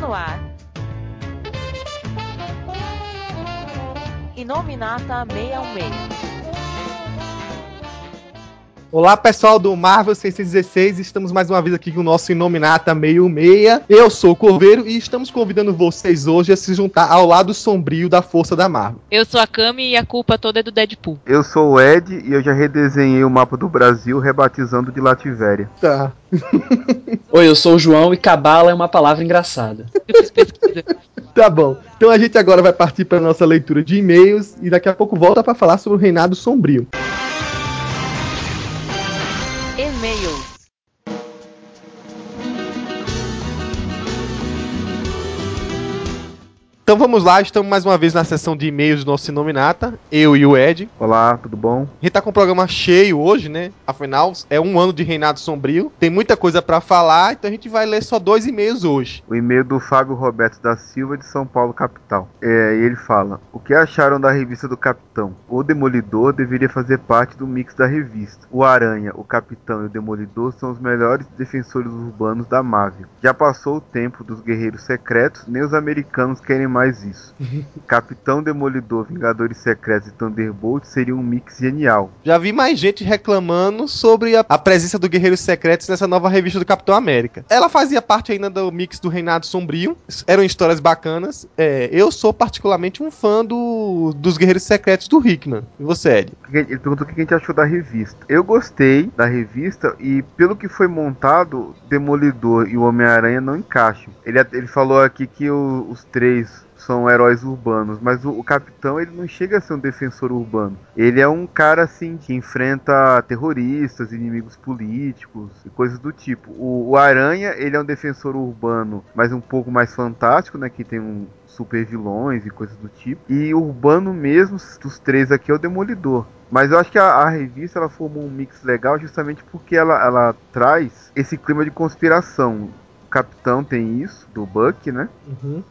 No ar. Inominata 616. Olá pessoal do Marvel 616, estamos mais uma vez aqui com o nosso Inominata 66. Eu sou o Corveiro e estamos convidando vocês hoje a se juntar ao lado sombrio da força da Marvel. Eu sou a Cami e a culpa toda é do Deadpool. Eu sou o Ed e eu já redesenhei o mapa do Brasil rebatizando de Lativéria. Tá. Oi, eu sou o João e cabala é uma palavra engraçada. Eu fiz pesquisa. Tá bom. Então a gente agora vai partir para nossa leitura de e-mails e daqui a pouco volta para falar sobre o Reinado Sombrio. Então vamos lá, estamos mais uma vez na sessão de e-mails do nosso Inominata, eu e o Ed. Olá, tudo bom? A gente tá com o programa cheio hoje, né? Afinal, é um ano de Reinado Sombrio. Tem muita coisa para falar, então a gente vai ler só dois e-mails hoje. O e-mail do Fábio Roberto da Silva de São Paulo, capital. É, ele fala: O que acharam da revista do Capitão? O Demolidor deveria fazer parte do mix da revista. O Aranha, o Capitão e o Demolidor são os melhores defensores urbanos da Marvel. Já passou o tempo dos guerreiros secretos, nem os americanos querem mais isso. Capitão Demolidor, Vingadores Secretos e Thunderbolt seria um mix genial. Já vi mais gente reclamando sobre a, a presença do Guerreiros Secretos nessa nova revista do Capitão América. Ela fazia parte ainda do mix do Reinado Sombrio, eram histórias bacanas. É, eu sou particularmente um fã do, dos Guerreiros Secretos do Hickman. E você, Ed? Ele perguntou o que a gente achou da revista. Eu gostei da revista e, pelo que foi montado, Demolidor e o Homem-Aranha não encaixam. Ele, ele falou aqui que o- os três são heróis urbanos, mas o, o Capitão ele não chega a ser um defensor urbano. Ele é um cara assim que enfrenta terroristas, inimigos políticos e coisas do tipo. O, o Aranha ele é um defensor urbano, mas um pouco mais fantástico, né? Que tem um super vilões e coisas do tipo. E urbano mesmo dos três aqui é o Demolidor. Mas eu acho que a, a revista ela formou um mix legal justamente porque ela, ela traz esse clima de conspiração. Capitão tem isso, do Buck, né?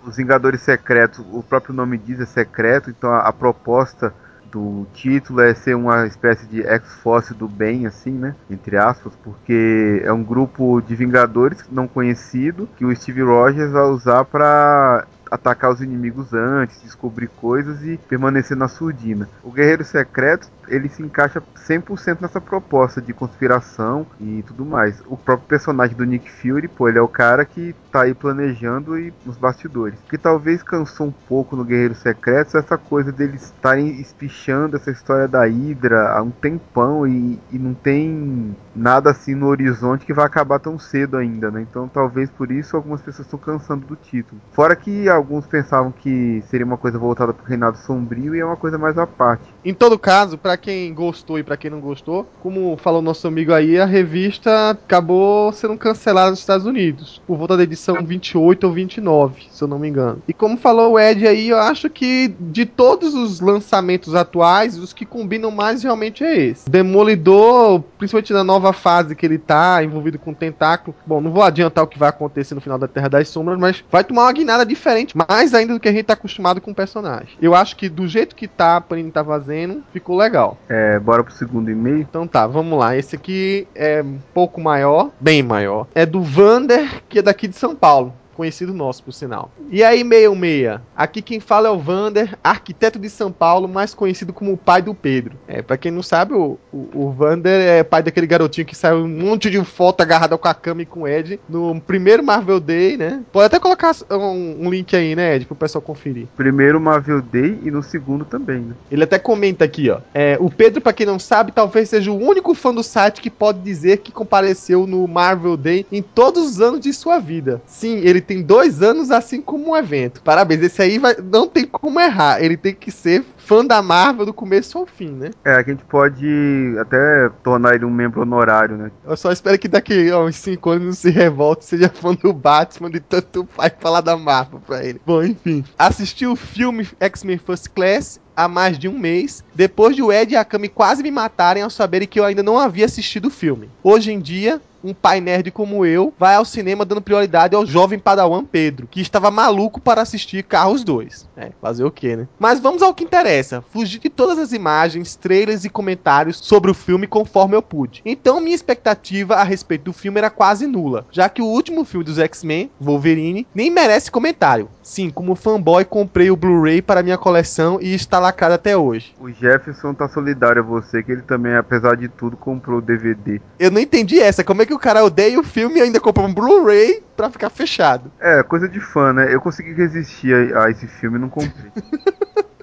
Os Vingadores Secretos, o próprio nome diz é secreto, então a, a proposta do título é ser uma espécie de X-Force do bem, assim, né? Entre aspas, porque é um grupo de Vingadores não conhecido que o Steve Rogers vai usar para atacar os inimigos antes, descobrir coisas e permanecer na surdina. O Guerreiro Secreto, ele se encaixa 100% nessa proposta de conspiração e tudo mais. O próprio personagem do Nick Fury, pô, ele é o cara que tá aí planejando e nos bastidores. O que talvez cansou um pouco no Guerreiro Secreto é essa coisa deles estarem espichando essa história da Hydra há um tempão e, e não tem nada assim no horizonte que vai acabar tão cedo ainda, né? Então talvez por isso algumas pessoas estão cansando do título. Fora que alguns pensavam que seria uma coisa voltada pro Reinado Sombrio e é uma coisa mais à parte. Em todo caso, pra quem gostou e pra quem não gostou, como falou nosso amigo aí, a revista acabou sendo cancelada nos Estados Unidos, por volta da edição 28 ou 29, se eu não me engano. E como falou o Ed aí, eu acho que de todos os lançamentos atuais, os que combinam mais realmente é esse. Demolidor, principalmente na nova fase que ele tá, envolvido com tentáculo. Bom, não vou adiantar o que vai acontecer no final da Terra das Sombras, mas vai tomar uma guinada diferente, mais ainda do que a gente tá acostumado com o personagem. Eu acho que do jeito que tá, a Panini tá fazendo, ficou legal. É, bora pro segundo e-mail. Então tá, vamos lá. Esse aqui é um pouco maior, bem maior. É do Vander, que é daqui de São Paulo. Conhecido nosso, por sinal. E aí, 66. Aqui quem fala é o Vander, arquiteto de São Paulo, mais conhecido como o pai do Pedro. É, pra quem não sabe, o, o, o Vander é pai daquele garotinho que saiu um monte de foto agarrado com a cama e com o Ed no primeiro Marvel Day, né? Pode até colocar um, um link aí, né, Ed, pro pessoal conferir. Primeiro Marvel Day e no segundo também, né? Ele até comenta aqui, ó. É, o Pedro, pra quem não sabe, talvez seja o único fã do site que pode dizer que compareceu no Marvel Day em todos os anos de sua vida. Sim, ele tem dois anos, assim como um evento. Parabéns, esse aí vai- não tem como errar. Ele tem que ser fã da Marvel do começo ao fim, né? É, a gente pode até tornar ele um membro honorário, né? Eu só espero que daqui a uns 5 anos não se revolte, seja fã do Batman, de tanto pai falar da Marvel pra ele. Bom, enfim. Assistiu o filme X-Men First Class há mais de um mês, depois de o Ed e a Cami quase me matarem ao saberem que eu ainda não havia assistido o filme. Hoje em dia, um pai nerd como eu vai ao cinema dando prioridade ao jovem padawan Pedro, que estava maluco para assistir Carros 2. É, fazer o quê, né? Mas vamos ao que interessa. Fugir de todas as imagens, trailers e comentários sobre o filme conforme eu pude. Então minha expectativa a respeito do filme era quase nula, já que o último filme dos X-Men, Wolverine, nem merece comentário. Sim, como fanboy comprei o Blu-ray para minha coleção e está lacrado até hoje. O Jefferson tá solidário a você, que ele também, apesar de tudo, comprou o DVD. Eu não entendi essa, como é que o cara odeia o filme e ainda comprou um Blu-ray pra ficar fechado? É, coisa de fã, né? Eu consegui resistir a, a esse filme e não comprei.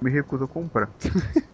me recuso a comprar.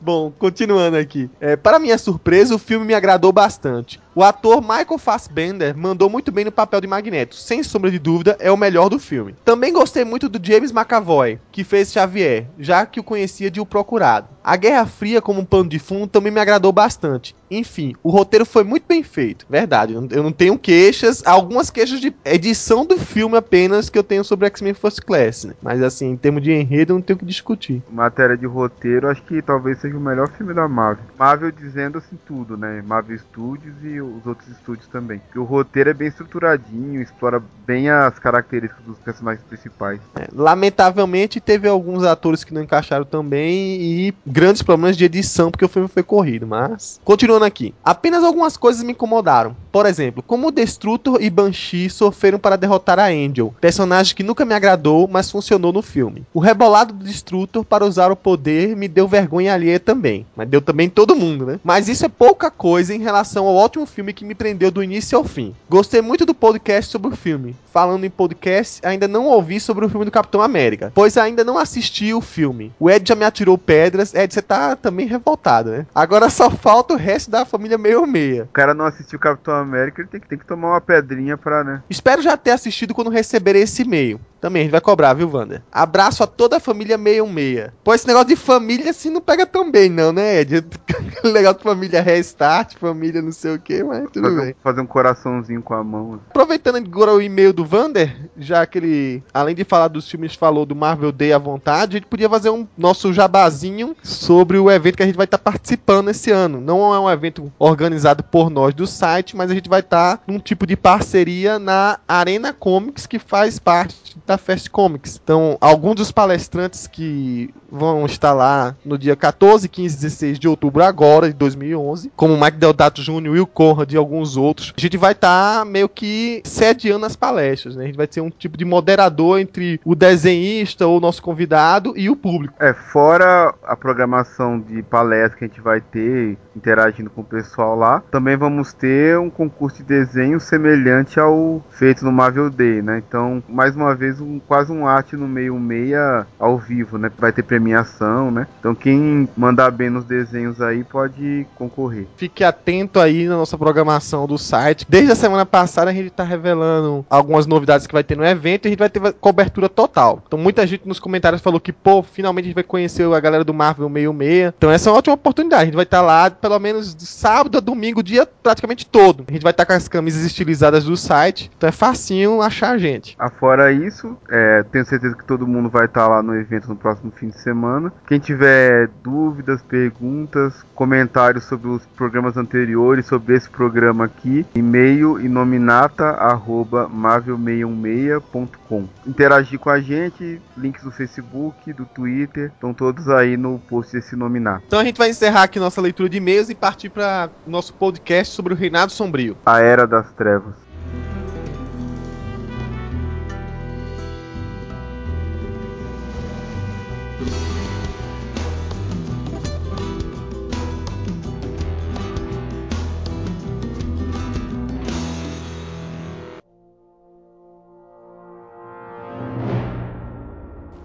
Bom, continuando aqui. É, para minha surpresa, o filme me agradou bastante. O ator Michael Fassbender mandou muito bem no papel de Magneto. Sem sombra de dúvida, é o melhor do filme. Também gostei muito do James McAvoy, que fez Xavier, já que o conhecia de O Procurado. A Guerra Fria como um pano de fundo também me agradou bastante. Enfim, o roteiro foi muito bem feito. Verdade, eu não tenho queixas, algumas queixas de edição do filme apenas que eu tenho sobre X-Men First Class, né? Mas assim, em termos de enredo, eu não tenho o que discutir. Matéria de roteiro, acho que talvez seja o melhor filme da Marvel. Marvel dizendo assim tudo, né? Marvel Studios e os outros estúdios também. O roteiro é bem estruturadinho, explora bem as características dos personagens principais. É, lamentavelmente, teve alguns atores que não encaixaram também e grandes problemas de edição porque o filme foi corrido, mas... Continuando aqui. Apenas algumas coisas me incomodaram. Por exemplo, como o Destrutor e Banshee sofreram para derrotar a Angel, personagem que nunca me agradou, mas funcionou no filme. O rebolado do Destrutor para usar o poder me deu vergonha alheia também, mas deu também todo mundo, né? Mas isso é pouca coisa em relação ao ótimo filme que me prendeu do início ao fim. Gostei muito do podcast sobre o filme. Falando em podcast, ainda não ouvi sobre o filme do Capitão América, pois ainda não assisti o filme. O Ed já me atirou pedras, Ed, você tá também revoltado, né? Agora só falta o resto da família meio meia. O cara não assistiu o Capitão América, ele tem que, tem que tomar uma pedrinha pra, né? Espero já ter assistido quando receber esse e-mail. Também, a gente vai cobrar, viu, Wander? Abraço a toda a família 616. Pô, esse negócio de família assim não pega tão bem, não, né, Ed? Legal de família restart, família não sei o que, mas tudo fazer, bem. Fazer um coraçãozinho com a mão. Aproveitando agora o e-mail do Vander, já que ele, além de falar dos filmes, falou do Marvel Day à vontade, a gente podia fazer um nosso jabazinho sobre o evento que a gente vai estar tá participando esse ano. Não é um evento organizado por nós do site, mas a gente vai estar tá num tipo de parceria na Arena Comics, que faz parte da Fest Comics. Então, alguns dos palestrantes que vão estar lá no dia 14, 15 16 de outubro agora, de 2011, como o Mike Deodato Jr., Will Conrad e alguns outros, a gente vai estar tá meio que sediando as palestras, né? A gente vai ser um tipo de moderador entre o desenhista ou o nosso convidado e o público. É, fora a programação de palestra que a gente vai ter, interagindo com o pessoal lá, também vamos ter um concurso de desenho semelhante ao feito no Marvel Day, né? Então, mais uma vez, um, quase um arte no meio meia ao vivo, né? Vai ter premiação, né? Então, quem mandar bem nos desenhos aí pode concorrer. Fique atento aí na nossa programação do site. Desde a semana passada a gente tá revelando algumas novidades que vai ter no evento e a gente vai ter cobertura total. Então, muita gente nos comentários falou que, pô, finalmente a gente vai conhecer a galera do Marvel 66. Então, essa é uma ótima oportunidade. A gente vai estar tá lá pelo menos de sábado a domingo, o dia praticamente todo. A gente vai estar tá com as camisas estilizadas do site. Então, é facinho achar a gente. Afora isso, é, tenho certeza que todo mundo vai estar tá lá no evento no próximo fim de semana. Quem tiver dúvidas, perguntas, comentários sobre os programas anteriores, sobre esse programa aqui, e-mail inominata@marvel616.com. Interagir com a gente, links do Facebook, do Twitter, estão todos aí no post desse nominata. Então a gente vai encerrar aqui nossa leitura de e-mails e partir para nosso podcast sobre o Reinado Sombrio. A Era das Trevas.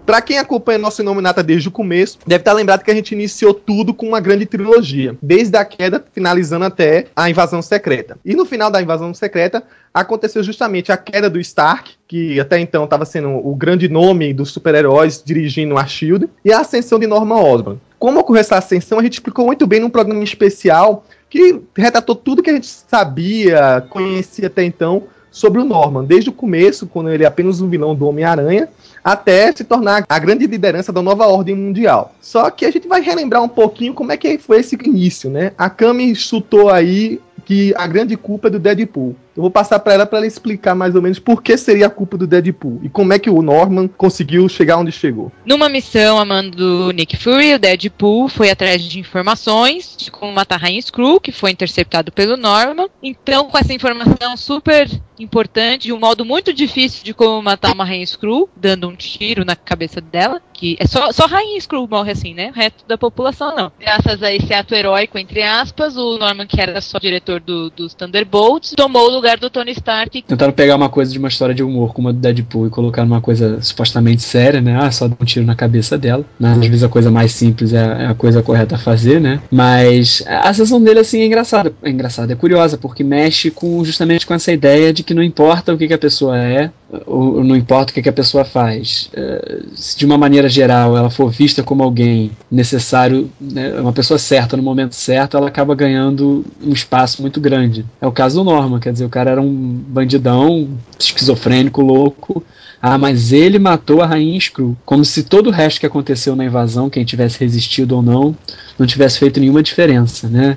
Pra quem acompanha nosso Inominata desde o começo, deve estar lembrado que a gente iniciou tudo com uma grande trilogia, desde a queda, finalizando até a invasão secreta. E no final da invasão secreta, aconteceu justamente a queda do Stark, que até então estava sendo o grande nome dos super-heróis dirigindo a Shield, e a ascensão de Norman Osborn. Como ocorreu essa ascensão, a gente explicou muito bem num programa especial que retratou tudo que a gente sabia, conhecia até então sobre o Norman, desde o começo, quando ele é apenas um vilão do Homem-Aranha, até se tornar a grande liderança da nova ordem mundial. Só que a gente vai relembrar um pouquinho como é que foi esse início, né? A Kami chutou aí que a grande culpa é do Deadpool. Eu vou passar para ela para ela explicar mais ou menos por que seria a culpa do Deadpool e como é que o Norman conseguiu chegar onde chegou. Numa missão a mando do Nick Fury, o Deadpool foi atrás de informações de como matar Rainha Skrull, que foi interceptado pelo Norman. Então, com essa informação super importante, de um modo muito difícil de como matar uma Rainha Skrull, dando um tiro na cabeça dela, que é só, só Rainha Skrull morre assim, né? O resto da população não. Graças a esse ato heróico, entre aspas, o Norman, que era só diretor do, dos Thunderbolts, tomou o lugar do Tony Stark. Tentaram pegar uma coisa de uma história de humor como a do Deadpool e colocar numa coisa supostamente séria, né? Ah, só dar um tiro na cabeça dela. Mas, às vezes a coisa mais simples é, é a coisa correta a fazer, né? Mas a sessão dele, assim, é engraçada. É engraçada, é curiosa, porque mexe com justamente com essa ideia de que não importa o que, que a pessoa é, ou não importa o que, que a pessoa faz. Uh, se de uma maneira geral ela for vista como alguém necessário, né, uma pessoa certa no momento certo, ela acaba ganhando um espaço muito grande. É o caso do Norman, quer dizer, cara era um bandidão, esquizofrênico, louco. Ah, mas ele matou a rainha Skrull. Como se todo o resto que aconteceu na invasão, quem tivesse resistido ou não, não tivesse feito nenhuma diferença, né?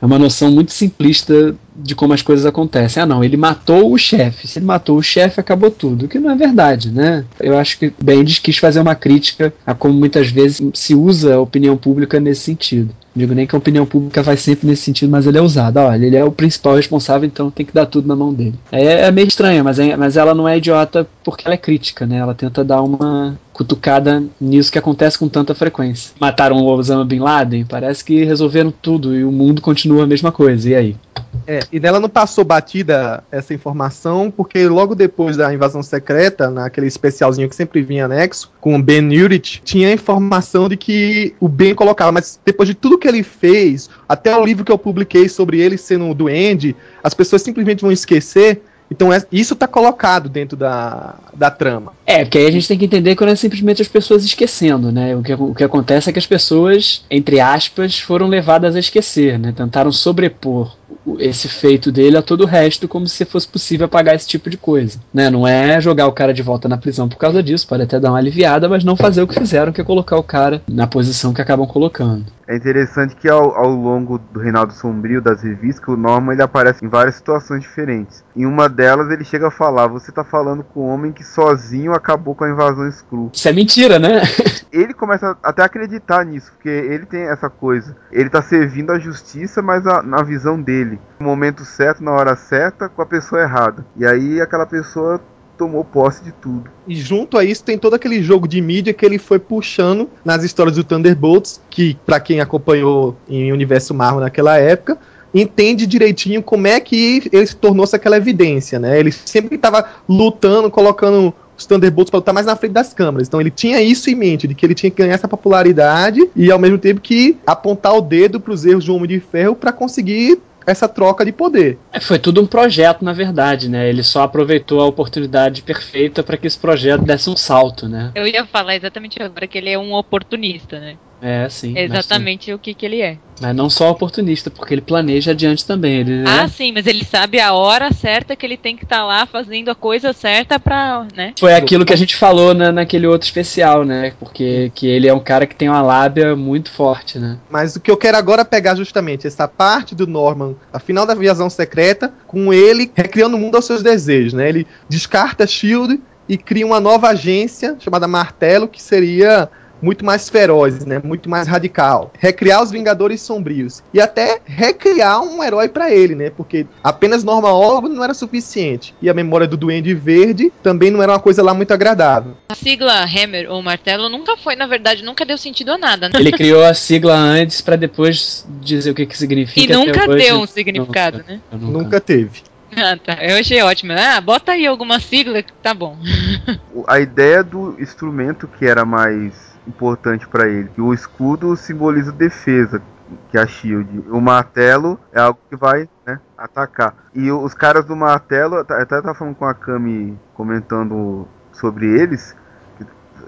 É uma noção muito simplista de como as coisas acontecem. Ah, não, ele matou o chefe. Se ele matou o chefe, acabou tudo. O que não é verdade, né? Eu acho que Bendis quis fazer uma crítica a como muitas vezes se usa a opinião pública nesse sentido. Não digo nem que a opinião pública vai sempre nesse sentido, mas ele é usado. Olha, ele é o principal responsável, então tem que dar tudo na mão dele. É, é meio estranha, mas, é, mas ela não é idiota porque ela é crítica, né? Ela tenta dar uma cutucada nisso que acontece com tanta frequência. Mataram o Osama Bin Laden, parece que resolveram tudo e o mundo continua a mesma coisa. E aí? É, e nela não passou batida essa informação, porque logo depois da invasão secreta, naquele especialzinho que sempre vinha anexo, com o Ben Urich, tinha a informação de que o Ben colocava, mas depois de tudo que ele fez, até o livro que eu publiquei sobre ele sendo duende, as pessoas simplesmente vão esquecer. Então é, isso está colocado dentro da, da trama. É, porque aí a gente tem que entender que não é simplesmente as pessoas esquecendo, né? O que, o que acontece é que as pessoas, entre aspas, foram levadas a esquecer, né? Tentaram sobrepor esse feito dele a todo o resto como se fosse possível apagar esse tipo de coisa. Né? Não é jogar o cara de volta na prisão por causa disso, pode até dar uma aliviada, mas não fazer o que fizeram, que é colocar o cara na posição que acabam colocando. É interessante que ao, ao longo do Reinaldo Sombrio das revistas, o Norman ele aparece em várias situações diferentes. Em uma delas ele chega a falar: Você tá falando com um homem que sozinho acabou com a invasão Skrull. Isso é mentira, né? ele começa até a acreditar nisso, porque ele tem essa coisa. Ele tá servindo a justiça, mas a, na visão dele. No momento certo, na hora certa, com a pessoa errada. E aí aquela pessoa tomou posse de tudo. E junto a isso tem todo aquele jogo de mídia que ele foi puxando nas histórias do Thunderbolts, que para quem acompanhou em Universo Marvel naquela época, entende direitinho como é que ele se tornou-se aquela evidência, né? Ele sempre estava lutando, colocando os Thunderbolts para lutar mais na frente das câmeras. Então ele tinha isso em mente, de que ele tinha que ganhar essa popularidade e ao mesmo tempo que apontar o dedo para os erros de um Homem de Ferro para conseguir essa troca de poder. É, foi tudo um projeto, na verdade, né? Ele só aproveitou a oportunidade perfeita para que esse projeto desse um salto, né? Eu ia falar exatamente agora que ele é um oportunista, né? É, sim. É exatamente sim. o que, que ele é. Mas não só oportunista, porque ele planeja adiante também. Ele, né? Ah, sim, mas ele sabe a hora certa que ele tem que estar tá lá fazendo a coisa certa pra. né? Foi aquilo que a gente falou na, naquele outro especial, né? Porque que ele é um cara que tem uma lábia muito forte, né? Mas o que eu quero agora é pegar justamente essa parte do Norman, a final da viação secreta, com ele recriando o mundo aos seus desejos, né? Ele descarta Shield e cria uma nova agência chamada Martelo, que seria muito mais feroz, né? Muito mais radical. Recriar os Vingadores Sombrios e até recriar um herói para ele, né? Porque apenas Norma Osborn não era suficiente e a memória do Duende Verde também não era uma coisa lá muito agradável. A sigla Hammer ou Martelo nunca foi, na verdade, nunca deu sentido a nada. Né? Ele criou a sigla antes para depois dizer o que que significa. E nunca deu um significado, nunca, né? Nunca. nunca teve. Ah, tá. Eu achei ótimo. Ah, bota aí alguma sigla que tá bom. A ideia do instrumento que era mais importante para ele. O escudo simboliza defesa, que é a shield. O martelo é algo que vai né, atacar. E os caras do martelo, até tava falando com a Kami comentando sobre eles.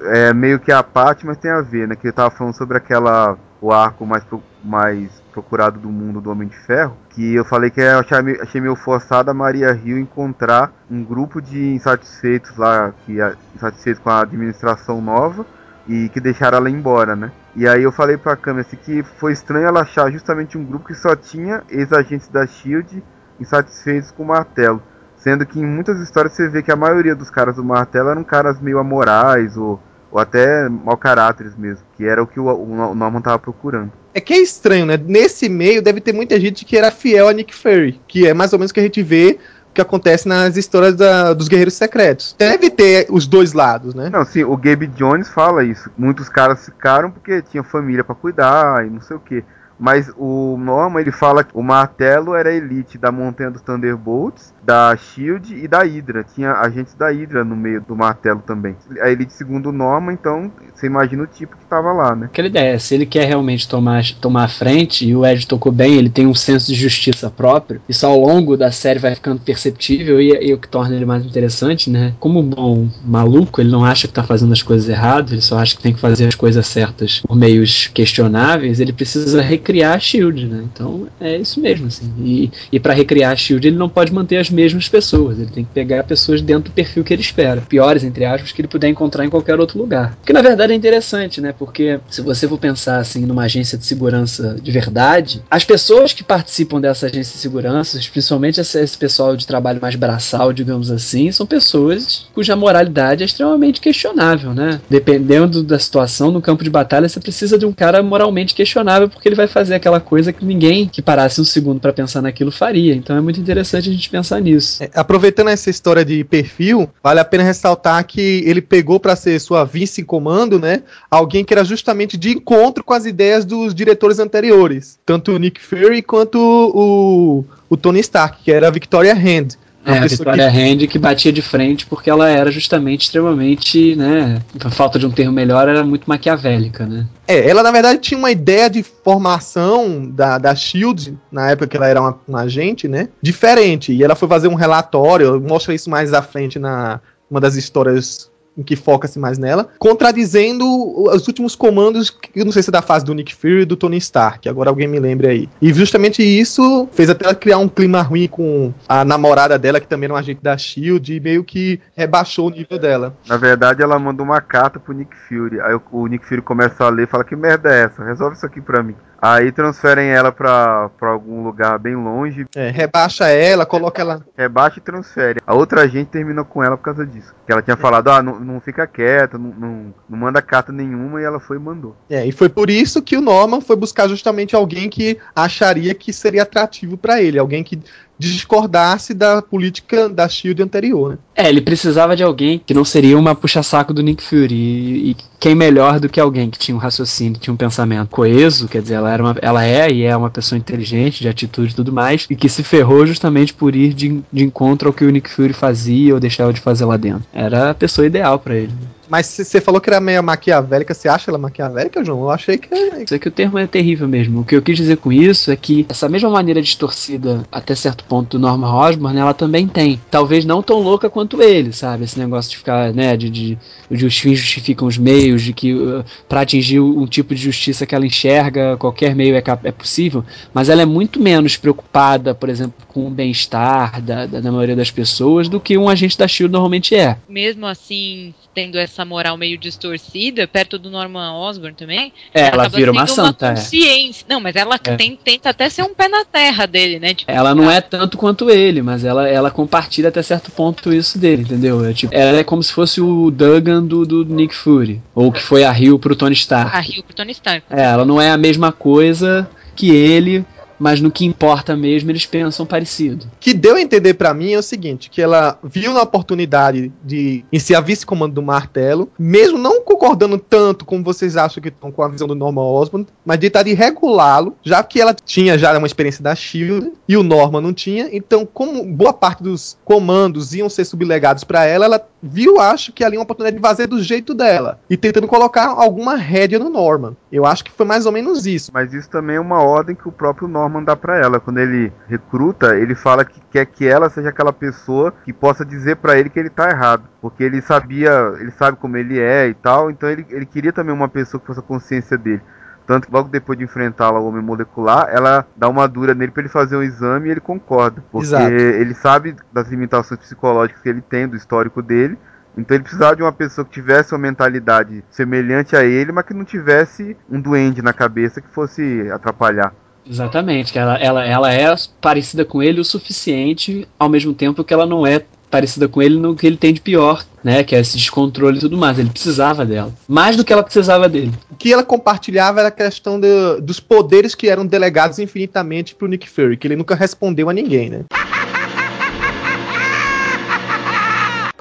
É meio que a parte, mas tem a ver, né? Que ele tava falando sobre aquela o arco mais mais procurado do mundo do Homem de Ferro, que eu falei que eu achei meio, forçado a Maria Hill encontrar um grupo de insatisfeitos lá, que insatisfeitos com a administração nova e que deixaram ela embora, né? E aí eu falei pra câmera assim, que foi estranho ela achar justamente um grupo que só tinha ex-agentes da SHIELD insatisfeitos com o martelo. Sendo que em muitas histórias você vê que a maioria dos caras do martelo eram caras meio amorais ou, ou até mau caráteres mesmo, que era o que o, o Norman tava procurando. É que é estranho, né? Nesse meio deve ter muita gente que era fiel a Nick Fury, que é mais ou menos o que a gente vê que acontece nas histórias da, dos Guerreiros Secretos. Deve ter os dois lados, né? Não, sim, o Gabe Jones fala isso. Muitos caras ficaram porque tinha família para cuidar e não sei o que. Mas o Norman ele fala que o martelo era a elite da Montanha dos Thunderbolts da Shield e da Hydra. Tinha agentes da Hydra no meio do martelo também. A elite segundo o Norman, então você imagina o tipo que tava lá, né? Aquela ideia, se ele quer realmente tomar, tomar a frente, e o Ed tocou bem, ele tem um senso de justiça próprio, isso ao longo da série vai ficando perceptível e, e o que torna ele mais interessante, né? Como um bom maluco, ele não acha que tá fazendo as coisas erradas, ele só acha que tem que fazer as coisas certas por meios questionáveis, ele precisa recriar a Shield, né? Então é isso mesmo, assim. E, e para recriar a Shield, ele não pode manter as mesmas pessoas. Ele tem que pegar pessoas dentro do perfil que ele espera. Piores, entre aspas, que ele puder encontrar em qualquer outro lugar. Que na verdade é interessante, né? Porque se você for pensar assim numa agência de segurança de verdade, as pessoas que participam dessa agência de segurança, principalmente esse pessoal de trabalho mais braçal, digamos assim, são pessoas cuja moralidade é extremamente questionável, né? Dependendo da situação no campo de batalha, você precisa de um cara moralmente questionável porque ele vai fazer aquela coisa que ninguém que parasse um segundo para pensar naquilo faria. Então é muito interessante a gente pensar nisso. É, aproveitando essa história de perfil, vale a pena ressaltar que ele pegou para ser sua vice em comando, né? Alguém que era justamente de encontro com as ideias dos diretores anteriores, tanto o Nick Fury quanto o, o Tony Stark, que era a Victoria Hand. É, a Victoria que... Hand que batia de frente porque ela era justamente extremamente, né, por falta de um termo melhor, era muito maquiavélica, né? É, ela na verdade tinha uma ideia de formação da, da SHIELD, na época que ela era uma, uma agente, né, diferente, e ela foi fazer um relatório, mostra isso mais à frente na uma das histórias em que foca-se mais nela, contradizendo os últimos comandos, que eu não sei se é da fase do Nick Fury e do Tony Stark, agora alguém me lembre aí. E justamente isso fez até ela criar um clima ruim com a namorada dela, que também era um agente da SHIELD, e meio que rebaixou o nível dela. Na verdade, ela mandou uma carta pro Nick Fury, aí o Nick Fury começa a ler e fala, que merda é essa? Resolve isso aqui pra mim. Aí transferem ela pra, pra algum lugar bem longe. É, rebaixa ela, coloca ela. Rebaixa e transfere. A outra gente termina com ela por causa disso. Que ela tinha falado, ah, não, não fica quieta, não, não, não, manda carta nenhuma, e ela foi e mandou. É, e foi por isso que o Norman foi buscar justamente alguém que acharia que seria atrativo para ele. Alguém que discordasse da política da Shield anterior. Né? É, ele precisava de alguém que não seria uma puxa-saco do Nick Fury. E, e, quem melhor do que alguém que tinha um raciocínio, tinha um pensamento coeso, quer dizer, ela, era uma, ela é e é uma pessoa inteligente, de atitude e tudo mais, e que se ferrou justamente por ir de, de encontro ao que o Nick Fury fazia ou deixava de fazer lá dentro. Era a pessoa ideal para ele. Mas você falou que era meio maquiavélica, você acha ela maquiavélica, João? Eu achei que. Isso que o termo é terrível mesmo. O que eu quis dizer com isso é que essa mesma maneira distorcida, até certo ponto, do Norman Osborn, ela também tem. Talvez não tão louca quanto ele, sabe? Esse negócio de ficar, né, de, de, de os fins justificam os meios, de que uh, para atingir um tipo de justiça que ela enxerga, qualquer meio é, é possível. Mas ela é muito menos preocupada, por exemplo, com o bem-estar da, da, da maioria das pessoas do que um agente da SHIELD normalmente é. Mesmo assim, tendo essa moral meio distorcida, perto do Norman Osborn também. É, ela, vira uma santa. Uma é. consciência. É. Não, mas ela é. tem, tenta até ser um pé na terra dele, né? Tipo, ela não é tanto quanto ele, mas ela, ela compartilha até certo ponto isso dele, entendeu? É, tipo, ela é como se fosse o Duggan do, do Nick Fury. Ou que foi a Rio pro Tony Stark. A Rio pro Tony Stark. É, ela não é a mesma coisa que ele, mas no que importa mesmo eles pensam parecido. O que deu a entender para mim é o seguinte, que ela viu na oportunidade de em ser a vice-comando do martelo, mesmo não concordando tanto como vocês acham que estão com a visão do Norman Osborn, mas de estar de regulá-lo, já que ela tinha já uma experiência da SHIELD e o Norman não tinha, então como boa parte dos comandos iam ser sublegados para ela, ela viu, acho que ali uma oportunidade de fazer do jeito dela e tentando colocar alguma rédea no Norman. Eu acho que foi mais ou menos isso. Mas isso também é uma ordem que o próprio Norman Dá para ela. Quando ele recruta, ele fala que quer que ela seja aquela pessoa que possa dizer para ele que ele tá errado. Porque ele sabia, ele sabe como ele é e tal, então ele, ele queria também uma pessoa que fosse a consciência dele. Tanto que logo depois de enfrentá-la, o Homem Molecular, ela dá uma dura nele para ele fazer um exame e ele concorda. Porque Exato. ele sabe das limitações psicológicas que ele tem, do histórico dele. Então ele precisava de uma pessoa que tivesse uma mentalidade semelhante a ele, mas que não tivesse um duende na cabeça que fosse atrapalhar. Exatamente, que ela, ela, ela é parecida com ele o suficiente, ao mesmo tempo que ela não é parecida com ele no que ele tem de pior, né? Que é esse descontrole e tudo mais. Ele precisava dela. Mais do que ela precisava dele. O que ela compartilhava era a questão do- dos poderes que eram delegados infinitamente pro Nick Fury, que ele nunca respondeu a ninguém, né?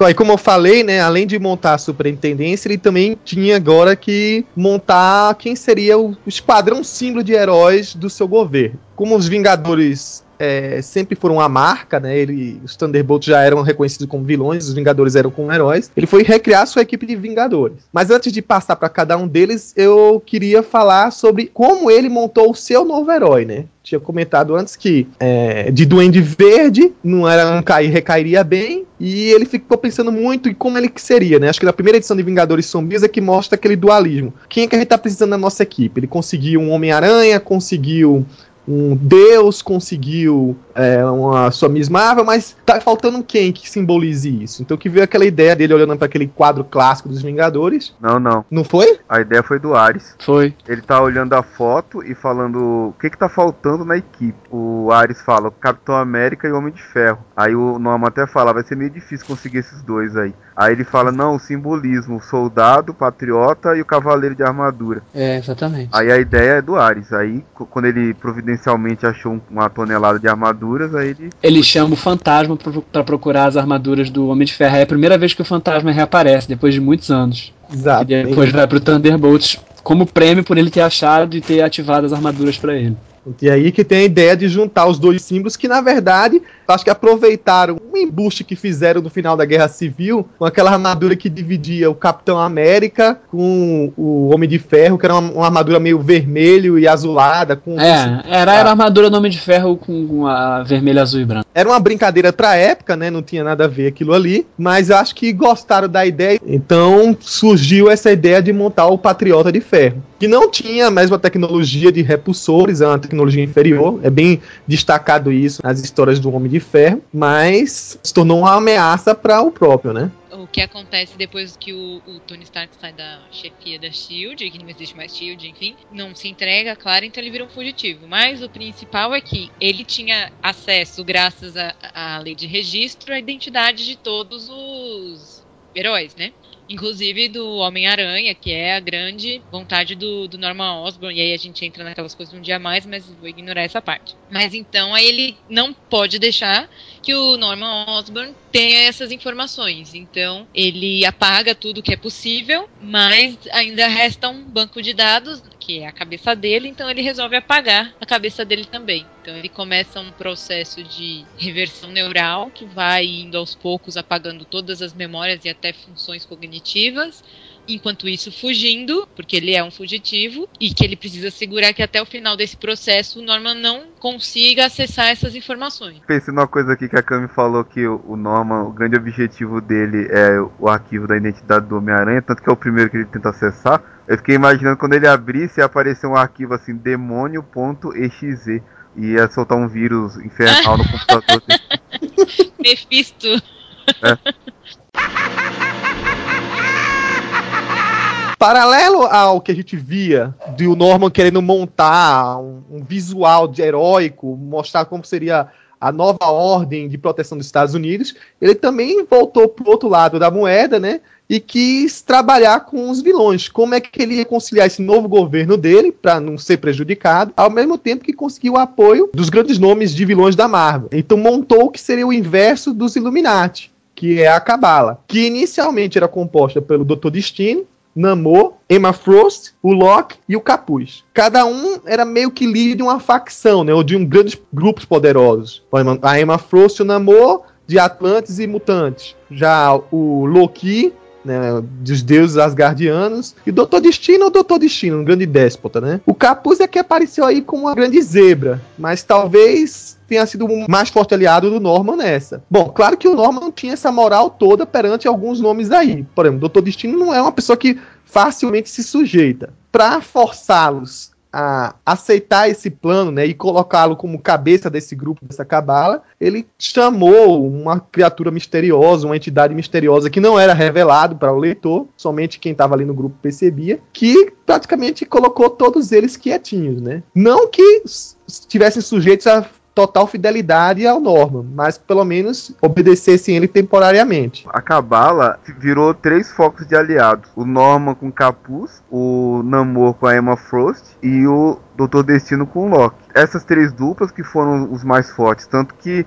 Então, aí, como eu falei, né, além de montar a superintendência, ele também tinha agora que montar quem seria o, esquadrão símbolo de heróis do seu governo. Como os Vingadores é, sempre foram a marca, né? Ele, os Thunderbolts já eram reconhecidos como vilões, os Vingadores eram como heróis. Ele foi recriar sua equipe de Vingadores. Mas antes de passar para cada um deles, eu queria falar sobre como ele montou o seu novo herói, né? Tinha comentado antes que é, de Duende Verde não era um cair, recairia bem. E ele ficou pensando muito em como ele que seria, né? Acho que na primeira edição de Vingadores Sombrios é que mostra aquele dualismo. Quem é que a gente tá precisando na nossa equipe? Ele conseguiu um Homem-Aranha, conseguiu um Deus, conseguiu é, uma sua Miss Marvel, mas tá faltando quem que simbolize isso? Então que veio aquela ideia dele olhando para aquele quadro clássico dos Vingadores. Não, não. Não foi? A ideia foi do Ares. Foi. Ele tá olhando a foto e falando o que que tá faltando na equipe. O Ares fala Capitão América e Homem de Ferro. Aí o Norman até fala, vai ser meio difícil conseguir esses dois aí. Aí ele fala, não, o simbolismo, o soldado, o patriota e o cavaleiro de armadura. É, exatamente. Aí a ideia é do Ares. Aí quando ele providencialmente achou um- uma tonelada de armaduras, aí ele Ele chama o fantasma pra procurar as armaduras do Homem de Ferro. É a primeira vez que o fantasma reaparece, depois de muitos anos. Exato. E depois vai pro Thunderbolts como prêmio por ele ter achado e ter ativado as armaduras pra ele. E aí que tem a ideia de juntar os dois símbolos, que na verdade, acho que aproveitaram um embuste que fizeram no final da Guerra Civil, com aquela armadura que dividia o Capitão América com o Homem de Ferro, que era uma, uma armadura meio vermelho e azulada. Com É, era, era a armadura do Homem de Ferro com, a vermelha, azul e branca. Era uma brincadeira pra época, né? Não tinha nada a ver aquilo ali, mas acho que gostaram da ideia. Então surgiu essa ideia de montar o Patriota de Ferro, que não tinha a mesma tecnologia de repulsores, é uma tecnologia inferior. É bem destacado isso nas histórias do Homem de Ferro, mas se tornou uma ameaça para o próprio, né? O que acontece depois que o, o Tony Stark sai da chefia da SHIELD, que não existe mais SHIELD, enfim, não se entrega, claro, então ele vira um fugitivo. Mas o principal é que ele tinha acesso, graças à lei de registro, à identidade de todos os heróis, né? Inclusive do Homem-Aranha, que é a grande vontade do, do Norman Osborn. E aí a gente entra naquelas coisas um dia a mais, mas vou ignorar essa parte. Mas então aí ele não pode deixar que o Norman Osborn tenha essas informações. Então ele apaga tudo que é possível, mas ainda resta um banco de dados que é a cabeça dele, então ele resolve apagar a cabeça dele também. Então ele começa um processo de reversão neural que vai indo aos poucos apagando todas as memórias e até funções cognitivas. Enquanto isso, fugindo, porque ele é um fugitivo, e que ele precisa segurar que até o final desse processo o Norman não consiga acessar essas informações. Pensei numa coisa aqui que a Cami falou que o Norman, o grande objetivo dele é o arquivo da identidade do Homem-Aranha, tanto que é o primeiro que ele tenta acessar. Eu fiquei imaginando quando ele abrisse ia aparecer um arquivo assim, demônio.exe. E ia soltar um vírus infernal no computador dele. Mephisto. Paralelo ao que a gente via de o Norman querendo montar um, um visual de heróico, mostrar como seria a nova ordem de proteção dos Estados Unidos, ele também voltou pro outro lado da moeda, né? E quis trabalhar com os vilões. Como é que ele ia conciliar esse novo governo dele para não ser prejudicado, ao mesmo tempo que conseguiu o apoio dos grandes nomes de vilões da Marvel. Então montou o que seria o inverso dos Illuminati, que é a Cabala, que inicialmente era composta pelo Dr. Destino, Namor, Emma Frost, o Loki e o Capuz. Cada um era meio que líder de uma facção, né? Ou de um grandes grupos poderosos. A Emma Frost e o Namor de Atlantes e Mutantes. Já o Loki, né, dos deuses asgardianos, e Doutor Destino, o Doutor Destino, um grande déspota, né? O Capuz é que apareceu aí como uma grande zebra, mas talvez tenha sido o mais forte aliado do Norman nessa. Bom, claro que o Norman tinha essa moral toda perante alguns nomes aí. Por exemplo, Doutor Destino não é uma pessoa que facilmente se sujeita. Para forçá-los a aceitar esse plano, né, e colocá-lo como cabeça desse grupo, dessa cabala, ele chamou uma criatura misteriosa, uma entidade misteriosa que não era revelado para o leitor, somente quem estava ali no grupo percebia, que praticamente colocou todos eles quietinhos, né? Não que estivessem sujeitos a total fidelidade ao Norman, mas pelo menos obedecessem ele temporariamente. A Cabala virou três focos de aliados: o Norman com capuz, o Namor com a Emma Frost e o Doutor Destino com o Loki. Essas três duplas que foram os mais fortes, tanto que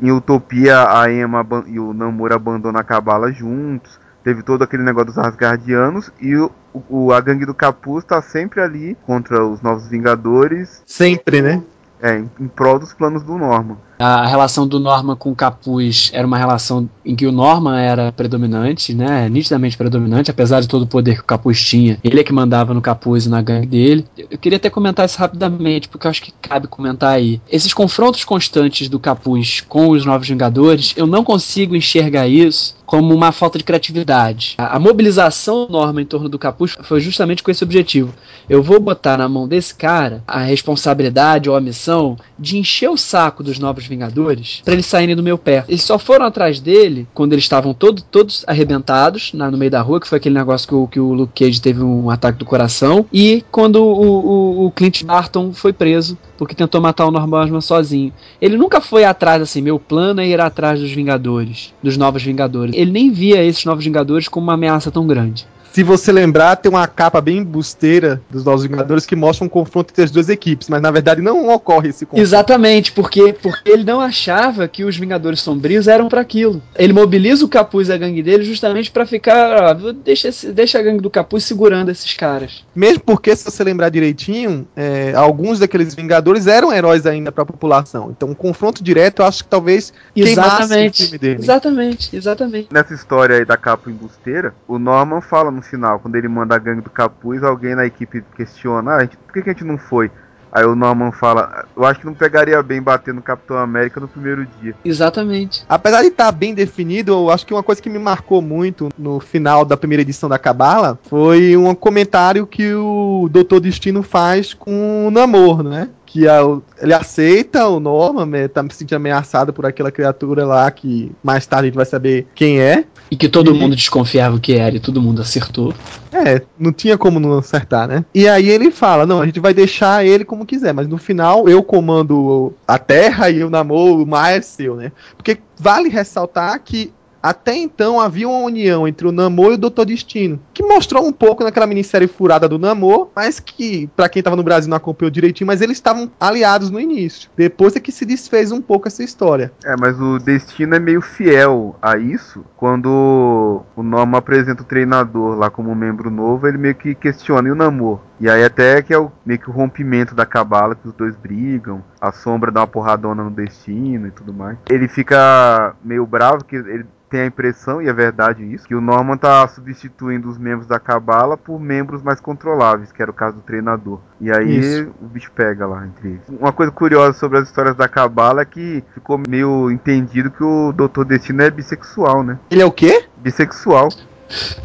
em Utopia a Emma e o Namor abandonam a Cabala juntos. Teve todo aquele negócio dos Asgardianos e o, o, a gangue do Capuz tá sempre ali contra os Novos Vingadores. Sempre, né? É, em, prol dos planos do Norman. A relação do Norman com o Capuz era uma relação em que o Norman era predominante, né? Nitidamente predominante, apesar de todo o poder que o Capuz tinha. Ele é que mandava no Capuz e na gangue dele. Eu queria até comentar isso rapidamente, porque eu acho que cabe comentar aí. Esses confrontos constantes do Capuz com os Novos Vingadores, eu não consigo enxergar isso como uma falta de criatividade. A, a mobilização do Norman em torno do Capuz foi justamente com esse objetivo. Eu vou botar na mão desse cara a responsabilidade ou a missão de encher o saco dos Novos Vingadores para eles saírem do meu pé. Eles só foram atrás dele quando eles estavam todo, todos arrebentados na, no meio da rua, que foi aquele negócio que o, que o Luke Cage teve um ataque do coração, e quando o, o, o Clint Barton foi preso porque tentou matar o Norman Osborn sozinho. Ele nunca foi atrás assim, meu plano é ir atrás dos Vingadores, dos Novos Vingadores. Ele nem via esses Novos Vingadores como uma ameaça tão grande. Se você lembrar, tem uma capa bem busteira dos Novos Vingadores que mostra um confronto entre as duas equipes, mas na verdade não ocorre esse confronto. Exatamente, porque, porque ele não achava que os Vingadores Sombrios eram para aquilo. Ele mobiliza o Capuz e a gangue dele justamente para ficar, ó, deixa, deixa a gangue do Capuz segurando esses caras. Mesmo porque, se você lembrar direitinho, é, alguns daqueles Vingadores eram heróis ainda para a população. Então, um confronto direto, eu acho que talvez exatamente, o time dele. Exatamente, exatamente. Nessa história aí da capa embusteira, o Norman fala no final, quando ele manda a gangue do capuz, alguém na equipe questiona, ah, gente, por que, que a gente não foi? Aí o Norman fala, eu acho que não pegaria bem bater no Capitão América no primeiro dia. Exatamente. Apesar de estar bem definido, eu acho que uma coisa que me marcou muito no final da primeira edição da Cabala foi um comentário que o Doutor Destino faz com o Namor, né? Que a, ele aceita o Norman, tá se sentindo ameaçado por aquela criatura lá que mais tarde a gente vai saber quem é. E que todo e... mundo desconfiava que era e todo mundo acertou. É, não tinha como não acertar, né? E aí ele fala: não, a gente vai deixar ele como quiser, mas no final eu comando a Terra e eu namoro o mar é seu, né? Porque vale ressaltar que até então havia uma união entre o Namor e o Doutor Destino, que mostrou um pouco naquela minissérie furada do Namor, mas que, para quem tava no Brasil não acompanhou direitinho, mas eles estavam aliados no início. Depois é que se desfez um pouco essa história. É, mas o Destino é meio fiel a isso. Quando o Norman apresenta o treinador lá como membro novo, ele meio que questiona e o Namor. E aí até que é o, meio que o rompimento da cabala, que os dois brigam, a sombra dá uma porradona no destino e tudo mais. Ele fica meio bravo, que ele tem a impressão, e é verdade isso, que o Norman tá substituindo os membros da Cabala por membros mais controláveis, que era o caso do treinador. E aí isso. o bicho pega lá entre eles. Uma coisa curiosa sobre as histórias da Cabala é que ficou meio entendido que o Doutor Destino é bissexual, né? Ele é o quê? Bissexual.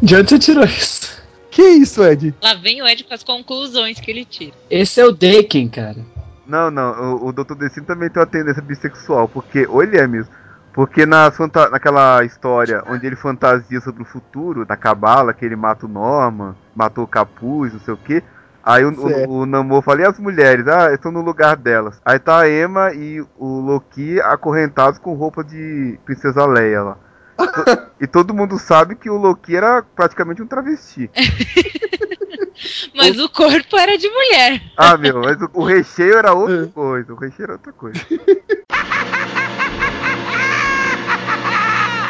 De onde você tirou isso? Que isso, Ed? Lá vem o Ed com as conclusões que ele tira. Esse é o Daken, cara. Não, não, o, o Dr. Destino também tem uma tendência bissexual, porque, ou ele é mesmo, porque na naquela história onde ele fantasia sobre o futuro, da Cabala, que ele mata o Norman, matou o Capuz, não sei o que. Aí o, o, o, Namor fala, e as mulheres? Ah, estão no lugar delas. Aí tá a Emma e o Loki acorrentados com roupa de Princesa Leia lá. e todo mundo sabe que o Loki era praticamente um travesti. mas o... o corpo era de mulher. Ah, meu, mas o, o recheio era outra coisa. O recheio era outra coisa.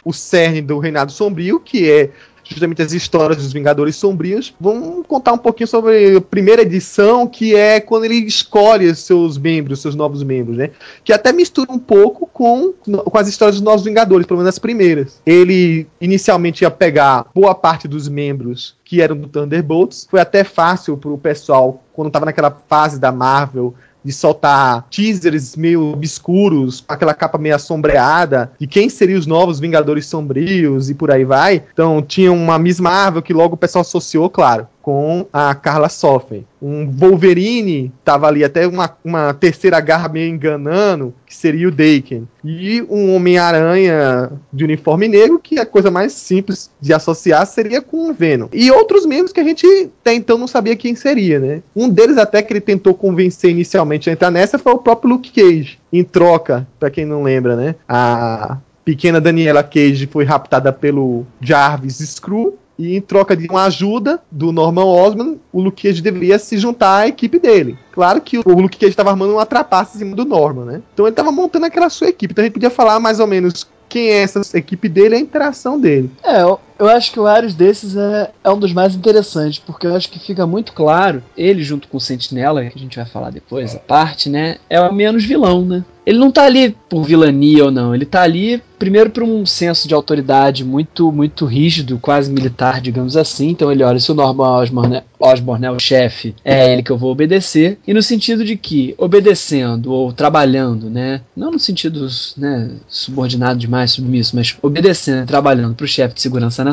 o cerne do Reinado Sombrio, que é justamente as histórias dos Vingadores Sombrios. Vamos contar um pouquinho sobre a primeira edição, que é quando ele escolhe seus membros, seus novos membros, né? Que até mistura um pouco com, com as histórias dos Novos Vingadores, pelo menos as primeiras. Ele inicialmente ia pegar boa parte dos membros que eram do Thunderbolts. Foi até fácil pro pessoal, quando tava naquela fase da Marvel, de soltar teasers meio obscuros, com aquela capa meio assombreada, de quem seriam os novos Vingadores Sombrios e por aí vai. Então tinha uma Miss Marvel que logo o pessoal associou, claro. Com a Carla Soffen. Um Wolverine tava ali até uma, uma terceira garra meio enganando, que seria o Daken. E um Homem-Aranha de uniforme negro, que a coisa mais simples de associar seria com o Venom. E outros membros que a gente até então não sabia quem seria, né? Um deles até que ele tentou convencer inicialmente a entrar nessa foi o próprio Luke Cage. Em troca, para quem não lembra, né? A pequena Daniela Cage foi raptada pelo Jarvis Screw e em troca de uma ajuda do Norman Osborn, o Luke Cage deveria se juntar à equipe dele. Claro que o Luke Cage estava armando uma trapaça em cima do Norman, né? Então ele estava montando aquela sua equipe. Então a gente podia falar mais ou menos quem é essa equipe dele e a interação dele. É, eu, acho que o Ares desses é, é um dos mais interessantes, porque eu acho que fica muito claro, ele junto com o Sentinela, que a gente vai falar depois, a parte, né, é o menos vilão, né? Ele não tá ali por vilania ou não, ele tá ali primeiro por um senso de autoridade muito muito rígido, quase militar, digamos assim. Então ele olha se o Norman Osborn, é, Osborn é o chefe, é ele que eu vou obedecer. E no sentido de que obedecendo ou trabalhando, né, não no sentido né, subordinado demais, submisso, mas obedecendo e trabalhando para o chefe de segurança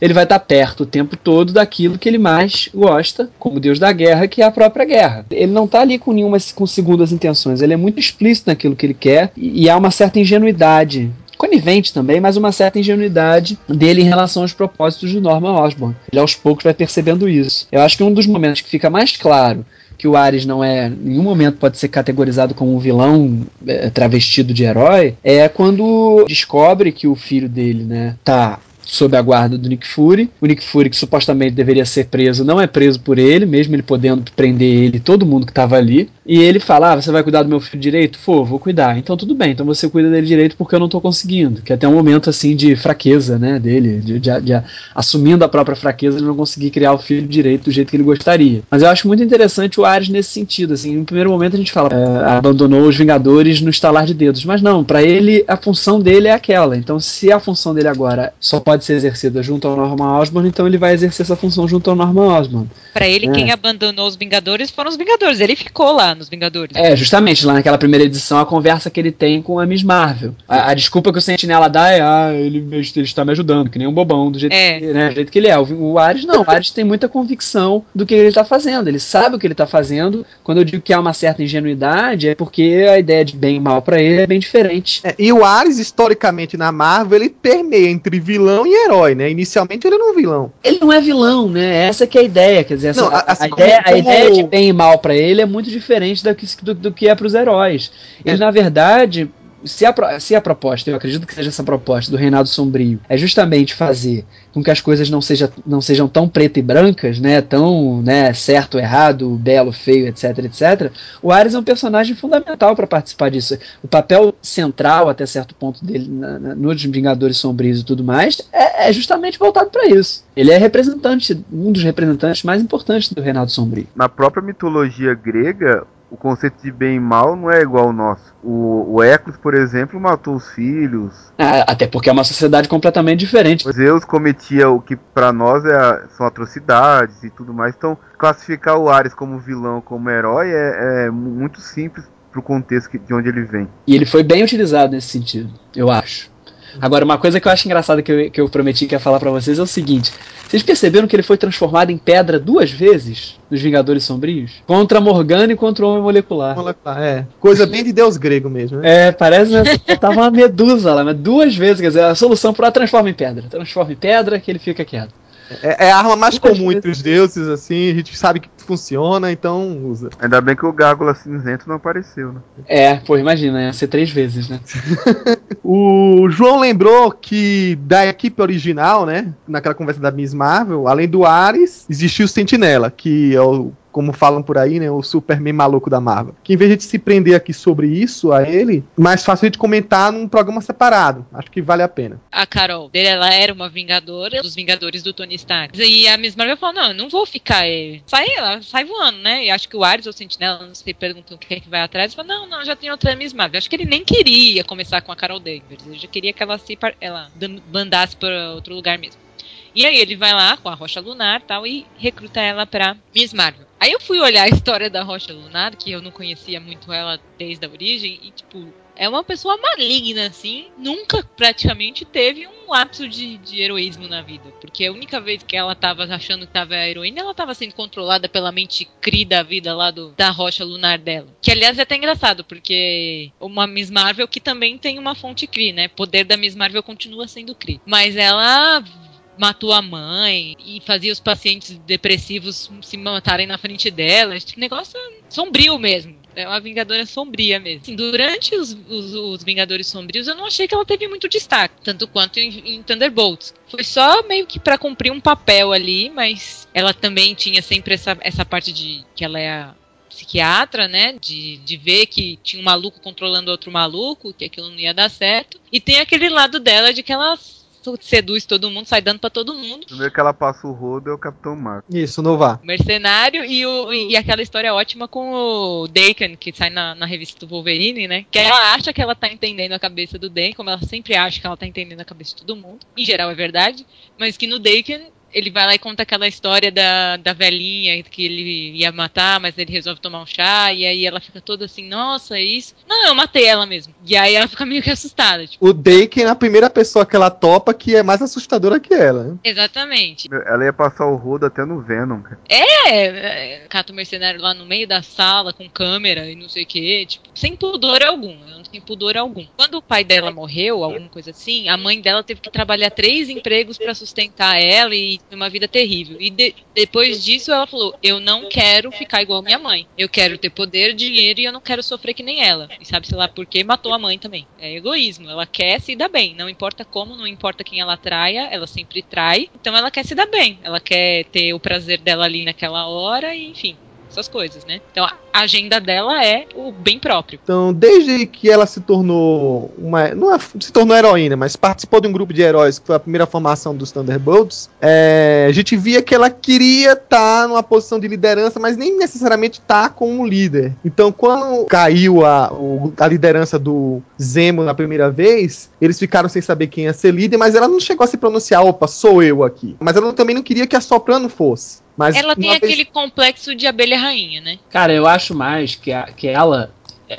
ele vai estar tá perto o tempo todo daquilo que ele mais gosta, como Deus da guerra, que é a própria guerra. Ele não tá ali com nenhuma com segundas intenções, ele é muito explícito naquilo que ele quer e, e há uma certa ingenuidade conivente também, mas uma certa ingenuidade dele em relação aos propósitos do Norman Osborn. Ele aos poucos vai percebendo isso. Eu acho que um dos momentos que fica mais claro que o Ares não é, em nenhum momento pode ser categorizado como um vilão é, travestido de herói, é quando descobre que o filho dele, né, tá sob a guarda do Nick Fury. O Nick Fury, que supostamente deveria ser preso, não é preso por ele, mesmo ele podendo prender ele todo mundo que estava ali. E ele fala: ah, você vai cuidar do meu filho direito? For, vou cuidar. Então tudo bem, então você cuida dele direito porque eu não estou conseguindo. Que é até um momento assim de fraqueza, né, dele, de, de, de, assumindo a própria fraqueza, ele não conseguir criar o filho direito do jeito que ele gostaria. Mas eu acho muito interessante o Ares nesse sentido, assim, no primeiro momento a gente fala, é, abandonou os Vingadores no estalar de dedos, mas não, para ele a função dele é aquela. Então se a função dele agora só pode ser exercida junto ao Norman Osborn, então ele vai exercer essa função junto ao Norman Osborn. Para ele, é. quem abandonou os Vingadores foram os Vingadores, ele ficou lá nos Vingadores. É, justamente, lá naquela primeira edição, a conversa que ele tem com a Miss Marvel. A, a desculpa que o Sentinela dá é, ah, ele, ele, está me ajudando, que nem um bobão, do jeito, é. que, né, do jeito que ele é. O, o Ares não, o Ares tem muita convicção do que ele está fazendo, ele sabe o que ele está fazendo. Quando eu digo que há uma certa ingenuidade, é porque a ideia de bem e mal para ele é bem diferente. É, e o Ares, historicamente, na Marvel, ele permeia entre vilão e herói, né? Inicialmente ele não é um vilão. Ele não é vilão, né? Essa que é a ideia, quer dizer, essa, não, assim, a, ideia, como... a ideia de bem e mal para ele é muito diferente da que, do, do que é para os heróis. Ele, é. na verdade, se a, se a proposta, eu acredito que seja essa proposta do Reinado Sombrio, é justamente fazer com que as coisas não, seja, não sejam tão preto e brancas, né, tão né, certo, errado, belo, feio, etc, etc, o Ares é um personagem fundamental para participar disso. O papel central, até certo ponto, dele na, na, nos Vingadores Sombrios e tudo mais, é, é justamente voltado para isso. Ele é representante, um dos representantes mais importantes do Reinado Sombrio. Na própria mitologia grega, o conceito de bem e mal não é igual ao nosso. O, o Eclos, por exemplo, matou os filhos. Ah, até porque é uma sociedade completamente diferente. Zeus cometia o que para nós é, são atrocidades e tudo mais. Então, classificar o Ares como vilão, como herói, é, é muito simples pro contexto de onde ele vem. E ele foi bem utilizado nesse sentido, eu acho. Agora, uma coisa que eu acho engraçada que eu, que eu prometi que ia falar para vocês é o seguinte: vocês perceberam que ele foi transformado em pedra duas vezes nos Vingadores Sombrios? Contra Morgana e contra o Homem Molecular. Molecular, é. Coisa bem de Deus grego mesmo, né? É, parece, né? Tava uma medusa lá, mas duas vezes, quer dizer, a solução para transforma em pedra. Transforma em pedra que ele fica quieto. É, é, a arma mais comum entre os deuses, assim, a gente sabe que funciona, então usa. Ainda bem que o Gárgula cinzento não apareceu, né? É, pô, imagina, ia ser três vezes, né? o João lembrou que da equipe original, né, naquela conversa da Miss Marvel, além do Ares, existiu o Sentinela, que é o como falam por aí, né, o Superman maluco da Marvel. Que em vez de se prender aqui sobre isso, a ele, mais fácil a gente comentar num programa separado. Acho que vale a pena. A Carol, ela era uma vingadora dos Vingadores do Tony Stark. E a Miss Marvel falou: não, eu não vou ficar. Eh, sai, sai voando, né? E acho que o Ares ou o Sentinela, não sei, perguntam o que é que vai atrás. Falou: não, não, já tem outra Miss Marvel. Acho que ele nem queria começar com a Carol Danvers. Ele já queria que ela se ela bandasse para outro lugar mesmo. E aí ele vai lá com a Rocha Lunar tal e recruta ela pra Miss Marvel. Aí eu fui olhar a história da Rocha Lunar, que eu não conhecia muito ela desde a origem, e tipo, é uma pessoa maligna, assim. Nunca praticamente teve um lapso de, de heroísmo na vida. Porque a única vez que ela tava achando que tava a heroína, ela tava sendo controlada pela mente cri da vida lá do, da rocha lunar dela. Que aliás é até engraçado, porque uma Miss Marvel que também tem uma fonte cri, né? Poder da Miss Marvel continua sendo cri. Mas ela matou a mãe e fazia os pacientes depressivos se matarem na frente dela. Esse negócio é sombrio mesmo. É uma Vingadora sombria mesmo. Assim, durante os, os, os, Vingadores Sombrios, eu não achei que ela teve muito destaque, tanto quanto em, em Thunderbolts. Foi só meio que para cumprir um papel ali, mas ela também tinha sempre essa, essa parte de que ela é a psiquiatra, né? De, de ver que tinha um maluco controlando outro maluco, que aquilo não ia dar certo. E tem aquele lado dela de que ela seduz todo mundo, sai dando pra todo mundo. Primeiro que ela passa o rodo é o Capitão Marco. Isso, Nova. Mercenário e, o, e aquela história ótima com o Daken, que sai na, na revista do Wolverine, né? Que ela acha que ela tá entendendo a cabeça do Den, como ela sempre acha que ela tá entendendo a cabeça de todo mundo. Em geral é verdade. Mas que no Daken ele vai lá e conta aquela história da, da velhinha que ele ia matar, mas ele resolve tomar um chá, e aí ela fica toda assim, nossa, é isso? Não, eu matei ela mesmo. E aí ela fica meio que assustada. Tipo. O Daken é a primeira pessoa que ela topa que é mais assustadora que ela. Né? Exatamente. Ela ia passar o rodo até no Venom, cara. É, é cata o mercenário lá no meio da sala com câmera e não sei o que, tipo, sem pudor algum. Ela tem pudor algum. Quando o pai dela morreu, alguma coisa assim, a mãe dela teve que trabalhar três empregos para sustentar ela e uma vida terrível. E de, depois disso ela falou: Eu não quero ficar igual minha mãe. Eu quero ter poder, dinheiro e eu não quero sofrer que nem ela. E sabe, sei lá, por que matou a mãe também. É egoísmo. Ela quer se dar bem. Não importa como, não importa quem ela traia, ela sempre trai. Então ela quer se dar bem. Ela quer ter o prazer dela ali naquela hora e, enfim essas coisas, né? Então a agenda dela é o bem próprio. Então, desde que ela se tornou uma. Não é, se tornou heroína, mas participou de um grupo de heróis, que foi a primeira formação dos Thunderbolts, é, a gente via que ela queria estar tá numa posição de liderança, mas nem necessariamente tá como líder. Então, quando caiu a, o, a liderança do Zemo na primeira vez, eles ficaram sem saber quem ia ser líder, mas ela não chegou a se pronunciar, opa, sou eu aqui. Mas ela também não queria que a Soprano fosse. Mas ela tem aquele complexo de abelha rainha, né? Cara, eu acho mais que, a, que ela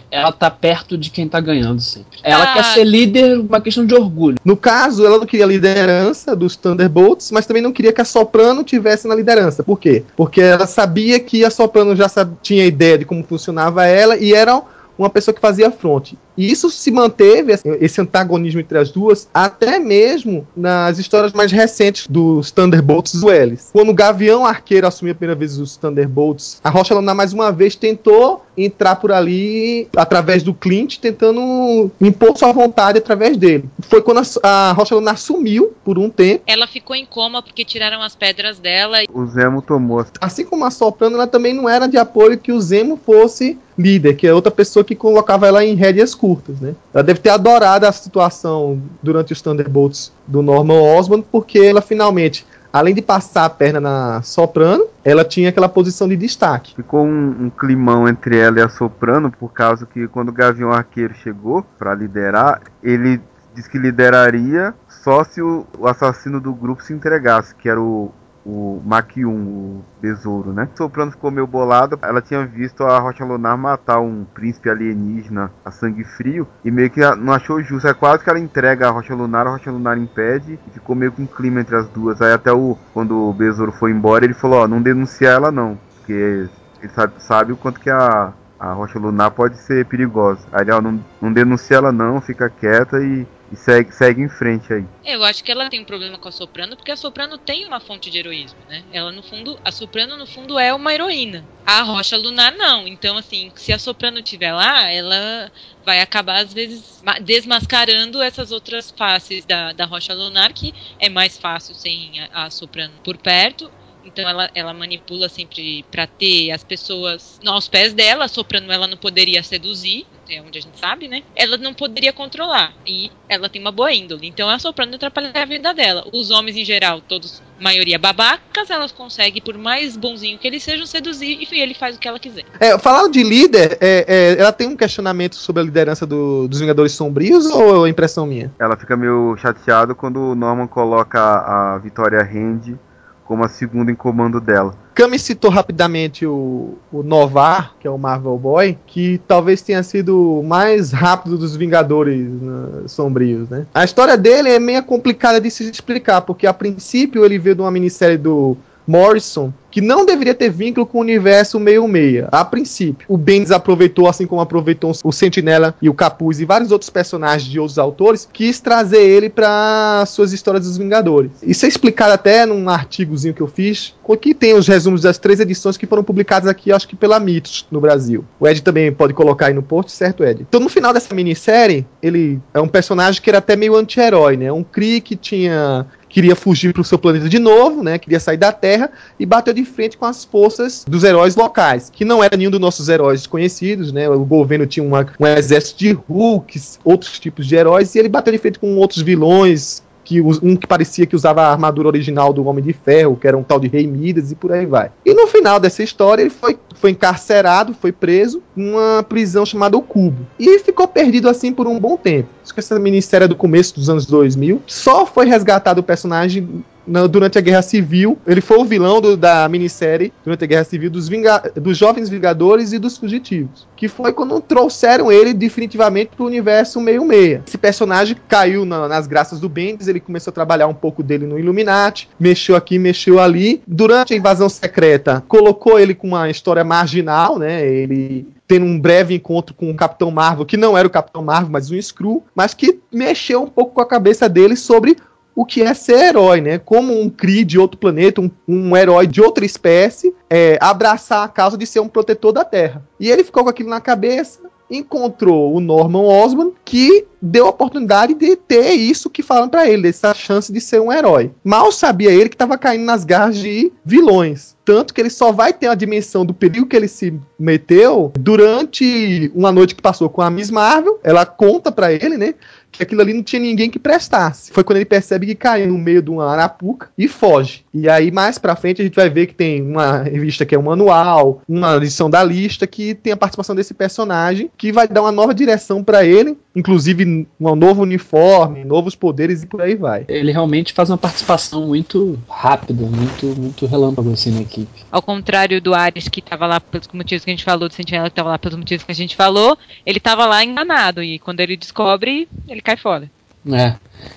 ela tá perto de quem tá ganhando sempre. Ela ah. quer ser líder, uma questão de orgulho. No caso, ela não queria a liderança dos Thunderbolts, mas também não queria que a Soprano tivesse na liderança. Por quê? Porque ela sabia que a Soprano já sabia, tinha ideia de como funcionava ela e era uma pessoa que fazia fronte. E isso se manteve, esse antagonismo entre as duas, até mesmo nas histórias mais recentes dos Thunderbolts Wells. Quando o Gavião Arqueiro assumiu a primeira vez os Thunderbolts, a Rocha Lunar mais uma vez tentou entrar por ali através do Clint, tentando impor sua vontade através dele. Foi quando a, a Rocha Lunar sumiu por um tempo. Ela ficou em coma porque tiraram as pedras dela. O Zemo tomou. Assim como a Soprano, ela também não era de apoio que o Zemo fosse líder, que é outra pessoa que colocava ela em rédeas curtas, né? Ela deve ter adorado a situação durante os Thunderbolts do Norman Osborn, porque ela finalmente, além de passar a perna na Soprano, ela tinha aquela posição de destaque. Ficou um, um climão entre ela e a Soprano, por causa que quando o Gavião Arqueiro chegou para liderar, ele disse que lideraria só se o assassino do grupo se entregasse, que era o o Mach 1, o besouro, né? Soprano ficou meio bolado. Ela tinha visto a Rocha Lunar matar um príncipe alienígena a sangue frio e meio que não achou justo. É quase que ela entrega a Rocha Lunar, a Rocha Lunar impede e ficou meio com um clima entre as duas. Aí até o quando o besouro foi embora, ele falou: Ó, não denunciar ela não, porque ele sabe, sabe o quanto que a a rocha lunar pode ser perigosa. Aí, ó, não, não denuncia ela não, fica quieta e e segue, segue em frente aí. Eu acho que ela tem um problema com a Soprano, porque a Soprano tem uma fonte de heroísmo, né? Ela, no fundo, a Soprano, no fundo, é uma heroína. A Rocha Lunar, não. Então, assim, se a Soprano estiver lá, ela vai acabar, às vezes, desmascarando essas outras faces da, da Rocha Lunar, que é mais fácil sem a, a Soprano por perto. Então ela, ela manipula sempre para ter as pessoas aos pés dela, soprando ela não poderia seduzir, é onde a gente sabe, né? Ela não poderia controlar. E ela tem uma boa índole. Então a soprando atrapalha a vida dela. Os homens, em geral, todos, maioria babacas, elas conseguem, por mais bonzinho que eles sejam, seduzir e ele faz o que ela quiser. É, falando de líder, é, é, ela tem um questionamento sobre a liderança do, dos Vingadores Sombrios ou é impressão minha? Ela fica meio chateada quando o Norman coloca a, a Vitória Rende como a segunda em comando dela. Kami citou rapidamente o, o Novar, que é o Marvel Boy, que talvez tenha sido o mais rápido dos Vingadores né, sombrios, né? A história dele é meio complicada de se explicar, porque a princípio ele veio de uma minissérie do Morrison, que não deveria ter vínculo com o universo meio-meia, a princípio. O Bendis aproveitou, assim como aproveitou o Sentinela e o Capuz e vários outros personagens de outros autores, quis trazer ele para suas histórias dos Vingadores. Isso é explicado até num artigozinho que eu fiz, que tem os resumos das três edições que foram publicadas aqui, acho que pela Mitos, no Brasil. O Ed também pode colocar aí no post, certo, Ed? Então, no final dessa minissérie, ele é um personagem que era até meio anti-herói, né? Um Kree que tinha queria fugir para o seu planeta de novo, né? Queria sair da Terra e bateu de frente com as forças dos heróis locais, que não era nenhum dos nossos heróis conhecidos, né? O governo tinha uma, um exército de Hulks, outros tipos de heróis, e ele bateu de frente com outros vilões que um que parecia que usava a armadura original do Homem de Ferro, que era um tal de Rei Midas e por aí vai. E no final dessa história ele foi, foi encarcerado, foi preso numa prisão chamada O Cubo. E ficou perdido assim por um bom tempo. Acho que essa minissérie é do começo dos anos 2000. Só foi resgatado o personagem durante a Guerra Civil. Ele foi o vilão do, da minissérie durante a Guerra Civil dos, Vinga, dos Jovens Vingadores e dos Fugitivos. Que foi quando trouxeram ele definitivamente para o universo meio-meia. Esse personagem caiu na, nas graças do Bendis, ele começou a trabalhar um pouco dele no Illuminati, mexeu aqui, mexeu ali. Durante a invasão secreta, colocou ele com uma história marginal, né? Ele tendo um breve encontro com o Capitão Marvel, que não era o Capitão Marvel, mas um Screw, mas que mexeu um pouco com a cabeça dele sobre o que é ser herói, né? Como um Kree de outro planeta, um, um herói de outra espécie, é, abraçar a causa de ser um protetor da Terra. E ele ficou com aquilo na cabeça, encontrou o Norman Osborn, que deu a oportunidade de ter isso que falam para ele, essa chance de ser um herói. Mal sabia ele que estava caindo nas garras de vilões. Tanto que ele só vai ter a dimensão do perigo que ele se meteu durante uma noite que passou com a Miss Marvel. Ela conta para ele, né? Que aquilo ali não tinha ninguém que prestasse. Foi quando ele percebe que caiu no meio de uma arapuca e foge. E aí, mais pra frente, a gente vai ver que tem uma revista que é um manual, uma edição da lista que tem a participação desse personagem, que vai dar uma nova direção para ele, inclusive um novo uniforme, novos poderes e por aí vai. Ele realmente faz uma participação muito rápida, muito, muito relâmpago assim na equipe. Ao contrário do Ares, que tava lá pelos motivos que a gente falou, do Sentinela que tava lá pelos motivos que a gente falou, ele tava lá enganado, e quando ele descobre, ele cai fora. É.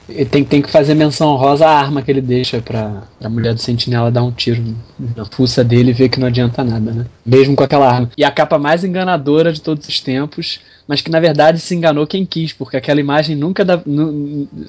Ele tem, tem que fazer menção rosa à arma que ele deixa pra, pra mulher do sentinela dar um tiro na fuça dele e ver que não adianta nada, né? Mesmo com aquela arma. E a capa mais enganadora de todos os tempos, mas que na verdade se enganou quem quis, porque aquela imagem nunca dá.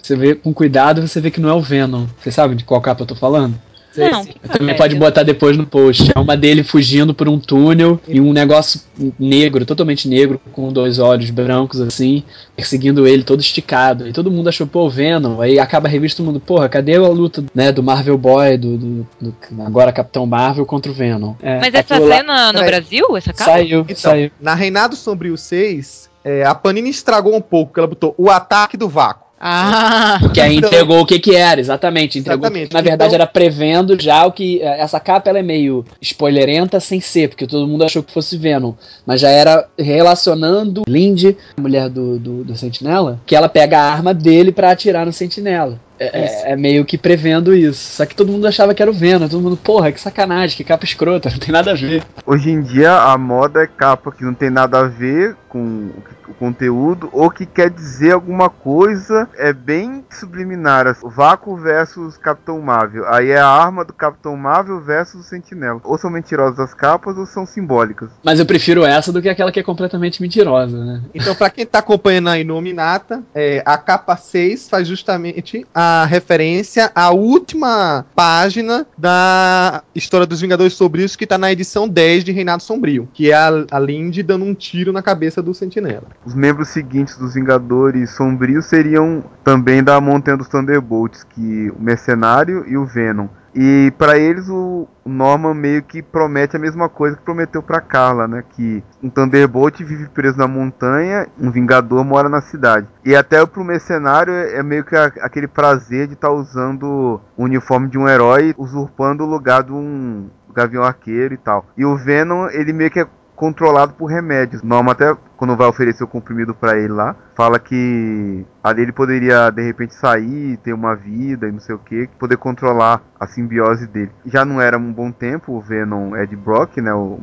você vê com cuidado, você vê que não é o Venom. Você sabe de qual capa eu tô falando? Não. Também pode botar depois no post. É uma dele fugindo por um túnel e um negócio negro, totalmente negro, com dois olhos brancos assim, perseguindo ele todo esticado. E todo mundo achou, pô, Venom. Aí acaba a revista todo mundo, porra, cadê a luta né, do Marvel Boy, do, do, do agora Capitão Marvel contra o Venom? É, Mas essa cena no Brasil, essa capa? Saiu, então, saiu. Na Reinado Sombrio 6, é, a Panini estragou um pouco, porque ela botou o ataque do vácuo. Ah, que aí então, entregou o que que era, exatamente. Entregou exatamente. Na verdade então, era prevendo já o que. Eh, essa capa ela é meio spoilerenta sem ser, porque todo mundo achou que fosse Venom. Mas já era relacionando Lindy, a mulher do, do, do Sentinela, que ela pega a arma dele para atirar no Sentinela. É, é, meio que prevendo isso. Só que todo mundo achava que era o Venom. Todo mundo, porra, que sacanagem, que capa escrota, não tem nada a ver. Hoje em dia a moda é capa que não tem nada a ver com o conteúdo ou que quer dizer alguma coisa. É bem subliminar. Vácuo versus Capitão Marvel. Aí é a arma do Capitão Marvel versus o Sentinela. Ou são mentirosas as capas ou são simbólicas. Mas eu prefiro essa do que aquela que é completamente mentirosa, né? Então, pra quem tá acompanhando a Inominata, é, a capa 6 faz justamente a referência à última página da História dos Vingadores Sombrios, que tá na edição 10 de Reinado Sombrio, que é a, a Lindy dando um tiro na cabeça do Sentinela. Os membros seguintes dos Vingadores Sombrios seriam também da Montanha dos Thunderbolts, que o Mercenário e o Venom. E para eles o Norman meio que promete a mesma coisa que prometeu para Carla, né? Que um Thunderbolt vive preso na montanha, um Vingador mora na cidade. E até pro mercenário é meio que aquele prazer de estar tá usando o uniforme de um herói, usurpando o lugar de um Gavião Arqueiro e tal. E o Venom, ele meio que é controlado por remédios. Norma até quando vai oferecer o comprimido para ele lá, fala que ali ele poderia de repente sair, ter uma vida e não sei o que, poder controlar a simbiose dele. Já não era um bom tempo o Venom Ed Brock, né, o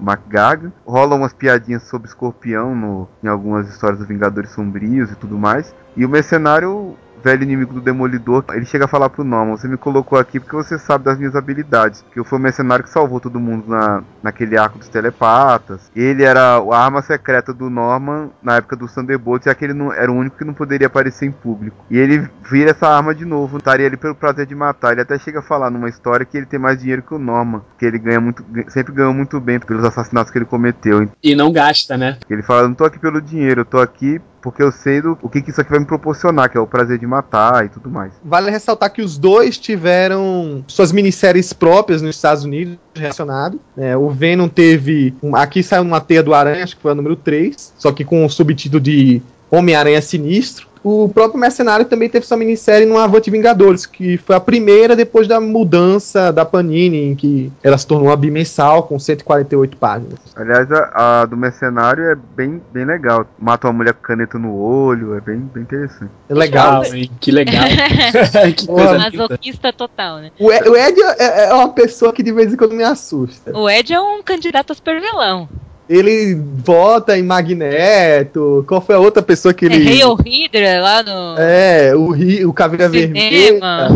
McGag. Rola umas piadinhas sobre escorpião no, em algumas histórias dos Vingadores Sombrios e tudo mais. E o mercenário velho inimigo do Demolidor, ele chega a falar pro Norman, você me colocou aqui porque você sabe das minhas habilidades. Que eu fui o mercenário que salvou todo mundo na, naquele arco dos telepatas. Ele era a arma secreta do Norman na época do Thunderbolts, e aquele não, era o único que não poderia aparecer em público. E ele vira essa arma de novo, estaria ali pelo prazer de matar. Ele até chega a falar numa história que ele tem mais dinheiro que o Norman, que ele ganha muito, sempre ganhou muito bem pelos assassinatos que ele cometeu. E não gasta, né? Ele fala, não tô aqui pelo dinheiro, eu tô aqui porque eu sei do, o que, que isso aqui vai me proporcionar, que é o prazer de matar e tudo mais. Vale ressaltar que os dois tiveram suas minisséries próprias nos Estados Unidos relacionado. É, o Venom teve. Um, aqui saiu uma teia do Aranha, acho que foi a número 3, só que com o subtítulo de Homem-Aranha Sinistro. O próprio Mercenário também teve sua minissérie no Avante Vingadores, que foi a primeira depois da mudança da Panini, em que ela se tornou uma bimensal com 148 páginas. Aliás, a, a do Mercenário é bem, bem legal. Mata uma mulher com caneta no olho, é bem, bem interessante. É legal. Ah, hein? que legal. que coisa. Masoquista total, né? O Ed, o Ed é, é uma pessoa que de vez em quando me assusta. O Ed é um candidato a super vilão. Ele vota em Magneto. Qual foi a outra pessoa que É ele. Hail Hydra lá no É, o, Ri- o Caveira Vermelha.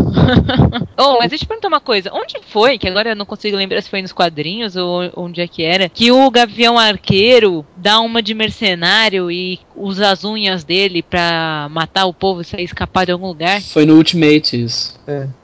oh, mas deixa eu perguntar uma coisa. Onde foi, que agora eu não consigo lembrar se foi nos quadrinhos ou onde é que era, que o Gavião Arqueiro dá uma de mercenário e usa as unhas dele pra matar o povo e sair escapar de algum lugar? Foi no Ultimate isso.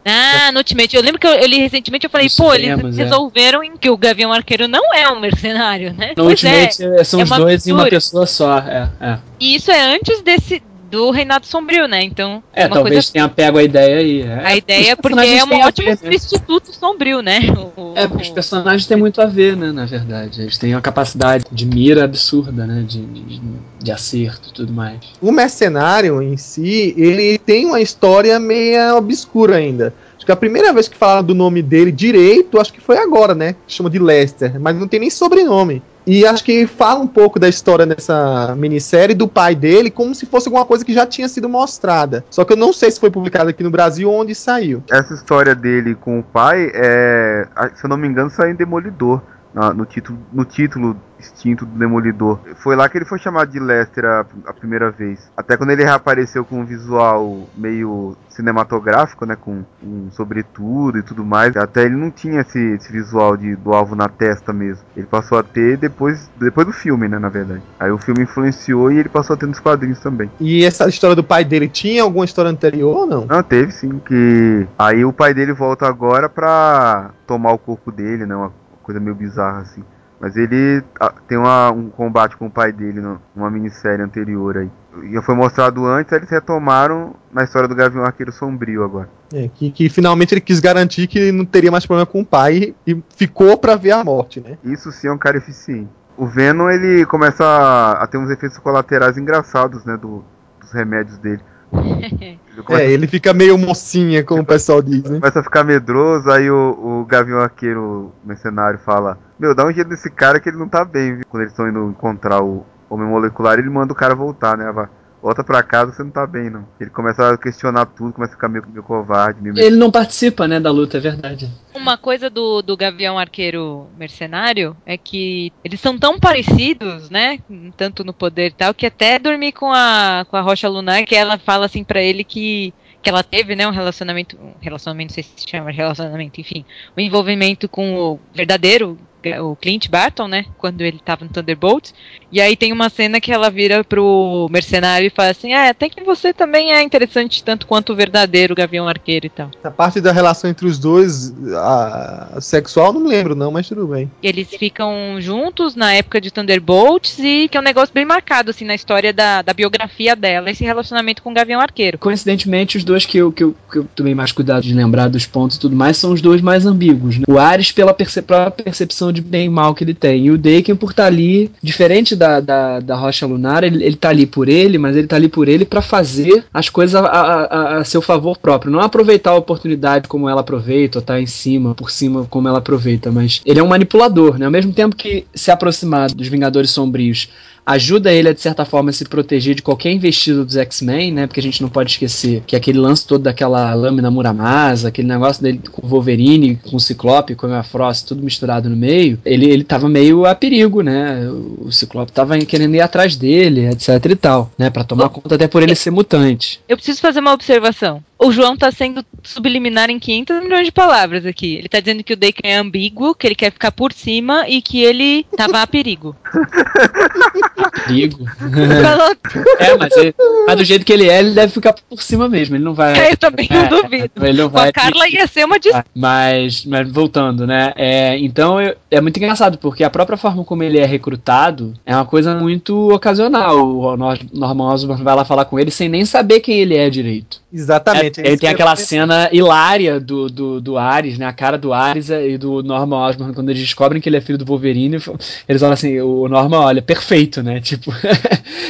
Ah, no Ultimate. Eu lembro que eu, ele recentemente eu falei, Nos pô, cinemas, eles é. resolveram em que o Gavião Arqueiro não é um mercenário, né? No Pois é. Ultimate é, são é os dois em uma pessoa só. É, é. E isso é antes desse do Reinado Sombrio, né? Então, É, uma talvez coisa tenha pego a ideia aí. É. A ideia é porque é um ótimo ver, né? substituto sombrio, né? O- É, porque os personagens têm muito a ver, né, na verdade. Eles têm uma capacidade de mira absurda, né, de, de, de acerto e tudo mais. O mercenário em si, ele tem uma história meia obscura ainda. Acho que a primeira vez que falaram do nome dele direito, acho que foi agora, né? Chama de Lester, mas não tem nem sobrenome. E acho que fala um pouco da história nessa minissérie do pai dele, como se fosse alguma coisa que já tinha sido mostrada. Só que eu não sei se foi publicado aqui no Brasil ou onde saiu. Essa história dele com o pai é. Se eu não me engano, saiu em Demolidor. no, título, no título extinto do Demolidor. Foi lá que ele foi chamado de Lester a, a primeira vez. Até quando ele reapareceu com um visual meio cinematográfico, né? Com um sobretudo e tudo mais. Até ele não tinha esse, esse visual de, do alvo na testa mesmo. Ele passou a ter depois, depois do filme, né? Na verdade. Aí o filme influenciou e ele passou a ter nos quadrinhos também. E essa história do pai dele tinha alguma história anterior ou não? Não, teve sim, que aí o pai dele volta agora pra tomar o corpo dele, né? Uma coisa meio bizarra assim. Mas ele ah, tem uma- um combate com o pai dele numa minissérie anterior aí. Já foi mostrado antes, aí eles retomaram na história do Gavião Arqueiro Sombrio agora. É, que, que finalmente ele quis garantir que não teria mais problema com o pai e ficou pra ver a morte, né? Isso sim é um cara eficiente. O Venom, ele começa a, a ter uns efeitos colaterais engraçados, né? do- dos remédios dele. Ele É, ele fica meio mocinha, como o pessoal diz, né? começa a ficar medroso, aí o, o Gavião Arqueiro mercenário fala: Meu, dá um jeito nesse cara que ele não tá bem, viu? Quando eles estão indo encontrar o Homem Molecular, ele manda o cara voltar, né? Vai, Volta pra casa, você não tá bem, não. Ele começa a questionar tudo, começa a ficar meio, meio covarde, meio. Ele não participa, né, da luta, é verdade. Uma coisa do, do Gavião Arqueiro Mercenário é que eles são tão parecidos, né? Tanto no poder e tal, que até dormir com a, com a Rocha Lunar, que ela fala assim pra ele que, que ela teve, né, um relacionamento. Um relacionamento, não sei se se chama relacionamento, enfim. Um envolvimento com o verdadeiro, o Clint Barton, né? Quando ele tava no Thunderbolts. E aí tem uma cena que ela vira pro mercenário e fala assim: Ah, até que você também é interessante tanto quanto o verdadeiro Gavião Arqueiro e tal. A parte da relação entre os dois, a, a sexual, não me lembro não, mas tudo bem. Eles ficam juntos na época de Thunderbolts e que é um negócio bem marcado assim na história da, da biografia dela, esse relacionamento com o Gavião Arqueiro. Coincidentemente, os dois que eu, que, eu, que eu tomei mais cuidado de lembrar dos pontos e tudo mais são os dois mais ambíguos. Né? O Ares, pela perce própria percepção de bem e mal que ele tem. E o Daken, por estar tá ali, diferente da, da, da Rocha Lunar, ele, ele tá ali por ele, mas ele tá ali por ele para fazer as coisas a, a, a, seu favor próprio. Não aproveitar a oportunidade como ela aproveita, ou tá em cima, por cima, como ela aproveita, mas ele é um manipulador, né? Ao mesmo tempo que se aproximar dos Vingadores Sombrios ajuda ele a, de certa forma, se proteger de qualquer investida dos X-Men, né? Porque a gente não pode esquecer que aquele lance todo daquela lâmina Muramasa, aquele negócio dele com o Wolverine, com o Ciclope, com a Frost, tudo misturado no meio, ele, ele tava meio a perigo, né? O Ciclope tava querendo ir atrás dele, etc e tal, né? Pra tomar conta até por ele ser mutante. Eu preciso fazer uma observação. O João tá sendo subliminar em 500 milhões de palavras aqui. Ele tá dizendo que o Daken é ambíguo, que ele quer ficar por cima e que ele tava a perigo. perigo? é, mas, ele, mas, do jeito que ele é, ele deve ficar por cima mesmo. Ele não vai. É, eu também não é, duvido. Ele não vai. A Carla ia ser uma dis... mas, mas voltando, né? É, então eu, é muito engraçado, porque a própria forma como ele é recrutado é uma coisa muito ocasional. O Norman Osborn vai lá falar com ele sem nem saber quem ele é direito. Exatamente. É, ele tem aquela cena hilária do, do, do Ares, né? A cara do Ares e do Norman Osborn, quando eles descobrem que ele é filho do Wolverine, eles falam assim, o Norman, olha, perfeito, né? Tipo,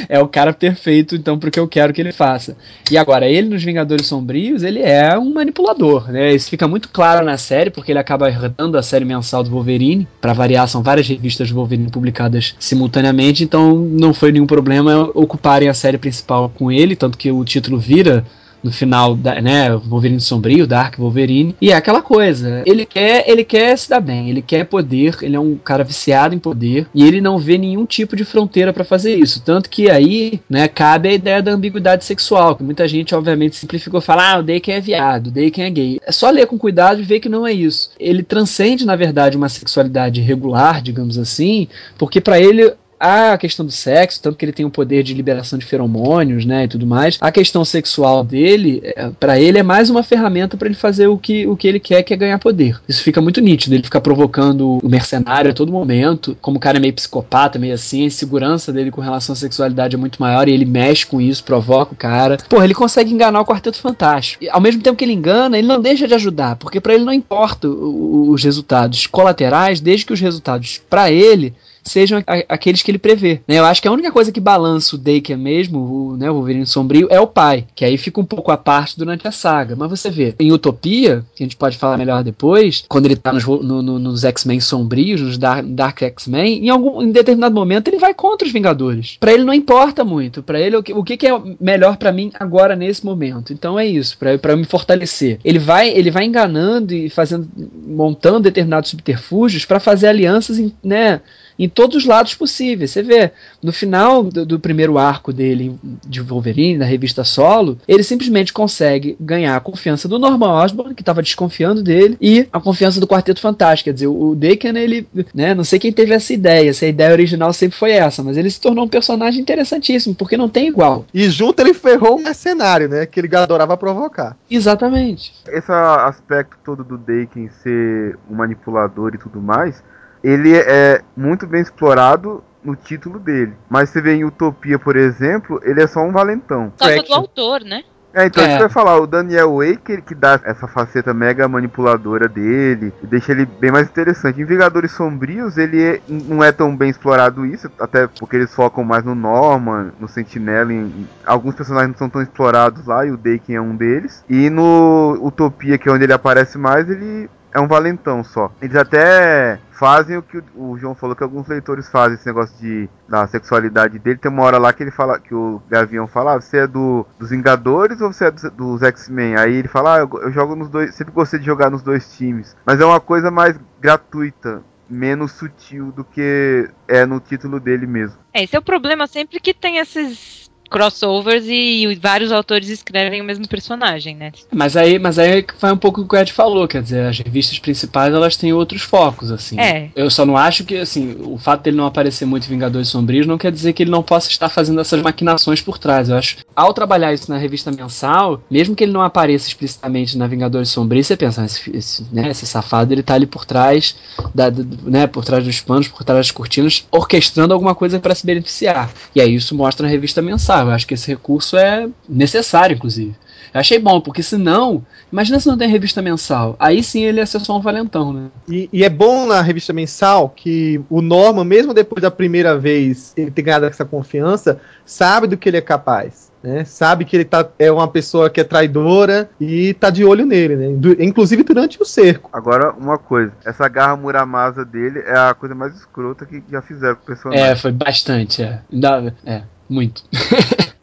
é o cara perfeito, então, pro que eu quero que ele faça. E agora, ele nos Vingadores Sombrios, ele é um manipulador, né? Isso fica muito claro na série, porque ele acaba herdando a série mensal do Wolverine. para variar, são várias revistas do Wolverine publicadas simultaneamente, então não foi nenhum problema ocuparem a série principal com ele, tanto que o título vira no final, da, né, Wolverine sombrio, Dark Wolverine, e é aquela coisa, ele quer, ele quer se dar bem, ele quer poder, ele é um cara viciado em poder, e ele não vê nenhum tipo de fronteira para fazer isso, tanto que aí, né, cabe a ideia da ambiguidade sexual, que muita gente obviamente simplificou fala, ah, o Daken é viado, o Daken é gay. É só ler com cuidado e ver que não é isso. Ele transcende, na verdade, uma sexualidade regular, digamos assim, porque para ele a questão do sexo, tanto que ele tem o poder de liberação de feromônios, né, e tudo mais. A questão sexual dele, é, para ele é mais uma ferramenta para ele fazer o que, o que ele quer, que é ganhar poder. Isso fica muito nítido, ele fica provocando o mercenário a todo momento, como o cara é meio psicopata, meio assim, a insegurança dele com relação à sexualidade é muito maior e ele mexe com isso, provoca o cara. Porra, ele consegue enganar o Quarteto Fantástico. E, ao mesmo tempo que ele engana, ele não deixa de ajudar, porque para ele não importa os resultados colaterais, desde que os resultados para ele sejam aqueles que ele prevê. Né? Eu acho que a única coisa que balança o Daken mesmo, o, né, o Wolverine Sombrio, é o pai, que aí fica um pouco à parte durante a saga. Mas você vê, em Utopia, que a gente pode falar melhor depois, quando ele tá nos, no, no, nos X-Men sombrios, nos Dark, Dark X-Men, em algum em determinado momento ele vai contra os Vingadores. Para ele não importa muito, para ele o que, o que, que é melhor para mim agora nesse momento. Então é isso, para me fortalecer. Ele vai, ele vai enganando e fazendo, montando determinados subterfúgios para fazer alianças, né? Em todos os lados possíveis. Você vê, no final do, do, primeiro arco dele de Wolverine, na revista solo, ele simplesmente consegue ganhar a confiança do Norman Osborn, que estava desconfiando dele, e a confiança do Quarteto Fantástico. Quer dizer, o Deacon, ele, né, não sei quem teve essa ideia, se a ideia original sempre foi essa, mas ele se tornou um personagem interessantíssimo, porque não tem igual. E junto ele ferrou um mercenário, né, que ele adorava provocar. Exatamente. Esse aspecto todo do Daken ser um manipulador e tudo mais, ele é muito bem explorado no título dele. Mas você vê em Utopia, por exemplo, ele é só um valentão. Só do autor, né? É, então é. que eu ia falar, o Daniel Waker que dá essa faceta mega manipuladora dele, e deixa ele bem mais interessante. Em Vingadores Sombrios, ele é, não é tão bem explorado isso, até porque eles focam mais no Norman, no Sentinela, em, em, alguns personagens não são tão explorados lá, e o Daken é um deles. E no Utopia, que é onde ele aparece mais, ele é um valentão só. Eles até fazem o que o João falou que alguns leitores fazem, esse negócio de da sexualidade dele. Tem uma hora lá que ele fala que o Gavião fala, ah, você é do, dos Vingadores ou você é dos, dos X-Men? Aí ele fala, ah, eu, eu jogo nos dois, sempre gostei de jogar nos dois times. Mas é uma coisa mais gratuita menos sutil do que é no título dele mesmo. É, esse é o problema sempre que tem esses crossovers e vários autores escrevem o mesmo personagem, né? Mas aí, mas aí vai um pouco o que o Ed falou, quer dizer, as revistas principais elas têm outros focos, assim. É. Eu só não acho que, assim, o fato dele não aparecer muito em Vingadores Sombrios não quer dizer que ele não possa estar fazendo essas maquinações por trás. Eu acho, ao trabalhar isso na revista mensal, mesmo que ele não apareça explicitamente na Vingadores Sombrios, você pensa, esse, esse, né, esse safado ele tá ali por trás, da, né, por trás dos panos, por trás das cortinas, orquestrando alguma coisa para se beneficiar. E aí isso mostra na revista mensal. Eu acho que esse recurso é necessário, inclusive. Eu achei bom, porque senão, imagina se não tem revista mensal. Aí sim ele ia ser só um valentão, né? E, e é bom na revista mensal que o Norman, mesmo depois da primeira vez ele ter ganhado essa confiança, sabe do que ele é capaz. Né? Sabe que ele tá, é uma pessoa que é traidora e tá de olho nele, né? Du- inclusive durante o cerco. Agora, uma coisa. Essa garra Muramasa dele é a coisa mais escrota que já fizeram com o personagem. É, foi bastante, é. Ainda- É, muito.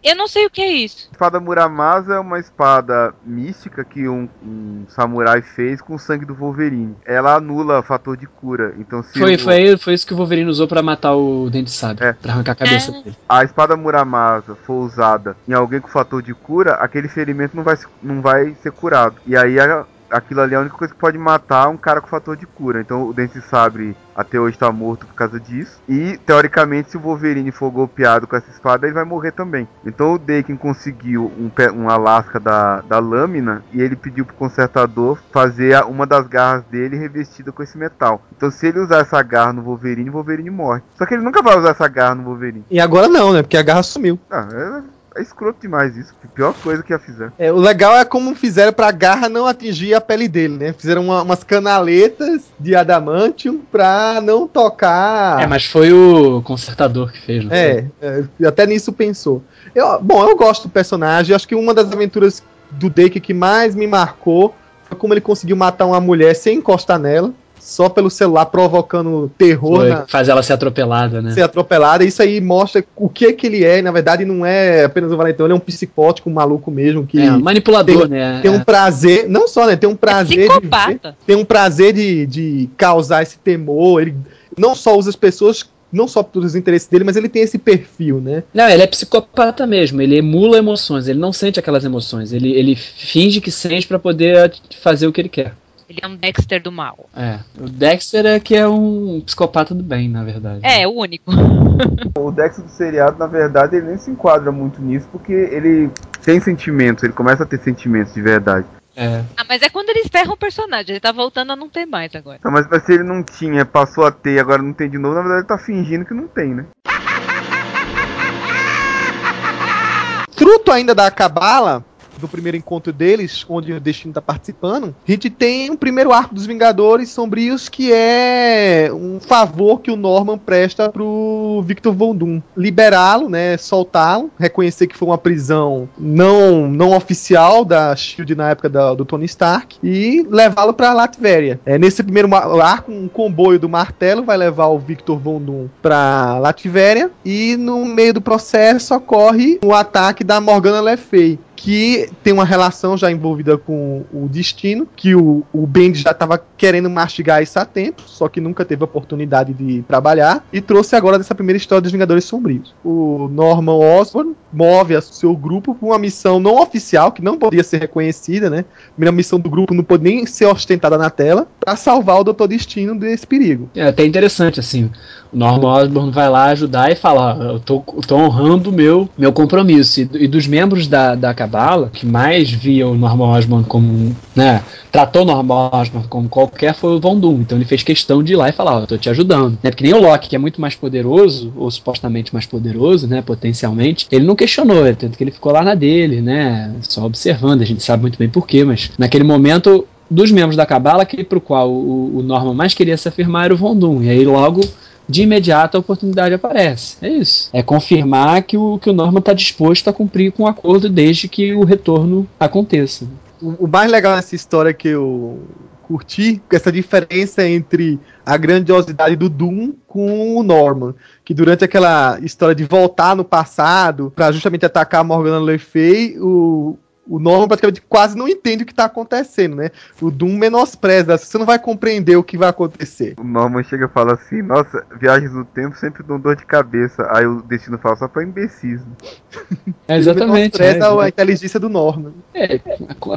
Eu não sei o que é isso. A espada Muramasa é uma espada mística que um, um samurai fez com o sangue do Wolverine. Ela anula o fator de cura. Então, se Foi, o- foi, foi isso que o Wolverine usou pra matar o Dente de Sabre, É. pra arrancar a cabeça É. dele. a espada Muramasa for usada em alguém com fator de cura, aquele ferimento não vai, se- não vai ser curado. E aí a- aquilo ali é a única coisa que pode matar um cara com fator de cura. Então o Dente de Sabre até hoje tá morto por causa disso. E teoricamente, se o Wolverine for golpeado com essa espada, ele vai morrer também. Então o Daken conseguiu um, uma lasca da, da lâmina e ele pediu pro consertador fazer uma das garras dele revestida com esse metal. Então se ele usar essa garra no Wolverine, o Wolverine morre. Só que ele nunca vai usar essa garra no Wolverine. E agora não, né? Porque a garra sumiu. Ah, é, é escroto demais isso. Pior coisa que já fizeram. É, o legal é como fizeram pra garra não atingir a pele dele, né? Fizeram uma- umas canaletas de adamantium pra não tocar. É, mas foi o consertador que fez, não? É, é, até nisso pensou. Eu, bom, eu gosto do personagem. Acho que uma das aventuras do Dake que mais me marcou foi como ele conseguiu matar uma mulher sem encostar nela, só pelo celular provocando terror Foi, na, faz ela ser atropelada, né? ser atropelada. Isso aí mostra o que que ele é. Na verdade, não é apenas um valentão, ele é um psicótico, um maluco mesmo que É, um manipulador, né? tem um É. prazer, não só, né? Tem um prazer de ver, Psicopata. tem um prazer de, de causar esse temor. Ele não só usa as pessoas, não só pelos interesses dele, mas ele tem esse perfil, né? Não, ele é psicopata mesmo, ele emula emoções, ele não sente aquelas emoções, ele, ele finge que sente pra poder fazer o que ele quer. Ele é um Dexter do mal. É, o Dexter é que é um psicopata do bem, na verdade. É, o único. O Dex do seriado, na verdade, ele nem se enquadra muito nisso, porque ele tem sentimentos, ele começa a ter sentimentos de verdade. É. Ah, mas é quando eles ferram o personagem. Ele tá voltando a não ter mais agora. Então, mas, mas se ele não tinha, passou a ter e agora não tem de novo, na verdade ele tá fingindo que não tem, né? Fruto ainda da cabala, do primeiro encontro deles, onde o Destino tá participando, a gente tem um primeiro arco dos Vingadores Sombrios, que é um favor que o Norman presta pro Victor Von Doom. Liberá-lo, né, soltá-lo, reconhecer que foi uma prisão não, não oficial da SHIELD na época da- do Tony Stark, e levá-lo pra Latvéria. É, nesse primeiro arco, um comboio do martelo vai levar o Victor Von Doom pra Latvéria, e no meio do processo ocorre o ataque da Morgana Le Fay, que tem uma relação já envolvida com o destino, que o, o Bendis já estava querendo mastigar isso há tempo, só que nunca teve oportunidade de trabalhar, e trouxe agora dessa primeira história dos Vingadores Sombrios. O Norman Osborn move a seu grupo para uma missão não oficial, que não podia ser reconhecida, né? A primeira missão do grupo não pode nem ser ostentada na tela, para salvar o Doutor Destino desse perigo. É até interessante, assim. O Norman Osborn vai lá ajudar e fala: eu tô, tô honrando o meu, meu compromisso. E, e dos membros da, da Cabala, que mais via o Norman Osborn como. né, tratou o Norman Osborn como qualquer foi o Von Doom. Então ele fez questão de ir lá e falar: eu tô te ajudando. Né, porque nem o Loki, que é muito mais poderoso, ou supostamente mais poderoso, né, potencialmente, ele não questionou, é tanto que ele ficou lá na dele, né, só observando. A gente sabe muito bem porquê, mas naquele momento. Dos membros da Cabala, aquele pro qual o, o Norman mais queria se afirmar era o Von Doom. E aí logo de imediato a oportunidade aparece. É isso. É confirmar que o, que o Norman está disposto a cumprir com o acordo desde que o retorno aconteça. O, o mais legal nessa história que eu curti, essa diferença entre a grandiosidade do Doom com o Norman, que durante aquela história de voltar no passado para justamente atacar a Morgana Le Fay, o o Norman praticamente quase não entende o que tá acontecendo, né? O Doom menospreza, você não vai compreender o que vai acontecer. O Norman chega e fala assim, nossa, viagens no tempo sempre dão dor de cabeça. Aí o destino fala só pra imbecismo. É Ele exatamente. menospreza é, a inteligência do Norman. é,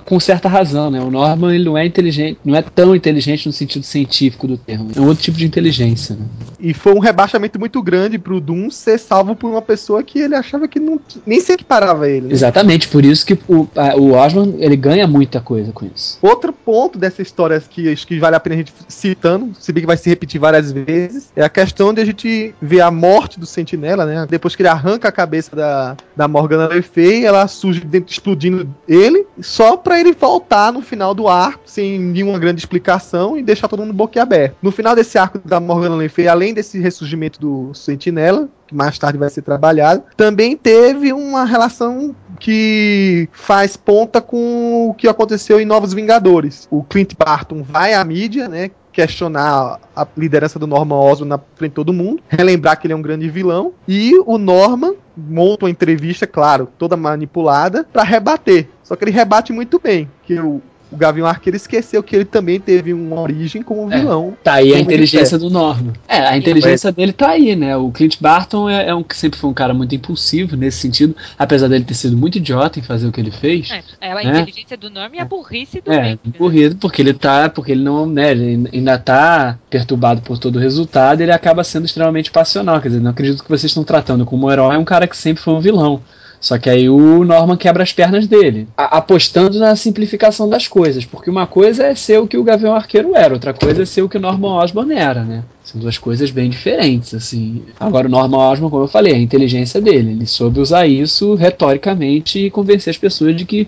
com- certa razão, né? O Norman ele não é inteligente, não é tão inteligente no sentido científico do termo. É um outro tipo de inteligência, né? E foi um rebaixamento muito grande pro Doom ser salvo por uma pessoa que ele achava que não, nem se equiparava a ele. né? Exatamente, por isso que o- o Osborn ele ganha muita coisa com isso. Outro ponto dessa história que acho que vale a pena a gente citando, se bem que vai se repetir várias vezes, é a questão de a gente ver a morte do Sentinela, né? Depois que ele arranca a cabeça da, da Morgana Le Fay, ela surge dentro, explodindo ele, só pra ele voltar no final do arco, sem nenhuma grande explicação, e deixar todo mundo boquiaberto. No final desse arco da Morgana Le Fay, além desse ressurgimento do Sentinela, que mais tarde vai ser trabalhado, também teve uma relação que faz ponta com o que aconteceu em Novos Vingadores. O Clint Barton vai à mídia, né? Questionar a liderança do Norman Osborn na frente de todo mundo, relembrar que ele é um grande vilão, e o Norman monta uma entrevista, claro, toda manipulada, para rebater. Só que ele rebate muito bem, que o, o Gavião Arqueiro esqueceu que ele também teve uma origem como É. vilão. Tá aí a inteligência do Norman. É, a inteligência dele tá aí, né? O Clint Barton é, é um que sempre foi um cara muito impulsivo nesse sentido, apesar dele ter sido muito idiota em fazer o que ele fez. É, é a É. inteligência do Norm e a burrice do É, né? corrido, porque ele tá, porque ele não, né, ele ainda tá perturbado por todo o resultado, ele acaba sendo extremamente passional, quer dizer, não acredito que vocês estão tratando como um herói um cara que sempre foi um vilão. Só que aí o Norman quebra as pernas dele, apostando na simplificação das coisas, porque uma coisa é ser o que o Gavião Arqueiro era, outra coisa é ser o que o Norman Osborn era, né? São duas coisas bem diferentes, assim. Agora o Norman Osborn, como eu falei, é a inteligência dele, ele soube usar isso retoricamente e convencer as pessoas de que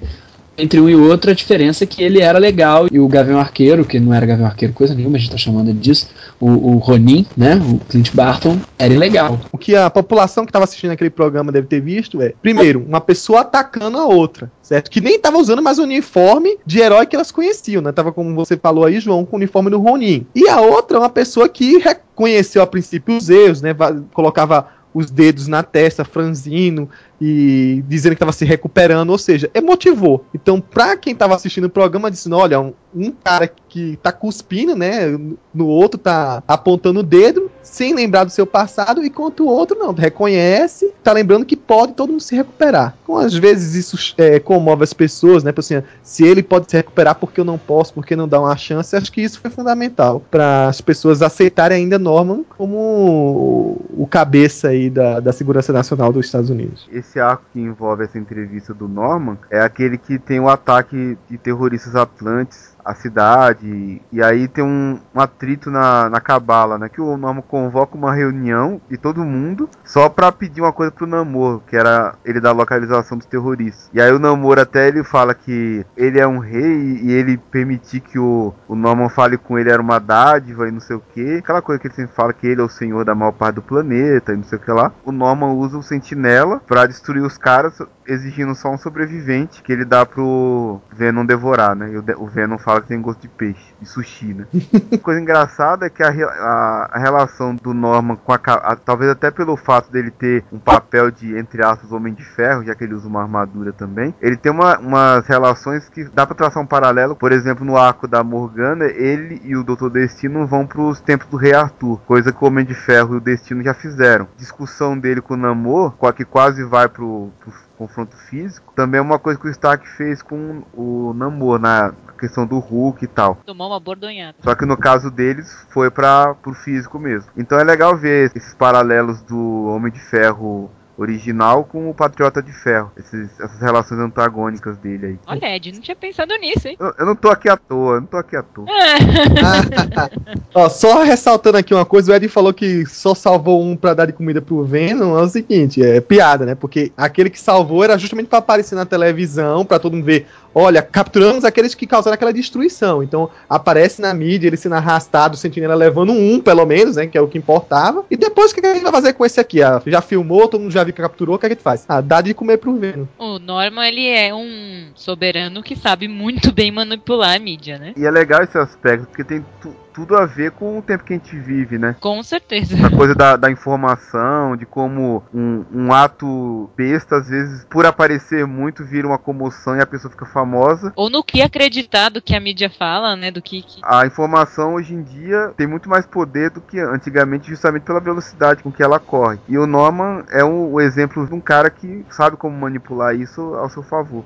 entre um e outro, a diferença é que ele era legal e o Gavião Arqueiro, que não era Gavião Arqueiro coisa nenhuma, a gente tá chamando ele disso, o, o Ronin, né, o Clint Barton, era ilegal. O que a população que estava assistindo aquele programa deve ter visto é, primeiro, uma pessoa atacando a outra, certo? Que nem estava usando mais o uniforme de herói que elas conheciam, né? Tava, como você falou aí, João, com o uniforme do Ronin. E a outra, uma pessoa que reconheceu a princípio os erros, né? Va- Colocava os dedos na testa, franzino e dizendo que estava se recuperando, ou seja, emotivou. Então, pra quem estava assistindo o programa, disse: olha, um, um cara que tá cuspindo, né? No outro tá apontando o dedo, sem lembrar do seu passado, enquanto o outro não, reconhece, tá lembrando que pode todo mundo se recuperar. Então, às vezes, isso é, comove as pessoas, né? Por assim, se ele pode se recuperar porque eu não posso, porque não dá uma chance, acho que isso foi fundamental para as pessoas aceitarem ainda Norman como o cabeça aí da, da segurança nacional dos Estados Unidos. Esse arco que envolve essa entrevista do Norman é aquele que tem o ataque de terroristas atlantes à cidade. E aí tem um, um atrito na, na cabala, né? Que o Norman convoca uma reunião de todo mundo só pra pedir uma coisa pro Namor, que era ele dar a localização dos terroristas. E aí o Namor até ele fala que ele é um rei e ele permitir que o, o Norman fale com ele era uma dádiva e não sei o que. Aquela coisa que ele sempre fala que ele é o senhor da maior parte do planeta e não sei o que lá. O Norman usa o sentinela pra destruir os caras, exigindo só um sobrevivente que ele dá pro Venom devorar, né? E o, o Venom fala que tem gosto de peixe, de sushi, né? coisa engraçada é que a, a- a relação do Norman com a, a- talvez até pelo fato dele ter um papel de entre aspas homem de ferro, já que ele usa uma armadura também, ele tem uma, umas relações que dá pra traçar um paralelo. Por exemplo, no arco da Morgana, ele e o Doutor Destino vão pros tempos do Rei Arthur, coisa que o Homem de Ferro e o Destino já fizeram. Discussão dele com o Namor, que quase vai pro, pro confronto físico, também é uma coisa que o Stark fez com o Namor na questão do Hulk e tal. Tomou uma bordonhada. Só que no caso deles foi para pro físico mesmo. Então é legal ver esses paralelos do Homem de Ferro original com o Patriota de Ferro. Esses- essas relações antagônicas dele aí. Olha, Ed, não tinha pensado nisso, hein? Eu, eu não tô aqui à toa, eu não tô aqui à toa. Ó, só ressaltando aqui uma coisa, o Ed falou que só salvou um pra dar de comida pro Venom. É o seguinte, é piada, né? Porque aquele que salvou era justamente pra aparecer na televisão, pra todo mundo ver. Olha, capturamos aqueles que causaram aquela destruição. Então aparece na mídia ele sendo arrastado, o sentinela levando um, pelo menos, né? Que é o que importava. E depois o que a gente vai fazer com esse aqui? Ah, já filmou, todo mundo já viu que capturou, o que a gente faz? Ah, dá de comer pro Venom. O Norman, ele é um soberano que sabe muito bem manipular a mídia, né? E é legal esse aspecto, porque tem tu- tudo a ver com o tempo que a gente vive, né? Com certeza. A coisa da, da informação, de como um, um ato besta, às vezes, por aparecer muito, vira uma comoção e a pessoa fica famosa. Ou no que acreditar do que a mídia fala, né? Do que. que- A informação hoje em dia tem muito mais poder do que antigamente, justamente pela velocidade com que ela corre. E o Norman é um, o exemplo de um cara que sabe como manipular isso ao seu favor.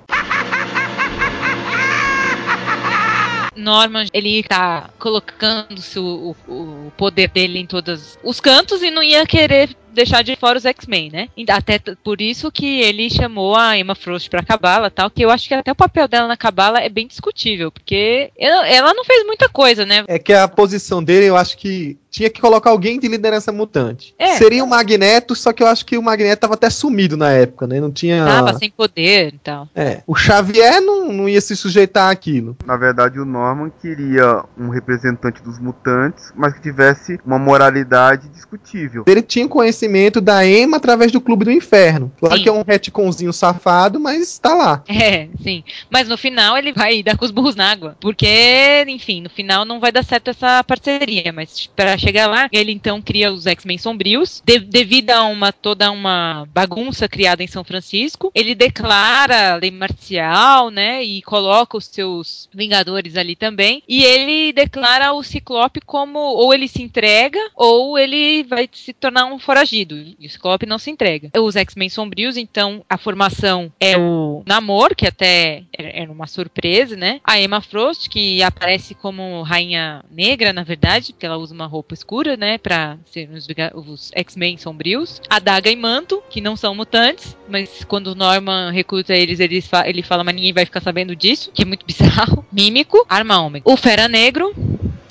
Norman, ele tá colocando o, o- o poder dele em todos os cantos e não ia querer deixar de fora os X-Men, né? Até por isso que ele chamou a Emma Frost pra Cabala tal, que eu acho que até o papel dela na Cabala é bem discutível, porque ela, ela não fez muita coisa, né? É que a posição dele, eu acho que tinha que colocar alguém de liderança mutante. É. Seria o Magneto, só que eu acho que o Magneto tava até sumido na época, né? Não tinha. Tava sem poder e tal. É. O Xavier não, não ia se sujeitar àquilo. Na verdade, o Norman queria um representante dos mutantes, mas que tivesse uma moralidade discutível. Ele tinha conhecimento da Emma através do Clube do Inferno. Claro Sim. que é um retconzinho safado, mas tá lá. É, sim. Mas no final ele vai dar com os burros na água. Porque, enfim, no final não vai dar certo essa parceria. Mas para chegar lá, ele então cria os X-Men sombrios. De- devido a uma toda uma bagunça criada em São Francisco, ele declara a lei marcial, né? E coloca os seus Vingadores ali também. E ele declara o Ciclope como ou ele se entrega ou ele vai se tornar um foragido. E o Ciclope não se entrega. Os X-Men sombrios, então, a formação é o Namor, que até era era uma surpresa, né? A Emma Frost, que aparece como rainha negra, na verdade, porque ela usa uma roupa escura, né? Pra ser os, os X-Men sombrios. A Daga e Manto, que não são mutantes, mas quando o Norman recruta eles, ele, ele fala, mas ninguém vai ficar sabendo disso, que é muito bizarro. Mímico, Arma Ômega. O Fera Negro,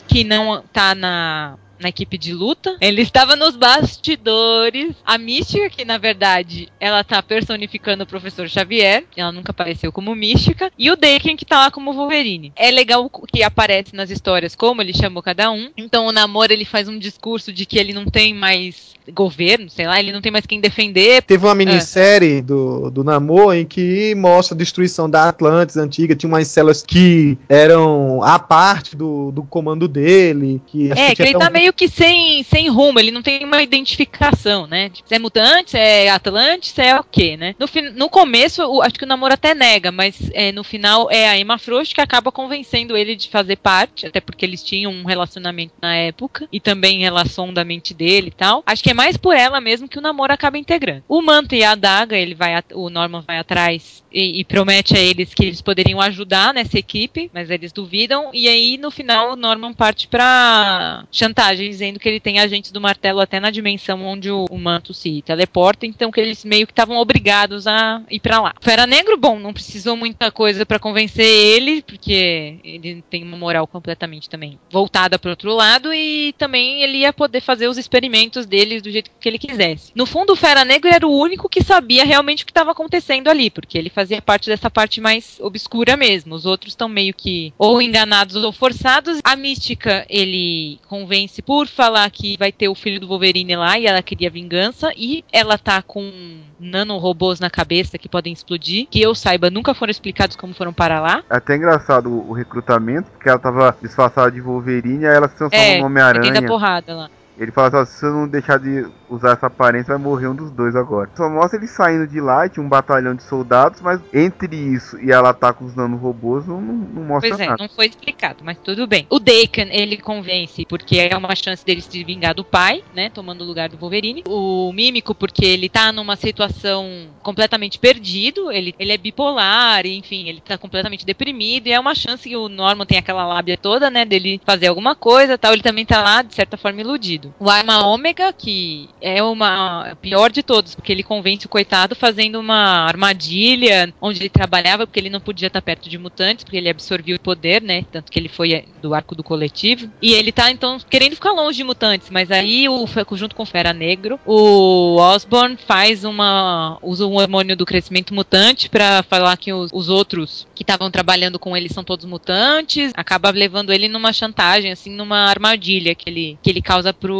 que não tá na, na equipe de luta. Ele estava nos bastidores. A Mística, que na verdade ela tá personificando o professor Xavier. Ela nunca apareceu como Mística. E o Daken, que tá lá como Wolverine. É legal que aparece nas histórias como ele chamou cada um. Então o Namor ele faz um discurso de que ele não tem mais governo, sei lá, ele não tem mais quem defender. Teve uma minissérie do, do Namor em que mostra a destruição da Atlantis antiga. Tinha umas células que eram a parte do, do comando dele. Que É, que ele até tá meio que sem, sem rumo, ele não tem uma identificação, né? Tipo, se é mutante, se é Atlante, se é o quê, né? No, no começo, o- acho que o namoro até nega, mas é, no final é a Emma Frost que acaba convencendo ele de fazer parte, até porque eles tinham um relacionamento na época, e também relação da mente dele e tal. Acho que é mais por ela mesmo que o namoro acaba integrando. O Manto e a Adaga, ele vai, o Norman vai atrás e, e promete a eles que eles poderiam ajudar nessa equipe, mas eles duvidam. E aí, no final, o Norman parte pra chantagem, dizendo que ele tem agentes do martelo até na dimensão onde o, o manto se teleporta, então que eles meio que estavam obrigados a ir pra lá. Fera Negro, bom, não precisou muita coisa pra convencer ele, porque ele tem uma moral completamente também voltada pro outro lado, e também ele ia poder fazer os experimentos dele do jeito que ele quisesse. No fundo, o Fera Negro era o único que sabia realmente o que estava acontecendo ali, porque ele fazia parte dessa parte mais obscura mesmo. Os outros estão meio que ou enganados ou forçados. A Mística, ele convence por falar que vai ter o filho do Wolverine lá e ela queria vingança, e ela tá com nanorobôs na cabeça que podem explodir, que eu saiba nunca foram explicados como foram para lá. É até engraçado o, recrutamento, porque ela tava disfarçada de Wolverine, aí ela se transforma É, no da Homem-Aranha. porrada lá. Ele fala assim, se você não deixar de usar essa aparência, vai morrer um dos dois agora. Só mostra ele saindo de lá, tinha um batalhão de soldados, mas entre isso e ela tá com os nanorobôs, não, não, não mostra Pois é, nada. não foi explicado, mas tudo bem. O Daken, ele convence porque é uma chance dele se vingar do pai, né? Tomando o lugar do Wolverine. O Mímico, porque ele tá numa situação completamente perdido, ele, ele é bipolar, enfim, ele tá completamente deprimido, e é uma chance que o Norman tem aquela lábia toda, né? Dele fazer alguma coisa tal. Ele também tá lá, de certa forma, iludido. O Arma Ômega, que é uma. é pior de todos, porque ele convence o coitado fazendo uma armadilha onde ele trabalhava, porque ele não podia estar perto de mutantes, porque ele absorvia o poder, né? Tanto que ele foi é, do arco do coletivo. E ele tá, então, querendo ficar longe de mutantes, mas aí, o, junto com o Fera Negro, o Osborn faz uma. usa um hormônio do crescimento mutante pra falar que os, os outros que estavam trabalhando com ele são todos mutantes, acaba levando ele numa chantagem, assim, numa armadilha que ele, que ele causa pro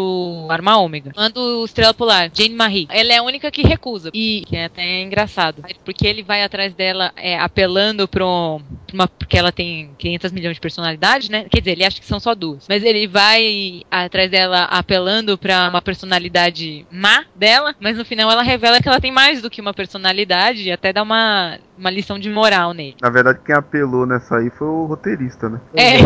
Arma Ômega. Manda o Estrela Polar, Jane Marie. Ela é a única que recusa. E que é até engraçado. Porque ele vai atrás dela é, apelando pro. Uma, porque ela tem 500 milhões de personalidades, né? Quer dizer, ele acha que são só duas. Mas ele vai atrás dela apelando pra uma personalidade má dela. Mas no final ela revela que ela tem mais do que uma personalidade e até dá uma, uma lição de moral nele. Na verdade, quem apelou nessa aí foi o roteirista, né? É.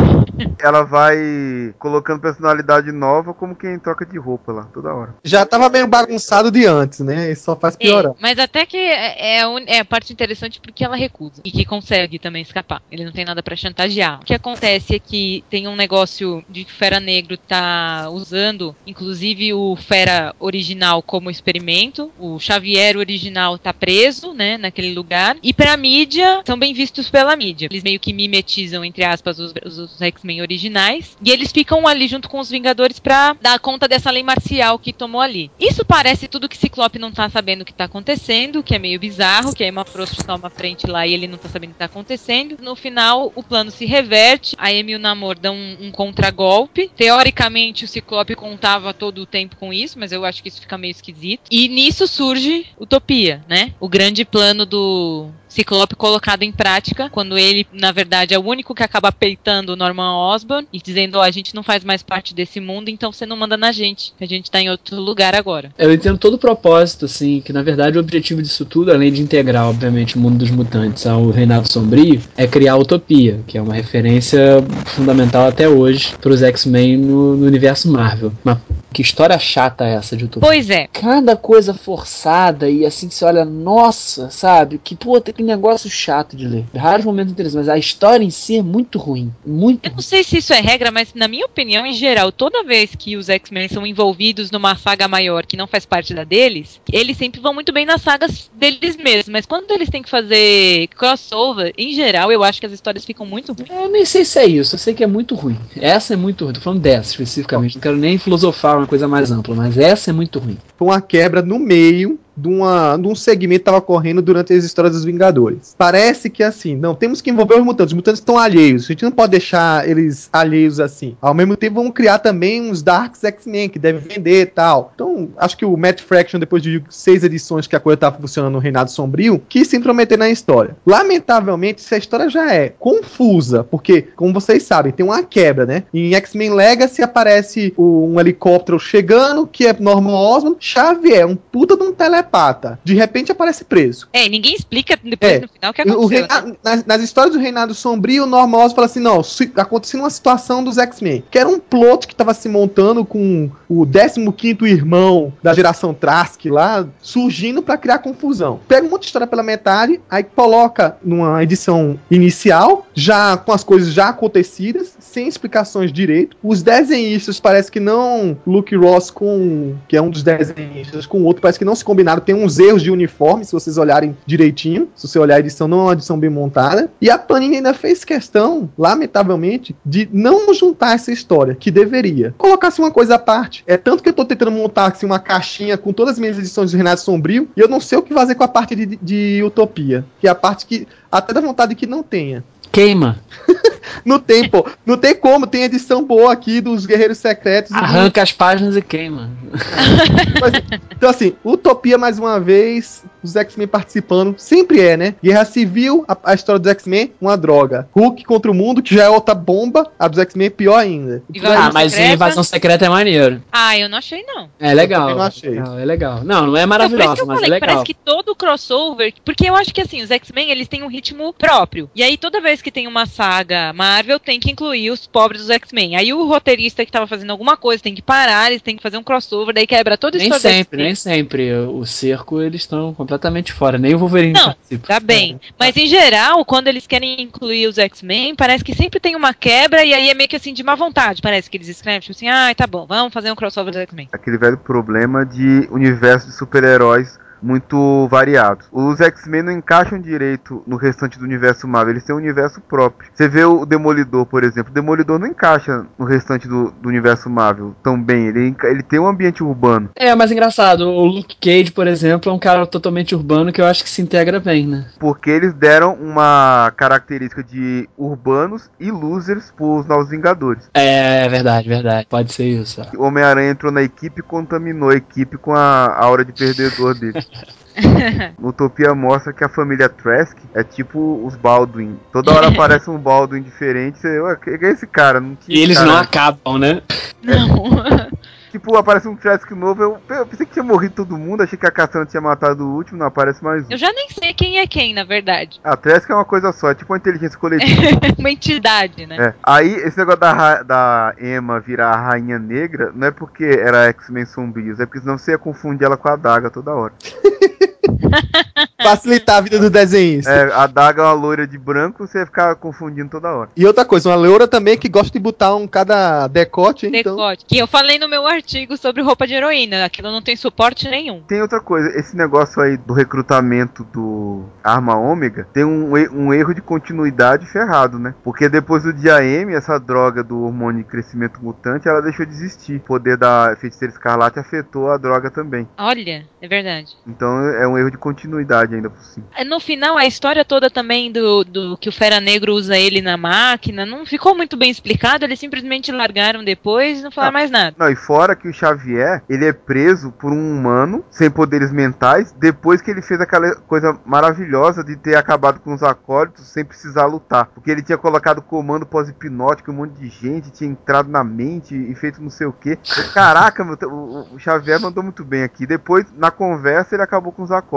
Ela vai colocando personalidade nova como quem troca de roupa lá, toda hora. Já tava meio bagunçado de antes, né? E só faz piorar. É, mas até que é, é a é a parte interessante porque ela recusa. E que consegue também escapar. Ele não tem nada pra chantagear. O que acontece é que tem um negócio de que o Fera Negro tá usando, inclusive o Fera original como experimento. O Xavier original tá preso, né, naquele lugar. E pra mídia, são bem vistos pela mídia. Eles meio que mimetizam, entre aspas, os, os- X-Men originais. E eles ficam ali junto com os Vingadores pra dar conta dessa lei marcial que tomou ali. Isso parece tudo que Ciclope não tá sabendo o que tá acontecendo, que é meio bizarro, que a Emma Frost toma a frente lá e ele não tá sabendo o que tá acontecendo. No final, o plano se reverte, a Amy e o Namor dão um, um contragolpe. Teoricamente, o Ciclope contava todo o tempo com isso, mas eu acho que isso fica meio esquisito. E nisso surge Utopia, né? O grande plano do Ciclope colocado em prática, quando ele, na verdade, é o único que acaba peitando o Norman Osborn e dizendo, ó, a gente não faz mais parte desse mundo, então você não manda na gente, que a gente tá em outro lugar agora. Eu entendo todo o propósito, assim, que na verdade o objetivo disso tudo, além de integrar, obviamente, o mundo dos mutantes ao Reinado Sombrio, é criar a Utopia, que é uma referência fundamental até hoje para os X-Men no, no universo Marvel. Mas que história chata é essa de Utopia? Pois é, Cada coisa forçada e assim que você olha, nossa, sabe? Que puta, que negócio chato de ler. Raros momentos interessantes, mas a história em si é muito ruim. Muito Eu não ruim. sei se isso é regra, mas na minha opinião, em geral, toda vez que os X-Men são envolvidos numa saga maior que não faz parte da deles, eles sempre vão muito bem nas sagas deles mesmos. Mas quando eles têm que fazer crossover, em geral, eu acho que as histórias ficam muito ruins. Eu nem sei se é isso, eu sei que é muito ruim. Essa é muito ruim, tô falando dessa especificamente, não quero nem filosofar uma coisa mais ampla, mas essa é muito ruim. Foi uma quebra no meio de, uma, de um segmento que estava correndo durante as histórias dos Vingadores. Parece que assim, não, temos que envolver os mutantes. Os mutantes estão alheios. A gente não pode deixar eles alheios assim. Ao mesmo tempo, vamos criar também uns Darks X-Men que devem vender e tal. Então, acho que o Matt Fraction, depois de seis edições que a coisa estava funcionando no Reinado Sombrio, quis se intrometer na história. Lamentavelmente, essa história já é confusa, porque, como vocês sabem, tem uma quebra, né? Em X-Men Legacy aparece um helicóptero chegando, que é Norman Osborn. Xavier, um puta de um telepata. De repente aparece preso. É, ninguém explica depois É. no final o que O aconteceu. né? reina- nas, nas histórias do Reinado Sombrio, o Norman Osborn fala assim: não, se, acontecendo uma situação dos X-Men, que era um plot que tava se montando com o 15 irmão da geração Trask lá, surgindo pra criar confusão. Pega um monte de história pela metade, aí coloca numa edição inicial, já com as coisas já acontecidas, sem explicações direito. Os desenhistas parece que não. Luke Ross com. que é um dos desenhistas, com o outro, parece que não se combinaram. Tem uns erros de uniforme, se vocês olharem direitinho. Se você olhar a edição, não é uma edição bem montada. E a Panini ainda fez questão, lamentavelmente, de não juntar essa história, que deveria. Colocasse uma coisa à parte. É tanto que eu tô tentando montar assim, uma caixinha com todas as minhas edições do Renato Sombrio, e eu não sei o que fazer com a parte de, de Utopia. Que é a parte que até dá vontade que não tenha. Queima, Não tem, pô. Não tem como. Tem edição boa aqui dos Guerreiros Secretos. e do- arranca as páginas e queima. Mas, então, assim, Utopia, mais uma vez, os X-Men participando. Sempre é, né? Guerra Civil, a, a história dos X-Men, uma droga. Hulk contra o mundo, que já é outra bomba. A dos X-Men, pior ainda. Invasão ah, mas secreta? a invasão secreta é maneiro. Ah, eu não achei, não. É legal. também não achei. É legal. Não, não é Então, que eu mas é falei, legal. parece que todo crossover. Porque eu acho que assim, os X-Men eles têm um ritmo próprio. E aí, toda vez que tem uma saga Marvel, tem que incluir os pobres dos X-Men. Aí o roteirista que tava fazendo alguma coisa tem que parar, eles têm que fazer um crossover, daí quebra toda a Nem história do sempre, nem sempre. O cerco, eles estão completamente fora. Nem o Wolverine Não, participa. Tá bem. Mas em geral, quando eles querem incluir os X-Men, parece que sempre tem uma quebra e aí é meio que assim, de má vontade. Parece que eles escrevem, tipo assim, ah, tá bom, vamos fazer um crossover dos X-Men. Aquele velho problema de universo de super-heróis muito variados. Os X-Men não encaixam direito no restante do universo Marvel, eles têm um universo próprio. Você vê o Demolidor, por exemplo, o Demolidor não encaixa no restante do, do universo Marvel tão bem, ele, ele tem um ambiente urbano. É, mas engraçado, o Luke Cage, por exemplo, é um cara totalmente urbano que eu acho que se integra bem, né? Porque eles deram uma característica de urbanos e losers pros Novos Vingadores. É, verdade, verdade. Pode ser isso. Homem-Aranha entrou na equipe e contaminou a equipe com a aura de perdedor dele. Utopia mostra que a família Trask é tipo os Baldwin. Toda hora aparece um Baldwin diferente. Você, ué, quem é esse cara? Não tinha E eles cara. não acabam, né? Não. Tipo, aparece um Trask novo. Eu, eu pensei que tinha morrido todo mundo. Achei que a Cassandra tinha matado o último. Não aparece mais um. Eu já nem sei quem é quem, na verdade. A Trask é uma coisa só. É tipo uma inteligência coletiva. Uma entidade, né? É. Aí, esse negócio da, da Emma virar a Rainha Negra não é porque era X-Men sombrios, é porque senão você ia confundir ela com a Daga toda hora. Facilitar a vida do desenhista. É, a Daga é uma loira de branco, você ia ficar confundindo toda hora. E outra coisa, uma loura também que gosta de botar um cada decote, então. Decote. Que eu falei no meu artigo sobre roupa de heroína. Aquilo não tem suporte nenhum. Tem outra coisa, esse negócio aí do recrutamento do Arma Ômega tem um, um erro de continuidade ferrado, né? Porque depois do dia M, essa droga do hormônio de crescimento mutante, ela deixou de existir. O poder da feiticeira escarlate afetou a droga também. Olha, é verdade. Então é um erro de continuidade ainda por cima. É, No final, a história toda também do, do que o Fera Negro usa ele na máquina não ficou muito bem explicado. Eles simplesmente largaram depois e não falaram mais nada. Não, e fora que o Xavier, ele é preso por um humano sem poderes mentais, depois que ele fez aquela coisa maravilhosa de ter acabado com os acólitos sem precisar lutar. Porque ele tinha colocado comando pós-hipnótico, um monte de gente, tinha entrado na mente e feito não sei o que. Caraca, meu, o, o Xavier mandou muito bem aqui. Depois, na conversa, ele acabou com os acólitos.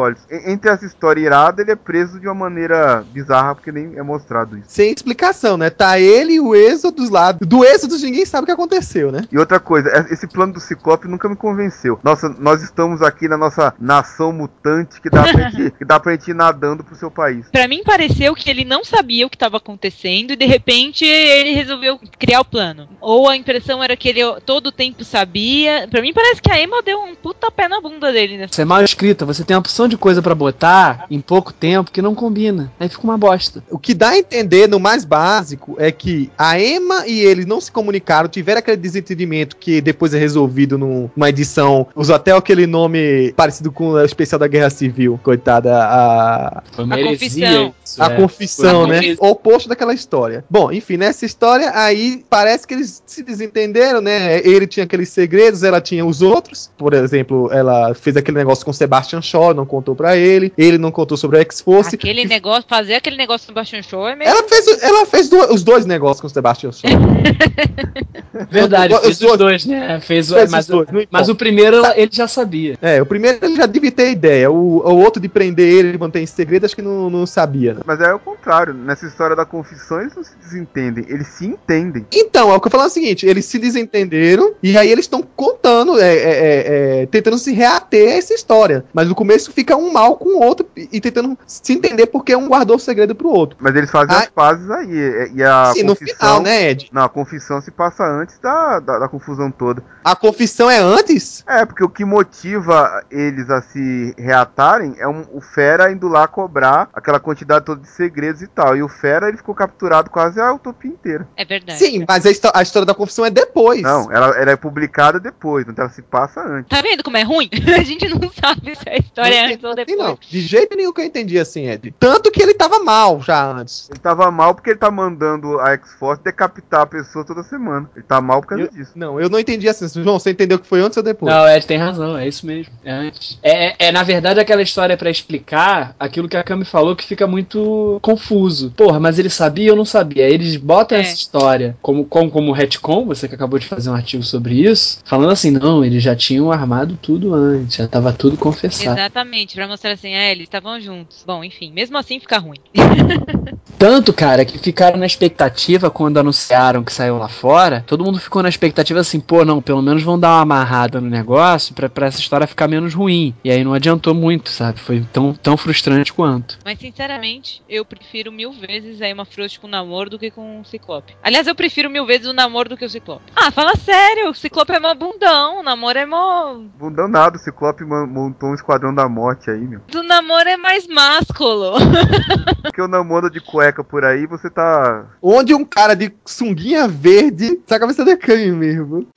Entre essa história irada, ele é preso de uma maneira bizarra, porque nem é mostrado isso. Sem explicação, né? Tá ele e o Êxodo lá. Do Êxodo ninguém sabe o que aconteceu, né? E outra coisa, é- esse plano do Ciclope nunca me convenceu. Nossa, nós estamos aqui na nossa nação mutante que dá pra gente, que dá pra gente ir nadando pro seu país. Pra mim pareceu que ele não sabia o que estava acontecendo e de repente ele resolveu criar o plano. Ou a impressão era que ele todo o tempo sabia. Pra mim parece que a Emma deu um puta pé na bunda dele nessa. Você é mal escrita, você tem uma opção de coisa pra botar em pouco tempo que não combina. Aí fica uma bosta. O que dá a entender no mais básico é que a Emma e ele não se comunicaram, tiveram aquele desentendimento que depois é resolvido num- numa edição. Usou até aquele nome parecido com o especial da Guerra Civil, coitada. A, Foi uma A heresia confissão. Isso, a é. confissão, né? O oposto daquela história. Bom, enfim, nessa história aí parece que eles se desentenderam, né? Ele tinha aqueles segredos, ela tinha os outros. Por exemplo, ela fez aquele negócio com Sebastian Shaw, não contou pra ele. Ele não contou sobre a X-Force. Aquele negócio, fazer aquele negócio no Bastian Show é meio. Ela fez, ela fez do- os dois negócios com o Sebastian Shaw. Verdade, fez dois- os dois, né? Fez, o- Fez mas, os dois, mas o primeiro ela- ele já sabia. É, o primeiro ele já devia ter ideia. O, o outro de prender ele e manter em segredo, acho que não, não sabia, né? Mas é o contrário, nessa história da confissão eles não se desentendem, eles se entendem. Então, é o que eu falo é o seguinte: eles se desentenderam e aí eles estão contando, é, é, é, é, tentando se reater a essa história. Mas no começo fica um mal com o outro e, tentando se entender porque um guardou o segredo pro outro. Mas eles fazem Ah. as pazes aí. E a Sim, no confissão. final, né, Ed? Não, a confissão se passa antes da, da, da confusão toda. A confissão é antes? É, porque o que motiva eles a se reatarem é um- o Fera indo lá cobrar aquela quantidade toda de segredos e tal. E o Fera ele ficou capturado quase a utopia inteira. É verdade. Sim, mas a, a história da confissão é depois. Não, ela, ela é publicada depois, então ela se passa antes. Tá vendo como é ruim? A gente não sabe se a história é antes ou Assim, depois. não. De jeito nenhum que eu entendi assim, Ed. Tanto que ele tava mal já antes. Ele tava mal porque ele tá mandando a X-Force decapitar a pessoa toda semana. Ele tá mal por causa Eu- disso. Não, eu não entendi assim. João, você entendeu que foi antes ou depois? Não, Ed tem razão, é isso mesmo. É antes. É, é, é, na verdade aquela história pra explicar aquilo que a Cami falou que fica muito confuso. Porra, mas ele sabia ou não sabia? Aí Eles botam É. essa história como, como, como retcon, você que acabou de fazer um artigo sobre isso, falando assim, não, eles já tinham armado tudo antes, já tava tudo confessado. Exatamente, pra mostrar assim, é, eles estavam juntos. Bom, enfim, mesmo assim fica ruim. Tanto, cara, que ficaram na expectativa quando anunciaram que saiu lá fora. Todo mundo ficou na expectativa assim, pô, não, pelo menos vão dar uma amarrada no negócio pra, pra essa história ficar menos ruim. E aí não adiantou muito, sabe? Foi tão, tão frustrante quanto. Mas sinceramente, eu prefiro mil vezes a Emma Frost com o namoro do que com o Ciclope. Aliás, eu prefiro mil vezes o namoro do que o Ciclope. Ah, fala sério, o Ciclope é mó bundão, o namoro é mó. Bundão nada, o Ciclope mon- montou um esquadrão da morte aí, meu. O namoro é mais másculo. Porque o namoro de cueca por aí, você tá. Onde um cara de sunguinha verde tá a cabeça de canho mesmo.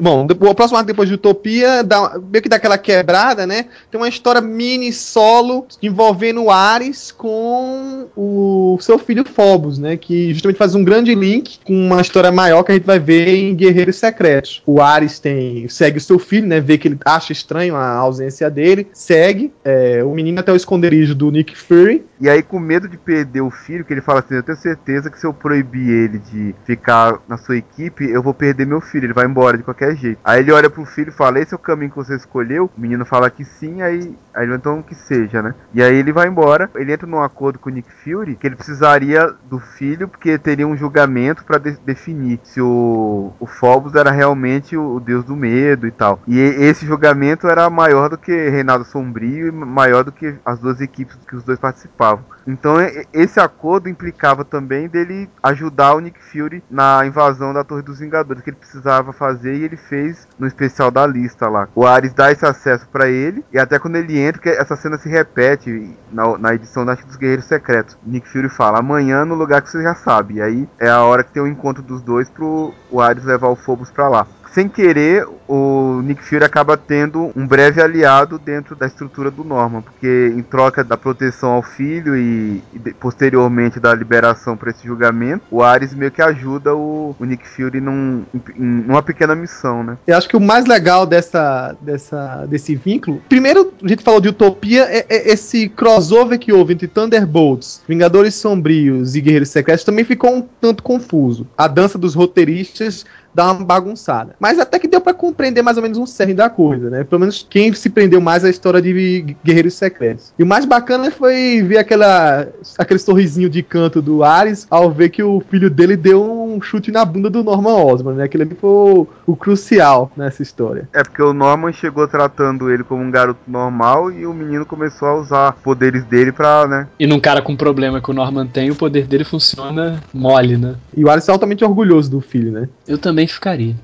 Bom, o próximo arco depois de Utopia, dá, meio que dá aquela quebrada, né? Tem uma história mini solo envolvendo Ares com o seu filho Phobos, né? Que justamente faz um grande link com uma história maior que a gente vai ver em Guerreiros Secretos. O Ares tem segue o seu filho, né? Vê que ele acha estranho a ausência dele, segue é, o menino até o esconderijo do Nick Fury. E aí, com medo de perder o filho, que ele fala assim: Eu tenho certeza que se eu proibir ele de ficar na sua equipe, eu vou perder meu filho. Ele vai embora de qualquer jeito. Aí ele olha pro filho e fala: Esse é o caminho que você escolheu? O menino fala que sim. Aí, Então que seja, né? E aí ele vai embora, ele entra num acordo com o Nick Fury que ele precisaria do filho porque teria um julgamento para de definir se o, o Phobos era realmente o, o, deus do medo e tal. E esse julgamento era maior do que Reinado Sombrio e maior do que as duas equipes que os dois participavam. Então esse acordo implicava também dele ajudar o Nick Fury na invasão da Torre dos Vingadores que ele precisava fazer e ele fez no especial da lista lá. O Ares dá esse acesso para ele e até quando ele entra, que essa cena se repete na, na edição da dos Guerreiros Secretos. Nick Fury fala amanhã no lugar que você já sabe. E aí é a hora que tem o encontro dos dois pro o Ares levar o Phobos para lá sem querer, o Nick Fury acaba tendo um breve aliado dentro da estrutura do Norman, porque em troca da proteção ao filho e, e posteriormente da liberação para esse julgamento, o Ares meio que ajuda o, o Nick Fury num, em, numa pequena missão, né? Eu acho que o mais legal dessa, dessa, desse vínculo, primeiro a gente falou de Utopia, é, é esse crossover que houve entre Thunderbolts, Vingadores Sombrios e Guerreiros Secretos também ficou um tanto confuso. A dança dos roteiristas dá uma bagunçada. Mas até que deu para compreender mais ou menos um cerne da coisa, né? Pelo menos quem se prendeu mais à história de Guerreiros Secretos. E o mais bacana foi ver aquela, aquele sorrisinho de canto do Ares ao ver que o filho dele deu um chute na bunda do Norman Osborn, né? Aquele ali foi o, o crucial nessa história. É porque o Norman chegou tratando ele como um garoto normal e o menino começou a usar poderes dele pra, né? E num cara com problema que o Norman tem, o poder dele funciona mole, né? E o Ares é altamente orgulhoso do filho, né? Eu também ficaria.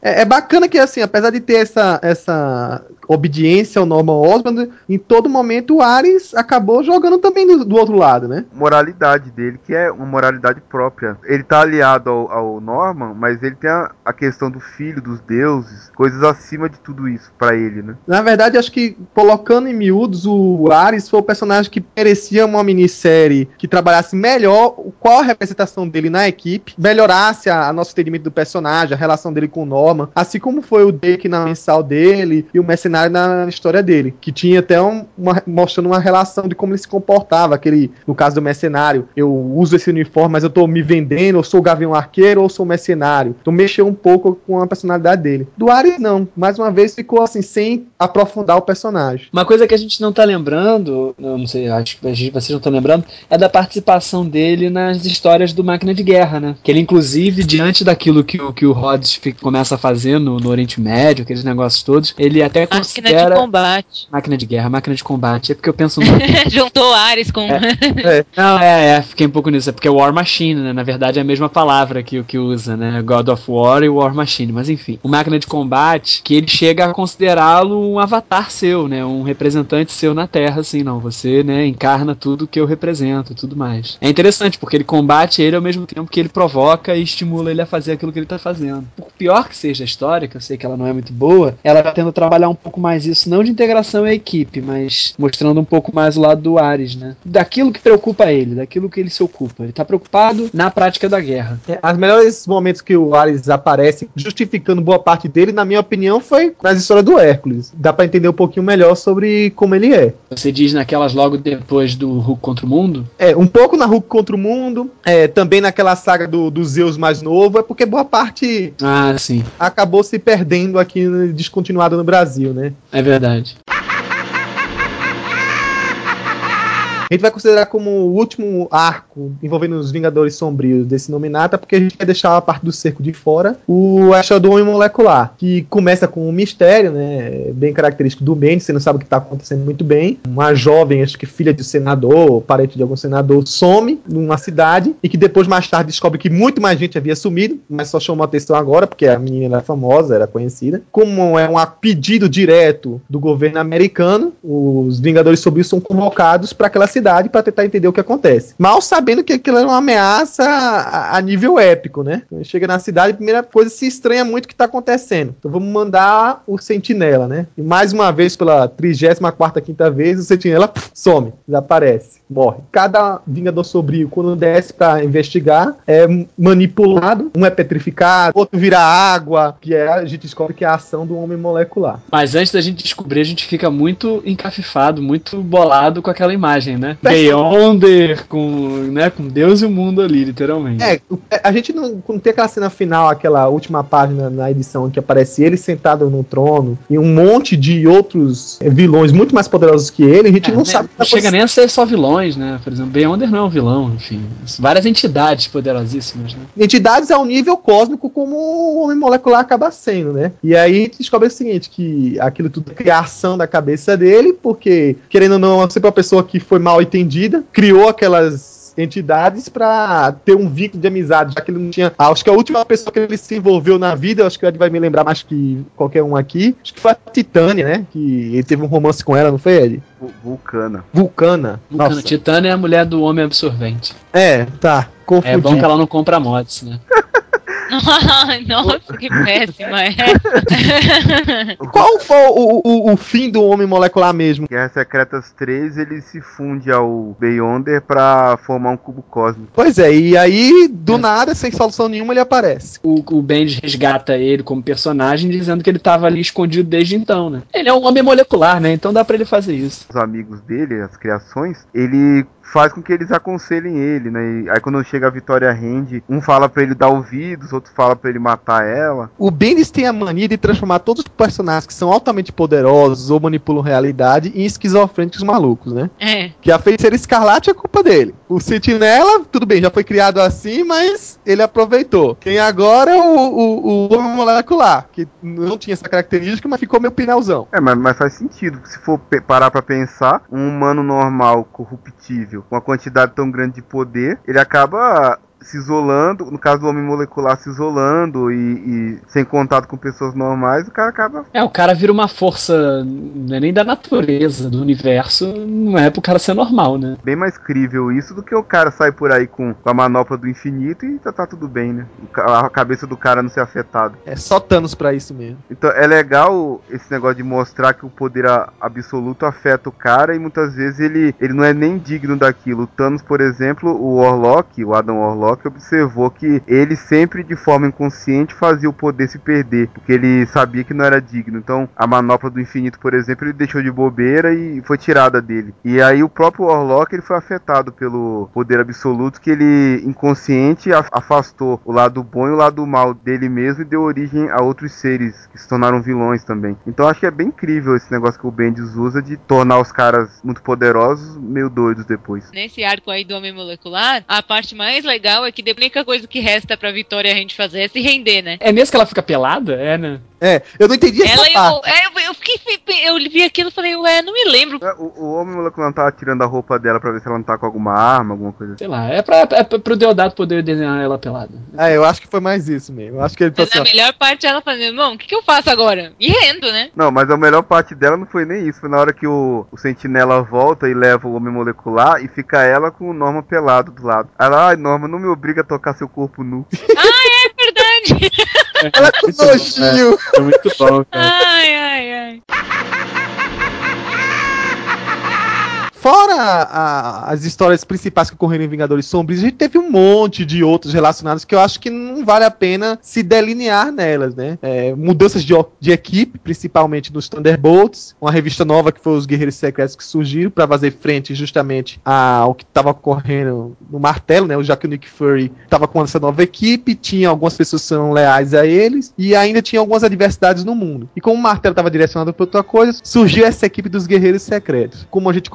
É, é, bacana que, assim, apesar de ter essa, essa obediência ao Norman Osborn, em todo momento o Ares acabou jogando também do, do, outro lado, né? Moralidade dele, que é uma moralidade própria. Ele tá aliado ao, ao Norman, mas ele tem a, a, questão do filho, dos deuses, coisas acima de tudo isso para ele, né? Na verdade, acho que colocando em miúdos, o Ares foi o personagem que merecia uma minissérie que trabalhasse melhor qual a representação dele na equipe, melhorasse a, a nosso entendimento do personagem, a relação dele com o Norman, assim como foi o Dake na mensal dele e o mercenário na história dele, que tinha até um, uma, mostrando uma relação de como ele se comportava, aquele, no caso do mercenário, eu uso esse uniforme, mas eu tô me vendendo, eu sou o Gavião Arqueiro ou sou mercenário. Então mexeu um pouco com a personalidade dele. Do Ares não, mais uma vez ficou assim, sem aprofundar o personagem. Uma coisa que a gente não tá lembrando, não sei, acho que vocês não estão lembrando, é da participação dele nas histórias do Máquina de Guerra, né? Que ele, inclusive, diante daquilo que o, que o Rhodes começa a fazer no, no Oriente Médio, aqueles negócios todos, ele até Máquina de combate. Máquina de guerra, máquina de combate. É porque eu penso no... Juntou Ares com. É, é. Não, é, é, fiquei um pouco nisso. É porque é War Machine, né? Na verdade é a mesma palavra que o que usa, né? God of War e War Machine. Mas enfim, o máquina de combate, que ele chega a considerá-lo um avatar seu, né? Um representante seu na Terra, assim, não. Você, né, encarna tudo que eu represento e tudo mais. É interessante, porque ele combate ele ao mesmo tempo que ele provoca e estimula ele a fazer aquilo que ele tá fazendo. Por pior que seja a história, que eu sei que ela não é muito boa, ela tá tendo trabalhar um pouco mais isso, não de integração à equipe, mas mostrando um pouco mais o lado do Ares, né? Daquilo que preocupa ele, daquilo que ele se ocupa. Ele tá preocupado na prática da guerra. É, as melhores momentos que o Ares aparece, justificando boa parte dele, na minha opinião, foi nas histórias do Hércules. Dá para entender um pouquinho melhor sobre como ele é. Você diz naquelas logo depois do Hulk contra o Mundo? É, um pouco na Hulk contra o Mundo, é, também naquela saga do, do Zeus mais novo, é porque boa parte ah, sim. acabou se perdendo aqui, descontinuada no Brasil, né? É verdade. A gente vai considerar como o último arco envolvendo os Vingadores Sombrios desse nominata, porque a gente vai deixar a parte do cerco de fora, o Achado do Homem Molecular, que começa com um mistério, né, bem característico do Bendis, você não sabe o que está acontecendo muito bem. Uma jovem, acho que filha de um senador, parente de algum senador, some numa cidade e que depois, mais tarde, descobre que muito mais gente havia sumido, mas só chamou atenção agora, porque a menina era famosa, era conhecida. Como é um pedido direto do governo americano, os Vingadores Sombrios são convocados para aquela cidade cidade para tentar entender o que acontece. Mal sabendo que aquilo era uma ameaça a, a nível épico, né? Então, chega na cidade, a primeira coisa se estranha muito o que está acontecendo. Então vamos mandar o Sentinela, né? E mais uma vez, pela 34 quinta vez, o Sentinela pff, some, desaparece morre. Cada Vingador Sobrio, quando desce para investigar, é manipulado. Um é petrificado, outro vira água, que é, a gente descobre que é a ação do homem molecular. Mas antes da gente descobrir, a gente fica muito encafifado, muito bolado com aquela imagem, né? Beyonder com, né, com Deus e o mundo ali, literalmente. É, o- a gente não, não tem aquela cena final, aquela última página na edição que aparece ele sentado no trono e um monte de outros eh, vilões muito mais poderosos que ele, a gente É, não né, sabe. não chega nem a ser só vilões, né? Por exemplo, Beyonder não é um vilão, enfim. Várias entidades poderosíssimas, né? entidades ao nível cósmico como o homem molecular acaba sendo, né? E aí descobre o seguinte, que aquilo tudo é criação da cabeça dele, porque, querendo ou não, sempre uma pessoa que foi mal entendida, criou aquelas entidades pra ter um vínculo de amizade, já que ele não tinha. Ah, acho que a última pessoa que ele se envolveu na vida, acho que o Ed vai me lembrar mais que qualquer um aqui, acho que foi a Titânia, né? Que ele teve um romance com ela, não foi, Ed? Vu- Vulcana. Vulcana. Vulcana, Nossa. Titânia é a mulher do homem absorvente. É, tá. Confundi. É bom que ela não compra mods, né? Nossa, que péssima é. Qual foi o, o, o fim do homem molecular mesmo? Guerras Secretas 3, ele se funde ao Beyonder pra formar um cubo cósmico. Pois é, e aí, do nada, sem solução nenhuma, ele aparece. O, o Bendis resgata ele como personagem, dizendo que ele tava ali escondido desde então, né? Ele é um homem molecular, né? Então dá pra ele fazer isso. Os amigos dele, as criações, ele faz com que eles aconselhem ele, né? E aí quando chega a Vitória Rende, um fala pra ele dar ouvidos, outro fala pra ele matar ela. O Bendis tem a mania de transformar todos os personagens que são altamente poderosos ou manipulam realidade em esquizofrênicos malucos, né? É. Que a feiticeira escarlate é culpa dele. O Sentinela, tudo bem, já foi criado assim, mas ele aproveitou. Quem agora é o, o, o homem molecular, que não tinha essa característica, mas ficou meio pinalzão. É, mas, mas faz sentido, se for parar pra pensar, um humano normal, corruptível, com uma quantidade tão grande de poder, ele acaba se isolando, no caso do homem molecular se isolando e, e sem contato com pessoas normais, o cara acaba É, o cara vira uma força, não é nem da natureza, do universo, não é pro cara ser normal, né? bem mais crível isso do que o cara sair por aí com, com a manopla do infinito e tá, tá tudo bem, né? A cabeça do cara não ser afetada. É só Thanos pra isso mesmo. Então é legal esse negócio de mostrar que o poder absoluto afeta o cara e muitas vezes ele, ele não é nem digno daquilo. O Thanos, por exemplo, o Warlock, o Adam Warlock, observou que ele sempre de forma inconsciente fazia o poder se perder, porque ele sabia que não era digno. Então a manopla do infinito, por exemplo, ele deixou de bobeira e foi tirada dele. E aí o próprio Warlock ele foi afetado pelo poder absoluto que ele inconsciente af- afastou o lado bom e o lado mal dele mesmo e deu origem a outros seres que se tornaram vilões também. Então acho que é bem incrível esse negócio que o Bendis usa de tornar os caras muito poderosos meio doidos depois. Nesse arco aí do Homem Molecular, a parte mais legal é que a única coisa que resta pra Vitória a gente fazer é se render, né? É mesmo que ela fica pelada? É, né? É, eu não entendi essa Ela e parte. o, é, eu, eu fiquei. Eu vi aquilo e falei, ué, não me lembro. É, O, o homem molecular não tava tirando a roupa dela pra ver se ela não tá com alguma arma, alguma coisa assim. Sei lá, é, pra, é pra- pro Deodato poder desenhar ela pelada. É, eu acho que foi mais isso mesmo. Eu acho que ele Mas a melhor parte é ela fazendo, irmão, o que, que eu faço agora? E rendo, né? Não, mas a melhor parte dela não foi nem isso. Foi na hora que o, o sentinela volta e leva o homem molecular e fica ela com o Norma pelado do lado. Ela, ai, Norma, não me obriga a tocar seu corpo nu. É verdade. Ela com nojinho. Muito bom, cara. ai, ai, ai. Fora a- as histórias principais que ocorreram em Vingadores Sombrios, a gente teve um monte de outros relacionados que eu acho que não vale a pena se delinear nelas, né? É, mudanças de, de equipe, principalmente nos Thunderbolts, uma revista nova que foi os Guerreiros Secretos que surgiram para fazer frente justamente ao que estava ocorrendo no Martelo, né? Já que o Nick Fury estava com essa nova equipe, tinha algumas pessoas que são leais a eles e ainda tinha algumas adversidades no mundo. E como o Martelo estava direcionado para outra coisa, surgiu essa equipe dos Guerreiros Secretos. Como a gente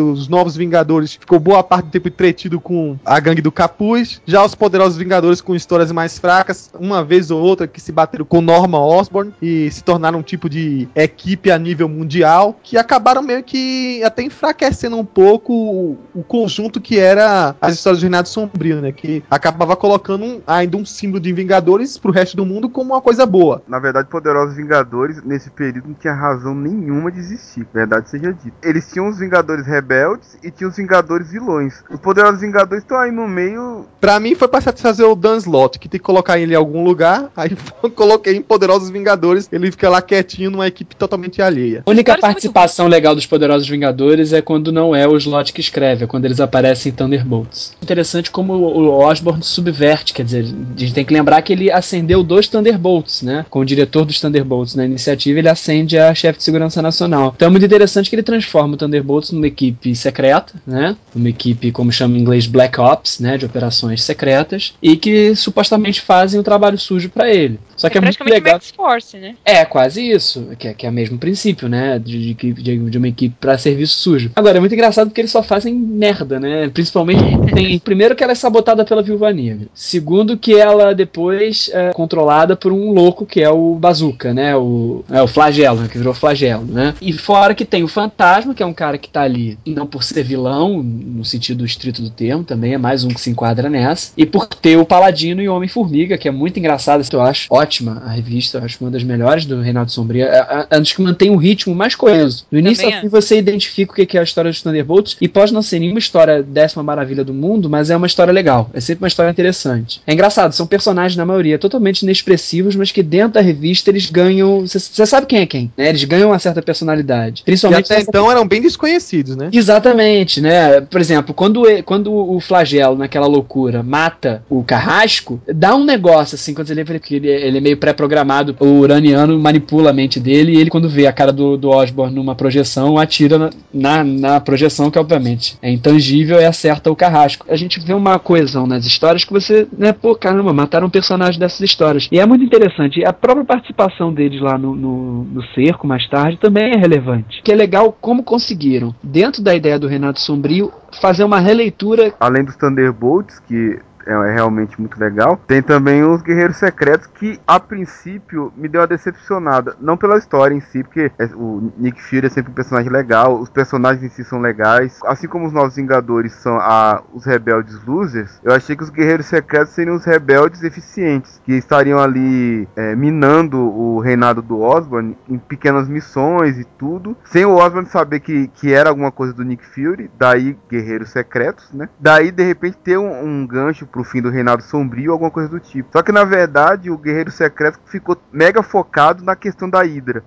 os Novos Vingadores ficou boa parte do tempo entretido com a gangue do Capuz. Já os Poderosos Vingadores com histórias mais fracas, uma vez ou outra que se bateram com Norman Osborn e se tornaram um tipo de equipe a nível mundial, que acabaram meio que até enfraquecendo um pouco o, o conjunto que era as histórias do Reinado Sombrio, né? Que acabava colocando um- ainda um símbolo de Vingadores pro resto do mundo como uma coisa boa. Na verdade, Poderosos Vingadores, nesse período, não tinha razão nenhuma de existir. Verdade seja dita. Eles tinham os Vingadores rebeldes e tinham os Vingadores vilões. Os Poderosos Vingadores estão aí no meio. Pra mim foi pra satisfazer o Dan Slott, que tem que colocar ele em algum lugar. Aí coloquei em Poderosos Vingadores. Ele fica lá quietinho numa equipe totalmente alheia. A única participação legal dos Poderosos Vingadores é quando não é o Slot que escreve, é quando eles aparecem em Thunderbolts. Interessante como o Osborn subverte, quer dizer, a gente tem que lembrar que ele acendeu dois Thunderbolts, né? Com o diretor dos Thunderbolts na iniciativa, ele acende a chefe de segurança nacional. Então é muito interessante que ele transforma o Thunderbolts numa equipe secreta, né? Uma equipe, como chama em inglês, Black Ops, né? De operações secretas, e que supostamente fazem o trabalho sujo pra ele. Só que é, É muito legal. Max Force, né? É, quase isso. Que é, que é o mesmo princípio, né? De, de, de- uma equipe pra serviço sujo. Agora, é muito engraçado porque eles só fazem merda, né? Principalmente tem. Primeiro que ela é sabotada pela Viúva Negra. Segundo que ela depois é controlada por um louco que é o Bazooka, né? O, é o flagelo, né? Que virou flagelo, né? E fora que tem o Fantasma, que é um cara que tá ali, não por ser vilão, no sentido estrito do termo, também é mais um que se enquadra nessa. E por ter o Paladino e o Homem-Formiga, que é muito engraçado, eu acho ótima a revista, eu acho uma das melhores do Reinaldo Sombria. É, é, é dos que mantém um ritmo mais coeso. No início ao fim você identifica o que é a história dos Thunderbolts e pode não ser nenhuma história décima maravilha do mundo, mas é uma história legal. É sempre uma história interessante. É engraçado, são personagens na maioria totalmente inexpressivos, mas que dentro da revista eles ganham. Você sabe quem é quem, né? Eles ganham uma certa personalidade. E Principalmente até nessa então eram bem desconhecidos, né? Exatamente, né? Por exemplo, quando, quando o flagelo, naquela loucura, mata o carrasco, dá um negócio assim, quando ele, é- ele é meio pré-programado, o uraniano manipula a mente dele e ele, quando vê a cara do, do Osborn numa projeção, atira na, na, na projeção, que obviamente é intangível, e acerta o carrasco. A gente vê uma coesão nas histórias que você, né, pô, caramba, mataram um personagem dessas histórias. E é muito interessante. A própria participação deles lá no, no, no cerco mais tarde também é relevante. Que é legal como conseguiram, dentro da ideia do Renato Sombrio, fazer uma releitura. Além dos Thunderbolts, que é, é realmente muito legal, tem também os Guerreiros Secretos, que a princípio me deu uma decepcionada. Não pela história em si, porque é- o Nick Fury é sempre um personagem legal, os personagens em si são legais. Assim como os Novos Vingadores são a, os rebeldes losers, eu achei que os Guerreiros Secretos seriam os rebeldes eficientes, que estariam ali é, minando o reinado do Osborn em pequenas missões e tudo, sem o Osborn saber que, que era alguma coisa do Nick Fury, daí Guerreiros Secretos, né? Daí de repente ter um, um gancho pro fim do Reinado Sombrio, alguma coisa do tipo. Só que na verdade o Guerreiro Secreto ficou mega focado na questão da Hydra.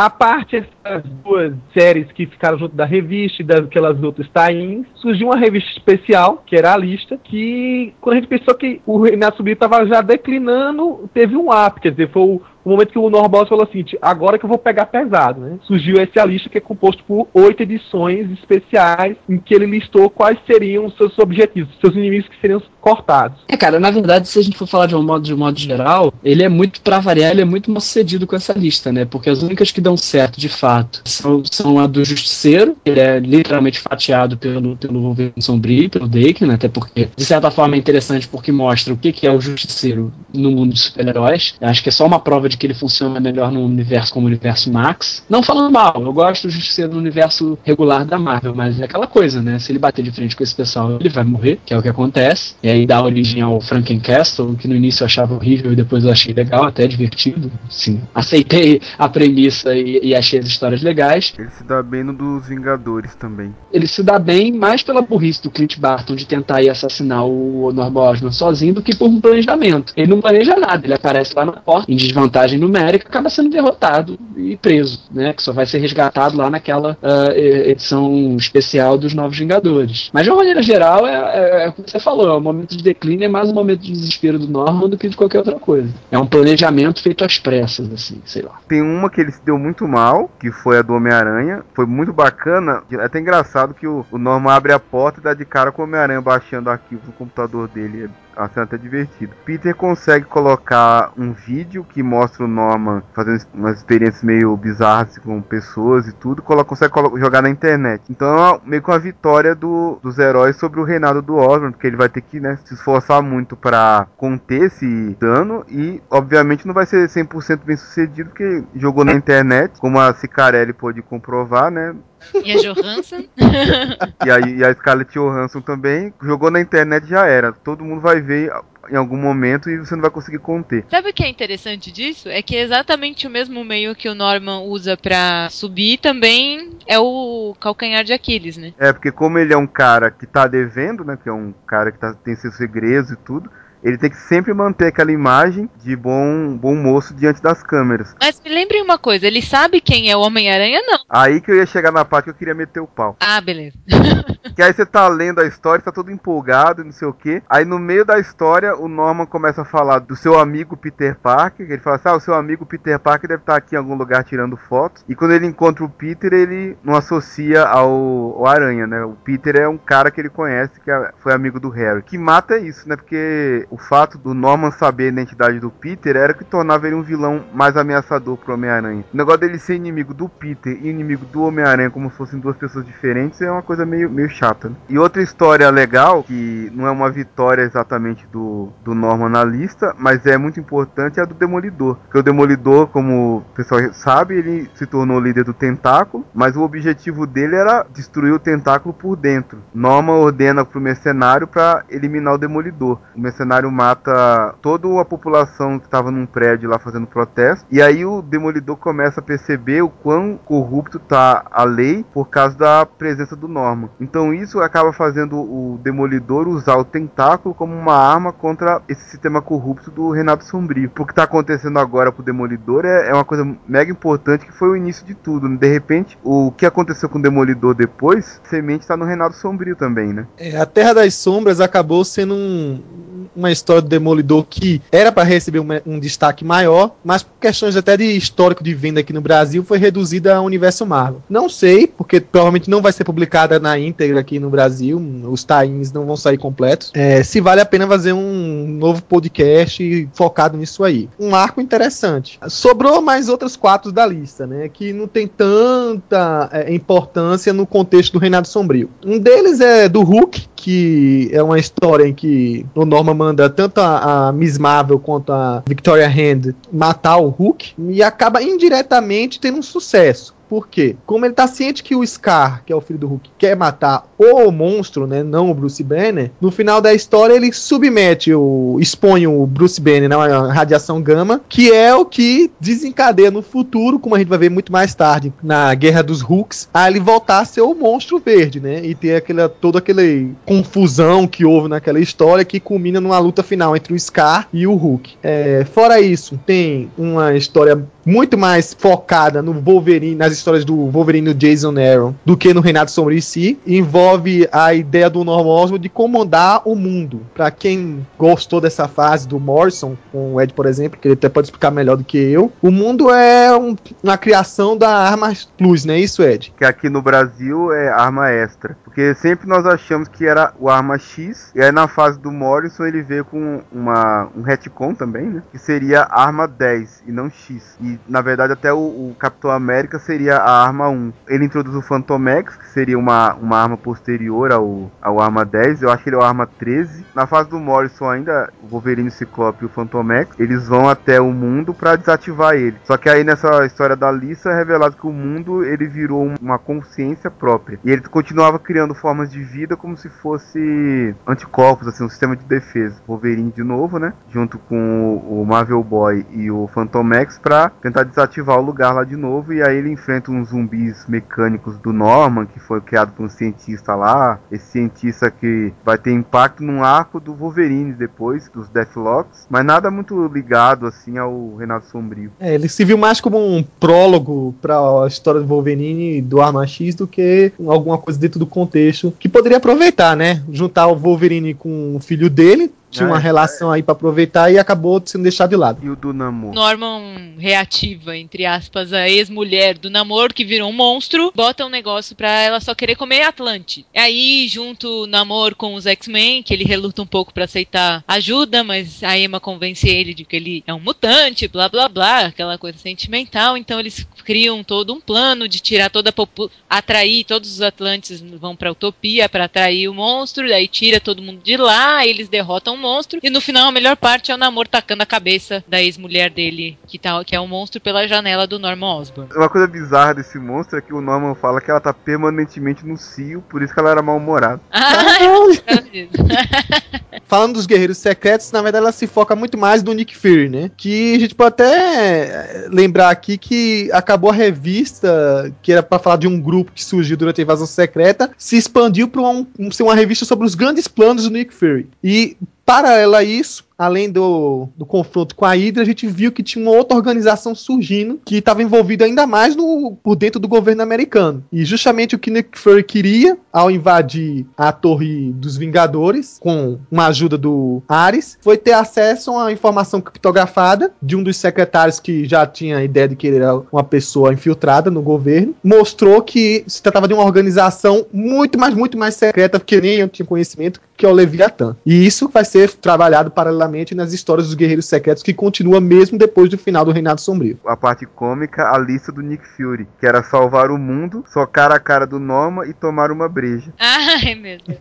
A parte dessas duas séries que ficaram junto da revista e daquelas outras tie surgiu uma revista especial, que era a lista, que quando a gente pensou que o Renato Subir estava já declinando, teve um up, quer dizer, foi o, o momento que o Norboss falou assim, agora que eu vou pegar pesado, né? Surgiu essa lista que é composto por oito edições especiais, em que ele listou quais seriam os seus objetivos, seus inimigos que seriam cortados. É, cara, na verdade, se a gente for falar de um modo, de um modo geral, ele é muito, pra variar, ele é muito mal sucedido com essa lista, né? Porque as únicas que dão certo, de fato, são, são a do Justiceiro, ele é literalmente fatiado pelo, pelo Wolverine Sombrio, pelo Dake, né? Até porque, de certa forma, é interessante porque mostra o que, que é o Justiceiro no mundo de super-heróis. Acho que é só uma prova de que ele funciona melhor no universo como o universo Max. Não falando mal, eu gosto do Justiceiro no universo regular da Marvel, mas é aquela coisa, né? Se ele bater de frente com esse pessoal, ele vai morrer, que é o que acontece. E aí dá origem ao Frankencastle, que no início eu achava horrível e depois eu achei legal, até divertido. Sim, aceitei a premissa e, e achei as histórias legais. Ele se dá bem no dos Vingadores também. Ele se dá bem mais pela burrice do Clint Barton de tentar ir assassinar o Norman Osborn sozinho do que por um planejamento. Ele não planeja nada, ele aparece lá na porta, em desvantagem numérica, acaba sendo derrotado e preso, né? Que só vai ser resgatado lá naquela e- edição especial dos Novos Vingadores. Mas de uma maneira geral, é, é, é o que você falou, é um momento de declínio, é mais um momento de desespero do Norman do que de qualquer outra coisa. É um planejamento feito às pressas, assim, sei lá. Tem uma que ele se deu muito mal, que foi a do Homem-Aranha. Foi muito bacana. É até engraçado que o, o Norman abre a porta e dá de cara com o Homem-Aranha baixando arquivos no computador dele. É uma cena até divertida. Peter consegue colocar um vídeo que mostra o Norman fazendo umas experiências meio bizarras com pessoas e tudo. Consegue jogar na internet. Então é meio que uma vitória do- dos heróis sobre o reinado do Osborn, porque ele vai ter que né, se esforçar muito pra conter esse dano e obviamente não vai ser 100% bem sucedido porque jogou na internet, como a Cicarelli pôde comprovar, né? E a Johansson? E a, e a Scarlett Johansson também jogou na internet já era. Todo mundo vai ver em algum momento e você não vai conseguir conter. Sabe o que é interessante disso? É que é exatamente o mesmo meio que o Norman usa pra subir também é o calcanhar de Aquiles, né? É, porque como ele é um cara que tá devendo, né? Que é um cara que tá, tem seus segredos e tudo. Ele tem que sempre manter aquela imagem de bom, bom moço diante das câmeras. Mas me lembrem uma coisa, ele sabe quem é o Homem-Aranha, não. Aí que eu ia chegar na parte que eu queria meter o pau. Ah, beleza. Que aí você tá lendo a história, tá todo empolgado, não sei o que. Aí no meio da história, o Norman começa a falar do seu amigo Peter Parker. que Ele fala assim: ah, o seu amigo Peter Parker deve estar aqui em algum lugar tirando fotos. E quando ele encontra o Peter, ele não associa ao, ao Aranha, né? O Peter é um cara que ele conhece, que é- foi amigo do Harry. Que mata é isso, né? Porque o fato do Norman saber a identidade do Peter era que tornava ele um vilão mais ameaçador pro Homem-Aranha. O negócio dele ser inimigo do Peter e inimigo do Homem-Aranha como se fossem duas pessoas diferentes é uma coisa meio, meio chata. Né? E outra história legal, que não é uma vitória exatamente do, do Norman na lista, mas é muito importante, é a do Demolidor. Porque o Demolidor, como o pessoal sabe, ele se tornou líder do Tentáculo, mas o objetivo dele era destruir o Tentáculo por dentro. Norman ordena pro mercenário para eliminar o Demolidor. O mercenário mata toda a população que estava num prédio lá fazendo protesto. E aí o Demolidor começa a perceber o quão corrupto tá a lei por causa da presença do Norman. Então isso acaba fazendo o Demolidor usar o tentáculo como uma arma contra esse sistema corrupto do Renato Sombrio. O que tá acontecendo agora pro Demolidor é, é uma coisa mega importante que foi o início de tudo. né? De repente, o que aconteceu com o Demolidor depois, semente tá no Renato Sombrio também, né? É, a Terra das Sombras acabou sendo um- uma história do Demolidor que era para receber um, um destaque maior, mas por questões até de histórico de venda aqui no Brasil foi reduzida ao universo Marvel. Não sei, porque provavelmente não vai ser publicada na íntegra aqui no Brasil, os tie-ins não vão sair completos. É, se vale a pena fazer um novo podcast focado nisso aí. Um arco interessante. Sobrou mais outros quatro da lista, né? Que não tem tanta é, importância no contexto do Reinado Sombrio. Um deles é do Hulk, que é uma história em que o Norman manda tanto a, a Miss Marvel quanto a Victoria Hand matar o Hulk e acaba indiretamente tendo um sucesso. Por quê? Como ele tá ciente que o Scar, que é o filho do Hulk, quer matar o monstro, né, não o Bruce Banner, no final da história ele submete o expõe o Bruce Banner na radiação gama, que é o que desencadeia no futuro, como a gente vai ver muito mais tarde, na Guerra dos Hulks, a ele voltar a ser o monstro verde, né, e ter aquela toda aquela confusão que houve naquela história que culmina numa luta final entre o Scar e o Hulk. É, fora isso, tem uma história muito mais focada no Wolverine, nas histórias do Wolverine e do Jason Aaron, do que no Renato Sombrio em si. Envolve a ideia do Norman Osborn de comandar o mundo. Pra quem gostou dessa fase do Morrison, com o Ed, por exemplo, que ele até pode explicar melhor do que eu, o mundo é um- uma criação da Arma Plus, não é isso, Ed? que aqui no Brasil é arma extra. Porque sempre nós achamos que era o arma X, e aí na fase do Morrison ele veio com uma, um retcon também, né? Que seria arma 10 e não X. E na verdade até o, o Capitão América seria a arma 1. Ele introduz o Phantom X, que seria uma, uma arma posterior ao, ao arma 10. Eu acho que ele é o arma 13. Na fase do Morrison ainda, o Wolverine, o Ciclope e o Phantom X, eles vão até o mundo pra desativar ele. Só que aí nessa história da Lisa é revelado que o mundo ele virou um- uma consciência própria. E ele continuava criando formas de vida como se fosse anticorpos, assim, um sistema de defesa. Wolverine de novo, né? Junto com o, Marvel Boy e o Phantom X pra tentar desativar o lugar lá de novo. E aí ele enfrenta uns zumbis mecânicos do Norman, que foi criado por um cientista lá. Esse cientista que vai ter impacto num arco do Wolverine depois, dos Deathlocks. Mas nada muito ligado, assim, ao Renato Sombrio. É, ele se viu mais como um prólogo para a história do Wolverine e do Arma X do que alguma coisa dentro do contexto que poderia aproveitar, né? Juntar o Wolverine com o filho dele, tinha uma relação aí para aproveitar e acabou sendo deixado de lado. E o do Namor. Norman reativa, entre aspas, a ex-mulher do namoro que virou um monstro, bota um negócio pra ela só querer comer Atlante. Aí, junto o namoro com os X-Men, que ele reluta um pouco pra aceitar ajuda, mas a Emma convence ele de que ele é um mutante, blá blá blá, aquela coisa sentimental. Então eles criam todo um plano de tirar toda a popu atrair todos os Atlantes vão pra Utopia pra atrair o monstro, daí tira todo mundo de lá, eles derrotam monstro. E no final, a melhor parte é o Namor tacando a cabeça da ex-mulher dele, que, tá, que é um monstro, pela janela do Norman Osborn. Uma coisa bizarra desse monstro é que o Norman fala que ela tá permanentemente no cio, por isso que ela era mal-humorada. Ah, Falando dos Guerreiros Secretos, na verdade ela se foca muito mais no Nick Fury, né? Que a gente pode até lembrar aqui que acabou a revista, que era pra falar de um grupo que surgiu durante a invasão secreta, se expandiu para um- ser uma revista sobre os grandes planos do Nick Fury. E paralelo a isso, além do, do confronto com a Hydra, a gente viu que tinha uma outra organização surgindo que estava envolvida ainda mais no, por dentro do governo americano. E justamente o que Nick Fury queria ao invadir a Torre dos Vingadores, com uma ajuda do Ares, foi ter acesso a informação criptografada de um dos secretários que já tinha a ideia de que ele era uma pessoa infiltrada no governo. Mostrou que se tratava de uma organização muito, mas muito mais secreta, que nem eu tinha conhecimento, que é o Leviatã. E isso vai ser trabalhado paralelamente nas histórias dos Guerreiros Secretos, que continua mesmo depois do final do Reinado Sombrio. A parte cômica, a lista do Nick Fury, que era salvar o mundo, socar a cara do Norman e tomar uma breja. Ai, meu Deus.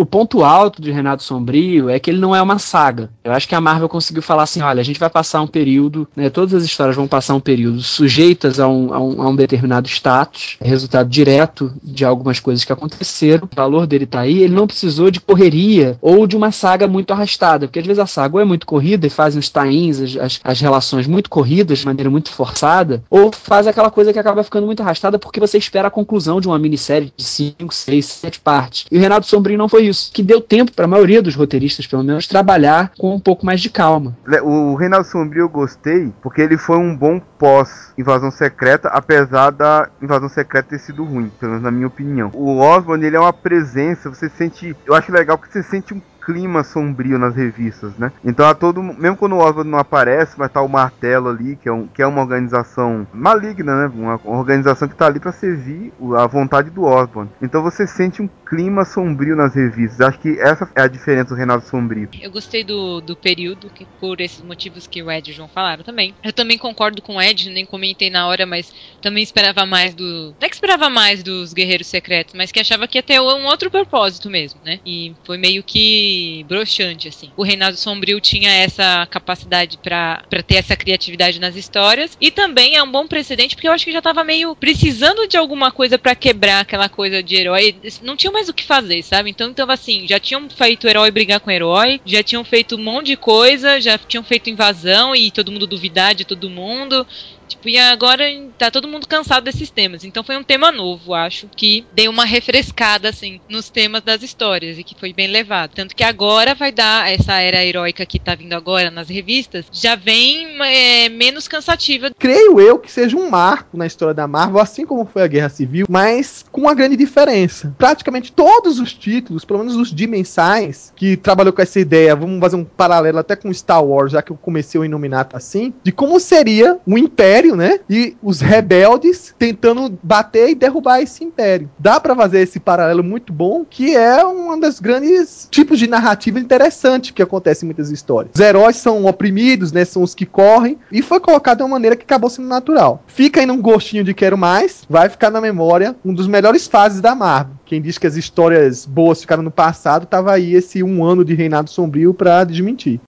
O ponto alto de Renato Sombrio é que ele não é uma saga. Eu acho que a Marvel conseguiu falar assim: olha, a gente vai passar um período, né, todas as histórias vão passar um período sujeitas a um, a um, a um determinado status, resultado direto de algumas coisas que aconteceram. O valor dele tá aí, ele não precisou de correria ou de uma saga muito arrastada, porque às vezes a saga é muito corrida e faz uns tains, as, as, as relações muito corridas, de maneira muito forçada, ou faz aquela coisa que acaba ficando muito arrastada porque você espera a conclusão de uma minissérie de 5, 6, 7 partes. E o Renato Sombrio não foi isso, que deu tempo para a maioria dos roteiristas, pelo menos, trabalhar com um pouco mais de calma. O Reinaldo Sombrio eu gostei porque ele foi um bom pós-invasão secreta, apesar da invasão secreta ter sido ruim, pelo menos na minha opinião. O Osborn, ele é uma presença, você sente. Eu acho legal que você sente um clima sombrio nas revistas, né? Então a todo mesmo quando o Osborn não aparece, vai estar o Martelo ali, que é, um, que é uma organização maligna, né? Uma, organização que tá ali para servir a vontade do Osborn. Então você sente um clima sombrio nas revistas. Acho que essa é a diferença do Reinaldo Sombrio. Eu gostei do, do período, que, por esses motivos que o Ed e o João falaram também. Eu também concordo com o Ed, nem comentei na hora, mas também esperava mais do. Não é que esperava mais dos Guerreiros Secretos, mas que achava que ia ter um outro propósito mesmo, né? E foi meio que broxante, assim. O Reinado Sombrio tinha essa capacidade pra ter essa criatividade nas histórias. E também é um bom precedente, porque eu acho que já tava meio precisando de alguma coisa pra quebrar aquela coisa de herói. Não tinha mais o que fazer, sabe? Então tava assim, já tinham feito herói brigar com herói, já tinham feito um monte de coisa, já tinham feito invasão e todo mundo duvidar de todo mundo. Tipo, e agora tá todo mundo cansado desses temas. Então foi um tema novo, acho, que deu uma refrescada, assim, nos temas das histórias e que foi bem levado. Tanto que agora vai dar essa era heróica que tá vindo agora nas revistas, já vem é, menos cansativa. creio eu que seja um marco na história da Marvel, assim como foi a Guerra Civil, mas com uma grande diferença. Praticamente todos os títulos, pelo menos os de mensais, que trabalhou com essa ideia, vamos fazer um paralelo até com Star Wars, já que eu comecei o Inominato assim, de como seria o Império, né? E os rebeldes tentando bater e derrubar esse Império. Dá pra fazer esse paralelo muito bom, que é um dos grandes tipos de narrativa interessante que acontece em muitas histórias. Os heróis são oprimidos, né? São os que correm, e foi colocado de uma maneira que acabou sendo natural. Fica aí num gostinho de quero mais, vai ficar na memória um dos melhores fases da Marvel. Quem diz que as histórias boas ficaram no passado, tava aí esse um ano de Reinado Sombrio pra desmentir.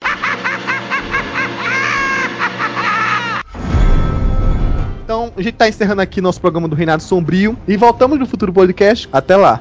A gente tá encerrando aqui nosso programa do Reinado Sombrio e voltamos no futuro podcast. Até lá.